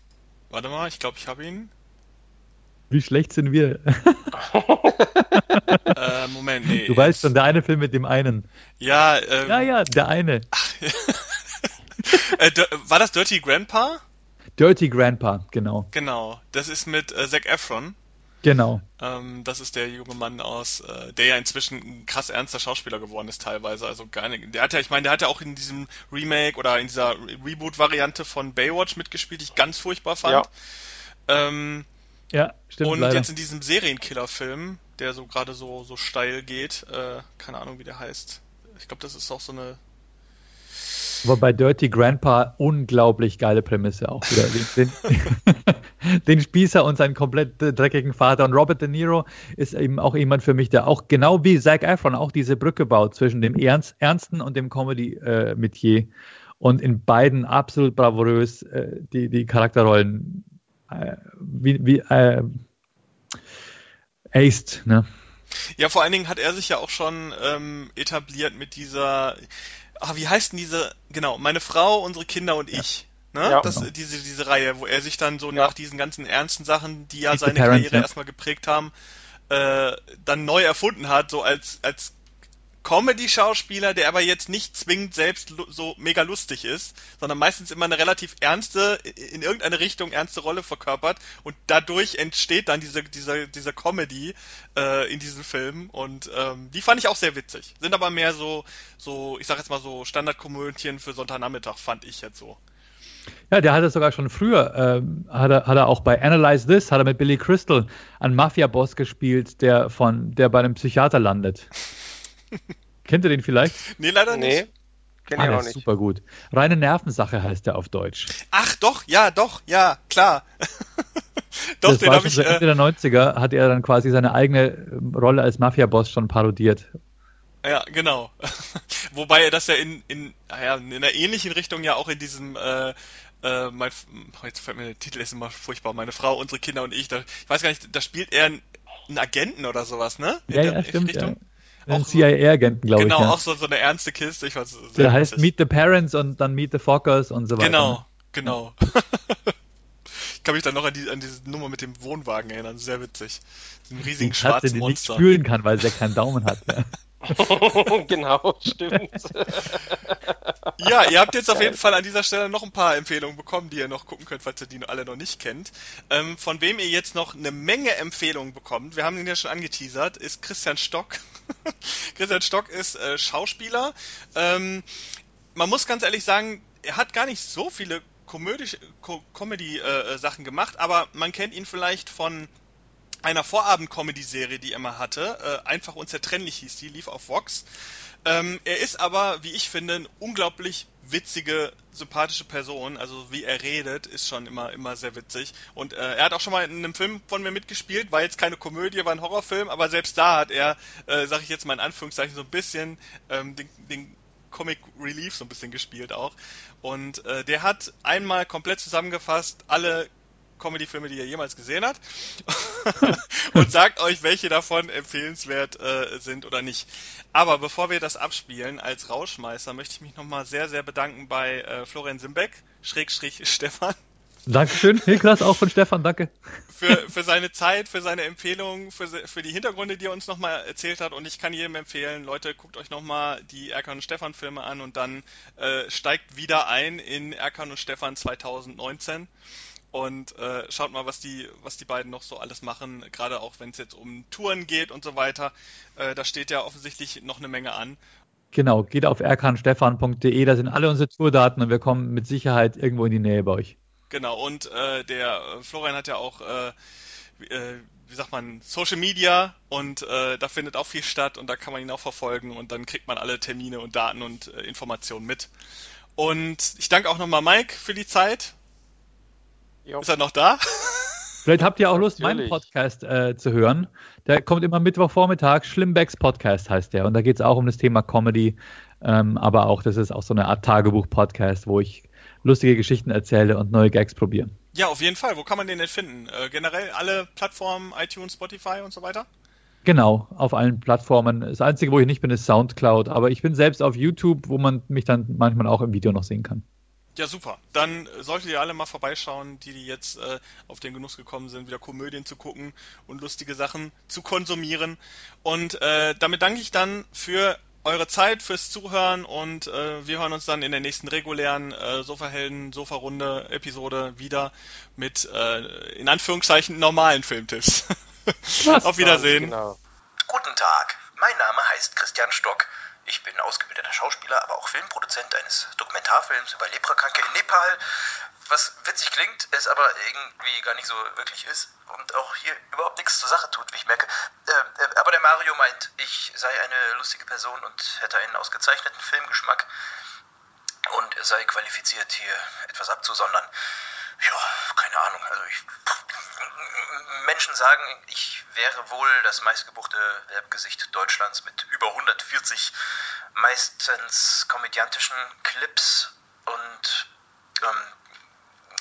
warte mal, ich glaube, ich habe ihn. Wie schlecht sind wir? äh, Moment, nee. Du weißt schon, der eine Film mit dem einen. Ja, ähm, ja, ja, der eine. äh, war das Dirty Grandpa? Dirty Grandpa, genau. Genau, das ist mit äh, Zac Efron. Genau. Ähm, das ist der junge Mann aus, äh, der ja inzwischen ein krass ernster Schauspieler geworden ist teilweise. Also gar nicht. Der hat ja, ich meine, der hat ja auch in diesem Remake oder in dieser Reboot-Variante von Baywatch mitgespielt, die ich ganz furchtbar fand. Ja, ähm, ja stimmt. Und leider. jetzt in diesem Serienkiller-Film, der so gerade so so steil geht, äh, keine Ahnung, wie der heißt. Ich glaube, das ist auch so eine aber bei Dirty Grandpa unglaublich geile Prämisse auch wieder. Den, den, den, Spießer und seinen komplett dreckigen Vater. Und Robert De Niro ist eben auch jemand für mich, der auch genau wie Zac Efron auch diese Brücke baut zwischen dem Ernst, Ernsten und dem Comedy-Metier. Äh, und in beiden absolut bravourös äh, die, die Charakterrollen äh, wie, wie äh, aced, ne? Ja, vor allen Dingen hat er sich ja auch schon ähm, etabliert mit dieser, ach, wie heißt denn diese, genau, meine Frau, unsere Kinder und ich. Ja. Ne? Ja, das, genau. diese, diese Reihe, wo er sich dann so ja. nach diesen ganzen ernsten Sachen, die ja seine Parents, Karriere erstmal geprägt haben, äh, dann neu erfunden hat, so als, als Comedy-Schauspieler, der aber jetzt nicht zwingend selbst so mega lustig ist, sondern meistens immer eine relativ ernste, in irgendeine Richtung ernste Rolle verkörpert und dadurch entsteht dann diese, diese, diese Comedy äh, in diesen Filmen und ähm, die fand ich auch sehr witzig. Sind aber mehr so, so, ich sag jetzt mal so Standardkomödien für Sonntagnachmittag, fand ich jetzt so. Ja, der hat es sogar schon früher, äh, hat, er, hat er auch bei Analyze This, hat er mit Billy Crystal einen Mafia-Boss gespielt, der von, der bei einem Psychiater landet. Kennt ihr den vielleicht? Nee, leider nee. nicht. Kenn ah, ich auch nicht. Super gut. Reine Nervensache heißt der auf Deutsch. Ach doch, ja, doch, ja, klar. doch, das den habe ich. Äh, Ende der 90er hat er dann quasi seine eigene Rolle als Mafia-Boss schon parodiert. Ja, genau. Wobei er das ja in, in, naja, in einer ähnlichen Richtung ja auch in diesem äh, äh, mein, jetzt fällt mir der Titel ist immer furchtbar, meine Frau, unsere Kinder und ich, da, ich weiß gar nicht, da spielt er einen, einen Agenten oder sowas, ne? In ja, der, ja, stimmt. Ja. Ein CIA-Agenten, glaube genau, ich. Genau, ja. auch so, so eine ernste Kiste. Ich weiß, Der heißt Meet the Parents und dann Meet the Fockers und so weiter. Genau, ne? genau. ich kann mich dann noch an, die, an diese Nummer mit dem Wohnwagen erinnern. Sehr witzig. Diesen riesigen Katze, schwarzen die Monster. nicht spülen kann, weil ja keinen Daumen hat. Ja. genau, stimmt. ja, ihr habt jetzt auf jeden Fall an dieser Stelle noch ein paar Empfehlungen bekommen, die ihr noch gucken könnt, falls ihr die alle noch nicht kennt. Ähm, von wem ihr jetzt noch eine Menge Empfehlungen bekommt, wir haben ihn ja schon angeteasert, ist Christian Stock. Christian Stock ist äh, Schauspieler. Ähm, man muss ganz ehrlich sagen, er hat gar nicht so viele Comedy-Sachen äh, gemacht, aber man kennt ihn vielleicht von einer Vorabend-Comedy-Serie, die er mal hatte. Äh, einfach unzertrennlich hieß die, lief auf Vox. Ähm, er ist aber, wie ich finde, eine unglaublich witzige, sympathische Person. Also wie er redet, ist schon immer, immer sehr witzig. Und äh, er hat auch schon mal in einem Film von mir mitgespielt. War jetzt keine Komödie, war ein Horrorfilm, aber selbst da hat er, äh, sag ich jetzt mal in Anführungszeichen, so ein bisschen ähm, den, den Comic Relief so ein bisschen gespielt auch. Und äh, der hat einmal komplett zusammengefasst alle Comedy-Filme, die ihr jemals gesehen habt. und sagt euch, welche davon empfehlenswert äh, sind oder nicht. Aber bevor wir das abspielen, als Rauschmeister möchte ich mich nochmal sehr, sehr bedanken bei äh, Florian Simbeck, Schrägstrich Stefan. Dankeschön, Hilkras auch von Stefan, danke. Für, für seine Zeit, für seine Empfehlungen, für, für die Hintergründe, die er uns nochmal erzählt hat. Und ich kann jedem empfehlen, Leute, guckt euch nochmal die Erkan und Stefan Filme an und dann äh, steigt wieder ein in Erkan und Stefan 2019 und äh, schaut mal, was die, was die beiden noch so alles machen, gerade auch wenn es jetzt um Touren geht und so weiter. Äh, da steht ja offensichtlich noch eine Menge an. Genau, geht auf erkanstefan.de, da sind alle unsere Tourdaten und wir kommen mit Sicherheit irgendwo in die Nähe bei euch. Genau, und äh, der äh, Florian hat ja auch, äh, wie, äh, wie sagt man, Social Media und da findet auch viel statt und da kann man ihn auch verfolgen und dann kriegt man alle Termine und Daten und Informationen mit. Und ich danke auch nochmal Mike für die Zeit. Jo. Ist er noch da? Vielleicht habt ihr auch Lust, Natürlich. meinen Podcast äh, zu hören. Der kommt immer Mittwochvormittag. Schlimmbecks Podcast heißt der. Und da geht es auch um das Thema Comedy. Ähm, aber auch, das ist auch so eine Art Tagebuch-Podcast, wo ich lustige Geschichten erzähle und neue Gags probiere. Ja, auf jeden Fall. Wo kann man den denn finden? Äh, generell alle Plattformen, iTunes, Spotify und so weiter? Genau, auf allen Plattformen. Das Einzige, wo ich nicht bin, ist Soundcloud. Aber ich bin selbst auf YouTube, wo man mich dann manchmal auch im Video noch sehen kann. Ja, super. Dann solltet ihr alle mal vorbeischauen, die, die jetzt äh, auf den Genuss gekommen sind, wieder Komödien zu gucken und lustige Sachen zu konsumieren. Und äh, damit danke ich dann für eure Zeit, fürs Zuhören und äh, wir hören uns dann in der nächsten regulären äh, Sofahelden, Sofa-Runde Episode wieder mit äh, in Anführungszeichen normalen Filmtipps. auf Wiedersehen. Genau. Guten Tag, mein Name heißt Christian Stock. Ich bin ausgebildeter Schauspieler, aber auch Filmproduzent eines Dokumentarfilms über Leprakranke in Nepal. Was witzig klingt, es aber irgendwie gar nicht so wirklich ist und auch hier überhaupt nichts zur Sache tut, wie ich merke. Äh, äh, aber der Mario meint, ich sei eine lustige Person und hätte einen ausgezeichneten Filmgeschmack und sei qualifiziert, hier etwas abzusondern. Ja, keine Ahnung. Also ich, Menschen sagen, ich wäre wohl das meistgebuchte Werbegesicht Deutschlands mit über 140 meistens komödiantischen Clips und ähm,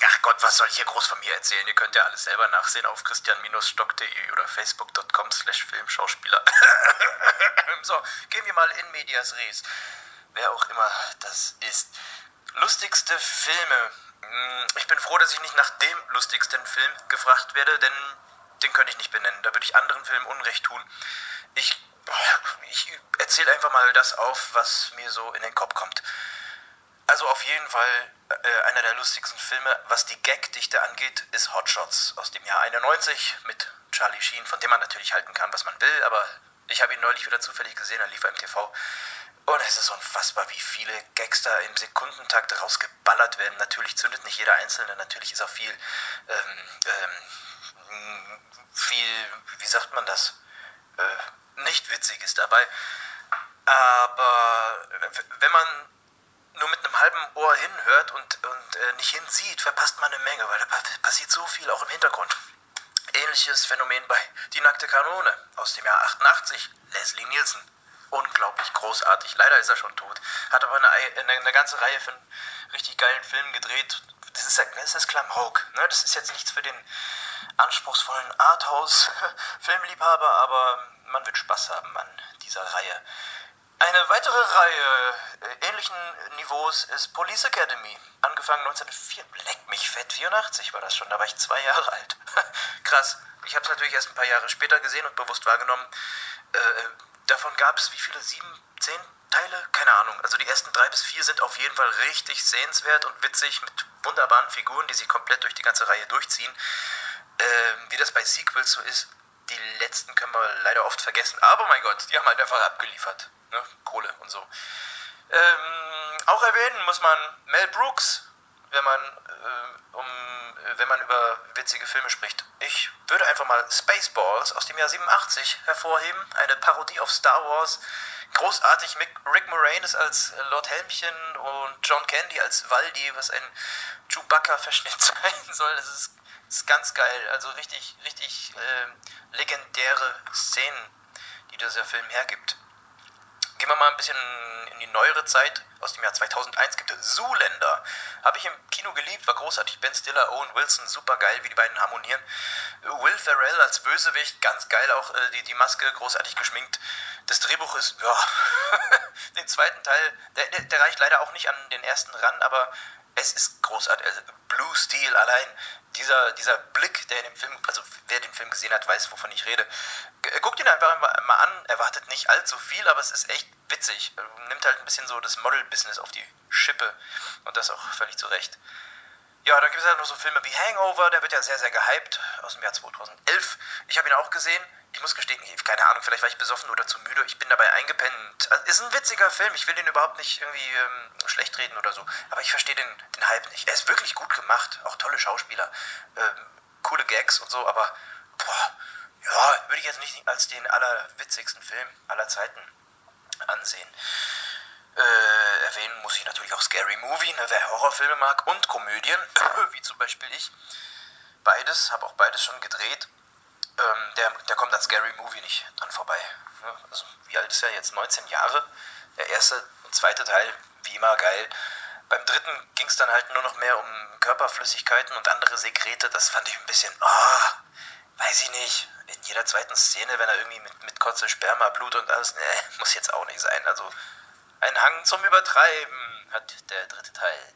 ach Gott, was soll ich hier groß von mir erzählen? Ihr könnt ja alles selber nachsehen auf christian-stock.de oder facebook.com slash filmschauspieler. so, gehen wir mal in medias res. Wer auch immer das ist. Lustigste Filme ich bin froh, dass ich nicht nach dem lustigsten Film gefragt werde, denn den könnte ich nicht benennen. Da würde ich anderen Filmen Unrecht tun. Ich, ich erzähle einfach mal das auf, was mir so in den Kopf kommt. Also auf jeden Fall äh, einer der lustigsten Filme, was die Gagdichte angeht, ist Hot Shots aus dem Jahr 91 mit Charlie Sheen, von dem man natürlich halten kann, was man will, aber ich habe ihn neulich wieder zufällig gesehen, er lief im TV. Und es ist unfassbar, wie viele Gags da im Sekundentakt rausgeballert werden. Natürlich zündet nicht jeder Einzelne, natürlich ist auch viel, ähm, ähm, viel, wie sagt man das, äh, nicht Witziges dabei. Aber wenn man nur mit einem halben Ohr hinhört und, und äh, nicht hinsieht, verpasst man eine Menge, weil da passiert so viel auch im Hintergrund. Ähnliches Phänomen bei Die nackte Kanone aus dem Jahr 88, Leslie Nielsen unglaublich großartig. Leider ist er schon tot. Hat aber eine, eine, eine ganze Reihe von richtig geilen Filmen gedreht. Das ist, das ist Klamauk. Ne? Das ist jetzt nichts für den anspruchsvollen Arthouse-Filmliebhaber, aber man wird Spaß haben an dieser Reihe. Eine weitere Reihe äh, ähnlichen Niveaus ist Police Academy. Angefangen 1904, leck mich fett, 84 war das schon, da war ich zwei Jahre alt. Krass. Ich habe es natürlich erst ein paar Jahre später gesehen und bewusst wahrgenommen. Äh, Davon gab es wie viele? Sieben, zehn Teile? Keine Ahnung. Also die ersten drei bis vier sind auf jeden Fall richtig sehenswert und witzig mit wunderbaren Figuren, die sich komplett durch die ganze Reihe durchziehen. Ähm, wie das bei Sequels so ist, die letzten können wir leider oft vergessen. Aber mein Gott, die haben halt einfach abgeliefert. Ne? Kohle und so. Ähm, auch erwähnen muss man Mel Brooks, wenn man, äh, um, wenn man über witzige Filme spricht. Ich würde einfach mal Spaceballs aus dem Jahr 87 hervorheben, eine Parodie auf Star Wars. Großartig, Rick Moranis als Lord Helmchen und John Candy als Waldi, was ein Chewbacca-Verschnitt sein soll. Das ist, ist, ganz geil. Also richtig, richtig äh, legendäre Szenen, die dieser Film hergibt. Gehen wir mal ein bisschen in die neuere Zeit. Aus dem Jahr 2001 gibt es Zoolander. Habe ich im Kino geliebt, war großartig. Ben Stiller, Owen Wilson, super geil, wie die beiden harmonieren. Will Ferrell als Bösewicht, ganz geil, auch äh, die, die Maske großartig geschminkt. Das Drehbuch ist, ja, den zweiten Teil, der, der, der reicht leider auch nicht an den ersten ran, aber es ist großartig. Also Blue Steel allein, dieser, dieser Blick, der in dem Film, also wer den Film gesehen hat, weiß, wovon ich rede. Guckt ihn einfach mal an, erwartet nicht allzu viel, aber es ist echt witzig. Nimmt halt ein bisschen so das Model-Business auf die Schippe und das auch völlig zu Recht. Ja, dann gibt es ja noch so Filme wie Hangover, der wird ja sehr, sehr gehypt, aus dem Jahr 2011. Ich habe ihn auch gesehen. Ich muss gestehen, keine Ahnung, vielleicht war ich besoffen oder zu müde. Ich bin dabei eingepennt. Also, ist ein witziger Film. Ich will den überhaupt nicht irgendwie ähm, schlecht reden oder so. Aber ich verstehe den, den Hype nicht. Er ist wirklich gut gemacht. Auch tolle Schauspieler. Ähm, coole Gags und so. Aber, boah, ja, würde ich jetzt nicht als den allerwitzigsten Film aller Zeiten ansehen. Äh, erwähnen muss ich natürlich auch Scary Movie, ne, wer Horrorfilme mag, und Komödien, wie zum Beispiel ich. Beides, habe auch beides schon gedreht. Ähm, der, der kommt an Scary Movie nicht dran vorbei. Ne? Also, wie alt ist er jetzt? 19 Jahre. Der erste und zweite Teil, wie immer, geil. Beim dritten ging es dann halt nur noch mehr um Körperflüssigkeiten und andere Sekrete. Das fand ich ein bisschen, oh, weiß ich nicht. In jeder zweiten Szene, wenn er irgendwie mit, mit Kotze, Sperma, Blut und alles, ne, muss jetzt auch nicht sein. Also ein Hang zum Übertreiben hat der dritte Teil.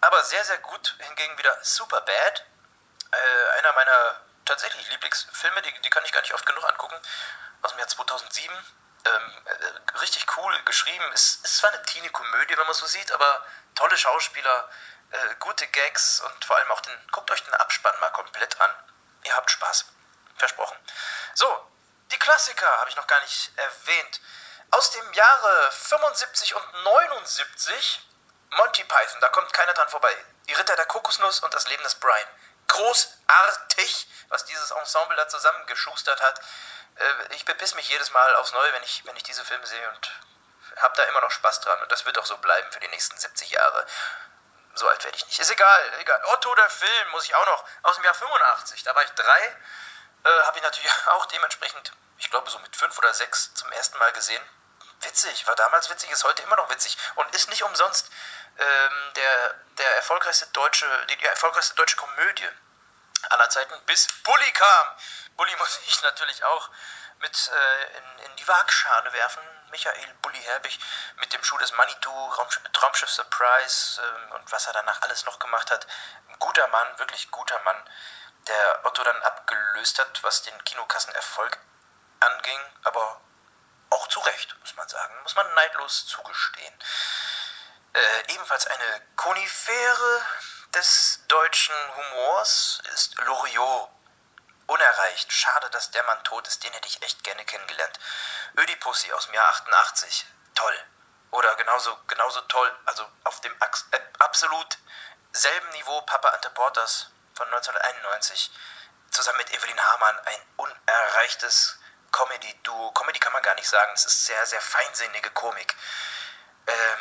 Aber sehr, sehr gut hingegen wieder Superbad. Äh, einer meiner tatsächlich Lieblingsfilme, die, die kann ich gar nicht oft genug angucken. Aus dem Jahr 2007. Ähm, äh, richtig cool geschrieben. Es ist zwar eine Teenie-Komödie, wenn man so sieht, aber tolle Schauspieler, äh, gute Gags und vor allem auch den. Guckt euch den Abspann mal komplett an. Ihr habt Spaß. Versprochen. So, die Klassiker habe ich noch gar nicht erwähnt. Aus dem Jahre 75 und 79 Monty Python, da kommt keiner dran vorbei. Die Ritter der Kokosnuss und das Leben des Brian. Großartig, was dieses Ensemble da zusammengeschustert hat. Äh, ich bepiss mich jedes Mal aufs Neue, wenn ich, wenn ich diese Filme sehe und habe da immer noch Spaß dran. Und das wird auch so bleiben für die nächsten 70 Jahre. So alt werde ich nicht. Ist egal, egal. Otto, der Film, muss ich auch noch. Aus dem Jahr 85, da war ich drei. Äh, habe ich natürlich auch dementsprechend, ich glaube so mit fünf oder sechs zum ersten Mal gesehen. Witzig, war damals witzig, ist heute immer noch witzig und ist nicht umsonst ähm, der, der erfolgreichste deutsche, die, die erfolgreichste deutsche Komödie aller Zeiten, bis Bully kam. Bully muss ich natürlich auch mit äh, in, in, die Waagschale werfen. Michael Bully Herbig mit dem Schuh des Manitou, Raumschiff, Traumschiff Surprise äh, und was er danach alles noch gemacht hat. Ein guter Mann, wirklich guter Mann, der Otto dann abgelöst hat, was den Kinokassenerfolg anging, aber auch zu Recht, muss man sagen, muss man neidlos zugestehen. Äh, ebenfalls eine Konifere des deutschen Humors ist Loriot. Unerreicht. Schade, dass der Mann tot ist. Den hätte ich echt gerne kennengelernt. Ödipussy aus dem Jahr 88. Toll. Oder genauso, genauso toll, also auf dem äh, absolut selben Niveau Papa Ante Porters von 1991. Zusammen mit Evelyn Hamann ein unerreichtes Comedy-Duo. Comedy kann man gar nicht sagen. Es ist sehr, sehr feinsinnige Komik. Ähm,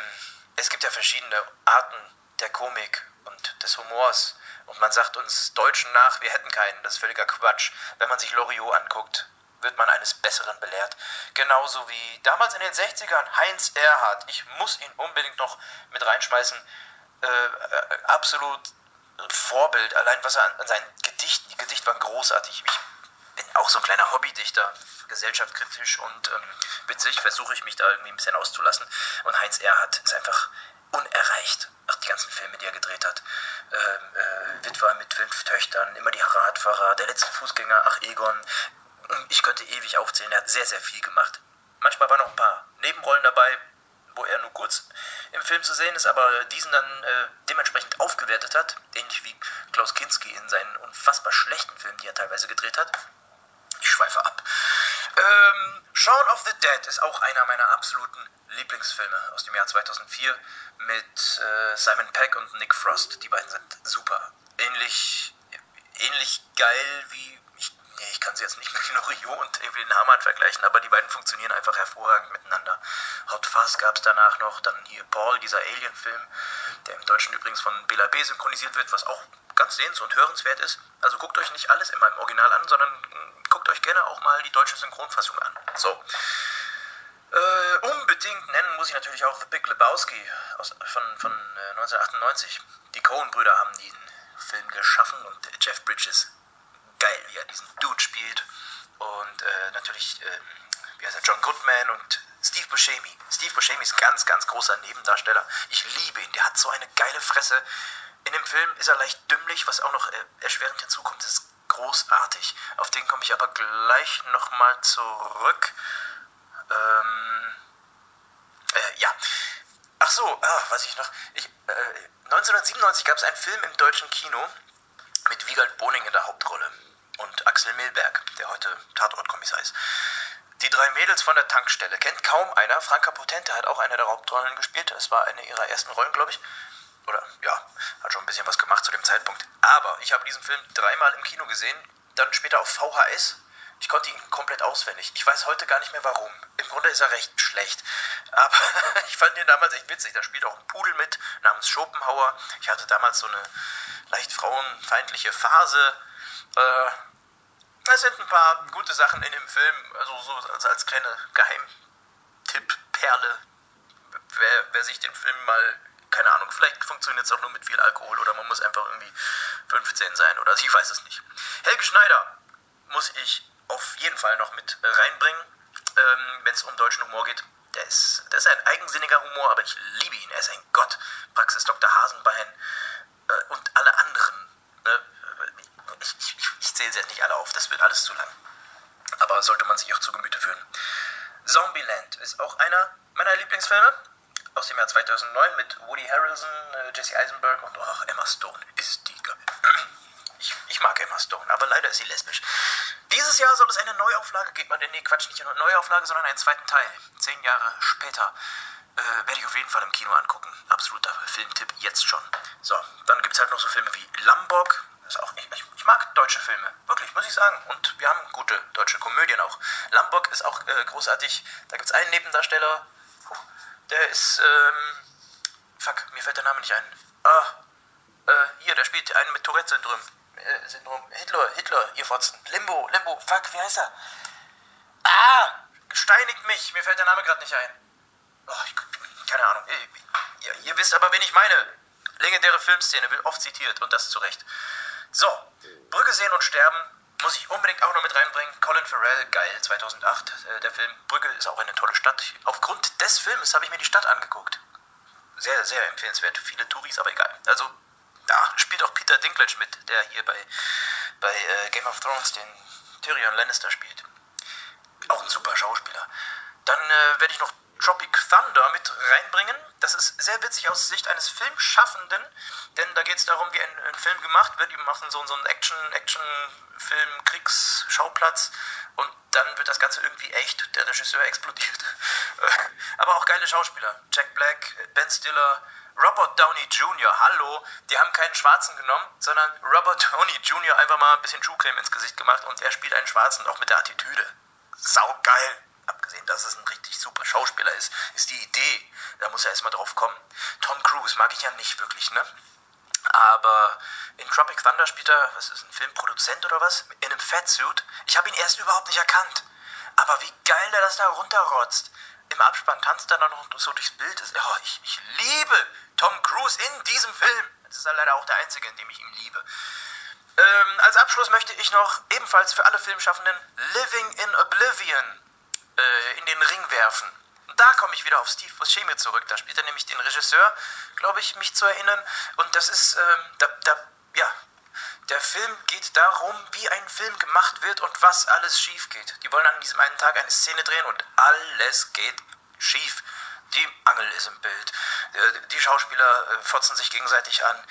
es gibt ja verschiedene Arten der Komik und des Humors. Und man sagt uns Deutschen nach, wir hätten keinen. Das ist völliger Quatsch. Wenn man sich Loriot anguckt, wird man eines Besseren belehrt. Genauso wie damals in den 60ern Heinz Erhardt. Ich muss ihn unbedingt noch mit reinschmeißen. Äh, äh, absolut Vorbild. Allein was er an, an seinen Gedichten, die Gedichte waren großartig. Ich bin auch so ein kleiner Hobbydichter gesellschaftskritisch und ähm, witzig versuche ich mich da irgendwie ein bisschen auszulassen. Und Heinz Erhardt ist einfach unerreicht. Ach, die ganzen Filme, die er gedreht hat. Ähm, äh, Witwer mit fünf Töchtern, immer die Radfahrer, der letzte Fußgänger, ach Egon. Ich könnte ewig aufzählen, er hat sehr, sehr viel gemacht. Manchmal waren noch ein paar Nebenrollen dabei, wo er nur kurz im Film zu sehen ist, aber diesen dann äh, dementsprechend aufgewertet hat, ähnlich wie Klaus Kinski in seinen unfassbar schlechten Filmen, die er teilweise gedreht hat. Ich schweife ab. Ähm, Shaun of the Dead ist auch einer meiner absoluten Lieblingsfilme aus dem Jahr 2004 mit äh, Simon Peck und Nick Frost. Die beiden sind super. Ähnlich, ähnlich geil wie. Ich, nee, ich kann sie jetzt nicht mit Loriot und Evelyn Hamann vergleichen, aber die beiden funktionieren einfach hervorragend miteinander. Hot Fuzz gab es danach noch. Dann hier Paul, dieser Alien-Film, der im Deutschen übrigens von Bela B. synchronisiert wird, was auch ganz sehens- und hörenswert ist. Also guckt euch nicht alles immer im Original an, sondern guckt euch gerne auch mal die deutsche Synchronfassung an. So. Äh, unbedingt nennen muss ich natürlich auch The Big Lebowski aus, von, von äh, 1998. Die Coen-Brüder haben den Film geschaffen und äh, Jeff Bridges, geil, wie er diesen Dude spielt. Und äh, natürlich, äh, wie heißt er, John Goodman und Steve Buscemi. Steve Buscemi ist ein ganz, ganz großer Nebendarsteller. Ich liebe ihn, der hat so eine geile Fresse. In dem Film ist er leicht dümmlich, was auch noch äh, erschwerend hinzukommt. Das ist großartig. Auf den komme ich aber gleich nochmal zurück. Ähm, äh, ja. Ach so, ah, was ich noch. Ich, äh, 1997 gab es einen Film im deutschen Kino mit Wiegald Boning in der Hauptrolle und Axel Milberg, der heute Tatortkommissar ist. Die drei Mädels von der Tankstelle kennt kaum einer. Franka Potente hat auch eine der Hauptrollen gespielt. Es war eine ihrer ersten Rollen, glaube ich. Oder ja, hat schon ein bisschen was gemacht zu dem Zeitpunkt. Aber ich habe diesen Film dreimal im Kino gesehen, dann später auf VHS. Ich konnte ihn komplett auswendig. Ich weiß heute gar nicht mehr warum. Im Grunde ist er recht schlecht. Aber ich fand ihn damals echt witzig. Da spielt auch ein Pudel mit namens Schopenhauer. Ich hatte damals so eine leicht frauenfeindliche Phase. Äh, es sind ein paar gute Sachen in dem Film, also so als, als kleine Geheimtipp-Perle. Wer, wer sich den Film mal, keine Ahnung, vielleicht funktioniert es auch nur mit viel Alkohol oder man muss einfach irgendwie 15 sein oder ich weiß es nicht. Helge Schneider muss ich auf jeden Fall noch mit reinbringen, ähm, wenn es um deutschen Humor geht. Der ist, der ist ein eigensinniger Humor, aber ich liebe ihn. Er ist ein Gott. Praxis Dr. Hasenbein äh, und alle anderen. Ne? Ich, ich, ich zähle sie jetzt nicht alle auf, das wird alles zu lang. Aber sollte man sich auch zu Gemüte führen. Zombieland ist auch einer meiner Lieblingsfilme aus dem Jahr 2009 mit Woody Harrelson, äh, Jesse Eisenberg und auch Emma Stone. Ist die geil. Ich, ich mag Emma Stone, aber leider ist sie lesbisch. Dieses Jahr soll es eine Neuauflage geben. Nee, Quatsch, nicht eine Neuauflage, sondern einen zweiten Teil. Zehn Jahre später. Äh, werde ich auf jeden Fall im Kino angucken. Absoluter Filmtipp jetzt schon. So, dann gibt es halt noch so Filme wie Lambok. Ist auch, ich, ich, ich, mag deutsche Filme, wirklich, muss ich sagen. Und wir haben gute deutsche Komödien auch. Lambok ist auch äh, großartig. Da gibt es einen Nebendarsteller, der ist, ähm, fuck, mir fällt der Name nicht ein. Ah, äh, hier, der spielt einen mit Tourette-Syndrom. Äh, Syndrom. Hitler, Hitler, ihr Fotzen. Limbo, Limbo, fuck, wie heißt er? Ah, steinigt mich, mir fällt der Name gerade nicht ein. Oh, ich, keine Ahnung. Ihr, ihr, wisst aber, wen ich meine. Legendäre Filmszene, wird oft zitiert und das zu Recht. So, Brücke sehen und sterben muss ich unbedingt auch noch mit reinbringen. Colin Farrell, geil, 2008. Äh, der Film Brügge ist auch eine tolle Stadt. Aufgrund des Films habe ich mir die Stadt angeguckt. Sehr, sehr empfehlenswert. Viele Touris, aber egal. Also, da spielt auch Peter Dinklage mit, der hier bei, bei äh, Game of Thrones den Tyrion Lannister spielt. Auch ein super Schauspieler. Dann äh, werde ich noch Tropic Thunder mit reinbringen. Das ist sehr witzig aus Sicht eines Filmschaffenden, denn da geht es darum, wie ein, ein, Film gemacht wird. Die machen so, so einen Action, Action-Film, Kriegsschauplatz und dann wird das Ganze irgendwie echt. Der Regisseur explodiert. Aber auch geile Schauspieler. Jack Black, Ben Stiller, Robert Downey Jr., hallo, die haben keinen Schwarzen genommen, sondern Robert Downey Jr. einfach mal ein bisschen Schuhcreme ins Gesicht gemacht und er spielt einen Schwarzen, auch mit der Attitüde. Saugeil abgesehen, dass es ein richtig super Schauspieler ist, ist die Idee. Da muss er erstmal drauf kommen. Tom Cruise mag ich ja nicht wirklich, ne? Aber in Tropic Thunder spielt er, was ist ein Filmproduzent oder was? In einem Fatsuit. Ich habe ihn erst überhaupt nicht erkannt. Aber wie geil der das da runterrotzt. Im Abspann tanzt er dann noch so durchs Bild. Oh, ich, ich liebe Tom Cruise in diesem Film. Das ist ja leider auch der einzige, in dem ich ihn liebe. Ähm, als Abschluss möchte ich noch ebenfalls für alle Filmschaffenden Living in Oblivion äh, in den Ring werfen. Und da komme ich wieder auf Steve Buscemi zurück. Da spielt er nämlich den Regisseur, glaube ich, mich zu erinnern. Und das ist, ähm, da, da, ja, der Film geht darum, wie ein Film gemacht wird und was alles schief geht. Die wollen an diesem einen Tag eine Szene drehen und alles geht schief. Die Angel ist im Bild. Äh, die Schauspieler äh, fotzen sich gegenseitig an.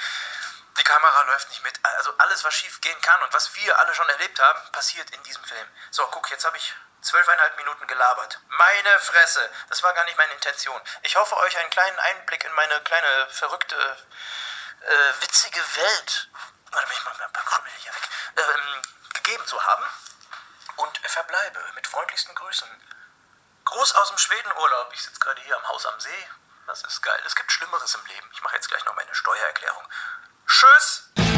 Die Kamera läuft nicht mit. Also alles, was schief gehen kann und was wir alle schon erlebt haben, passiert in diesem Film. So, guck, jetzt habe ich zwölfeinhalb Minuten gelabert. Meine Fresse, das war gar nicht meine Intention. Ich hoffe, euch einen kleinen Einblick in meine kleine, verrückte, äh, witzige Welt, warte mal, ich mach mal ein paar Krümel hier weg, ähm, gegeben zu haben. Und verbleibe mit freundlichsten Grüßen. Gruß aus dem Schwedenurlaub. Ich sitze gerade hier am Haus am See. Das ist geil. Es gibt Schlimmeres im Leben. Ich mache jetzt gleich noch meine Steuererklärung. Tschüss!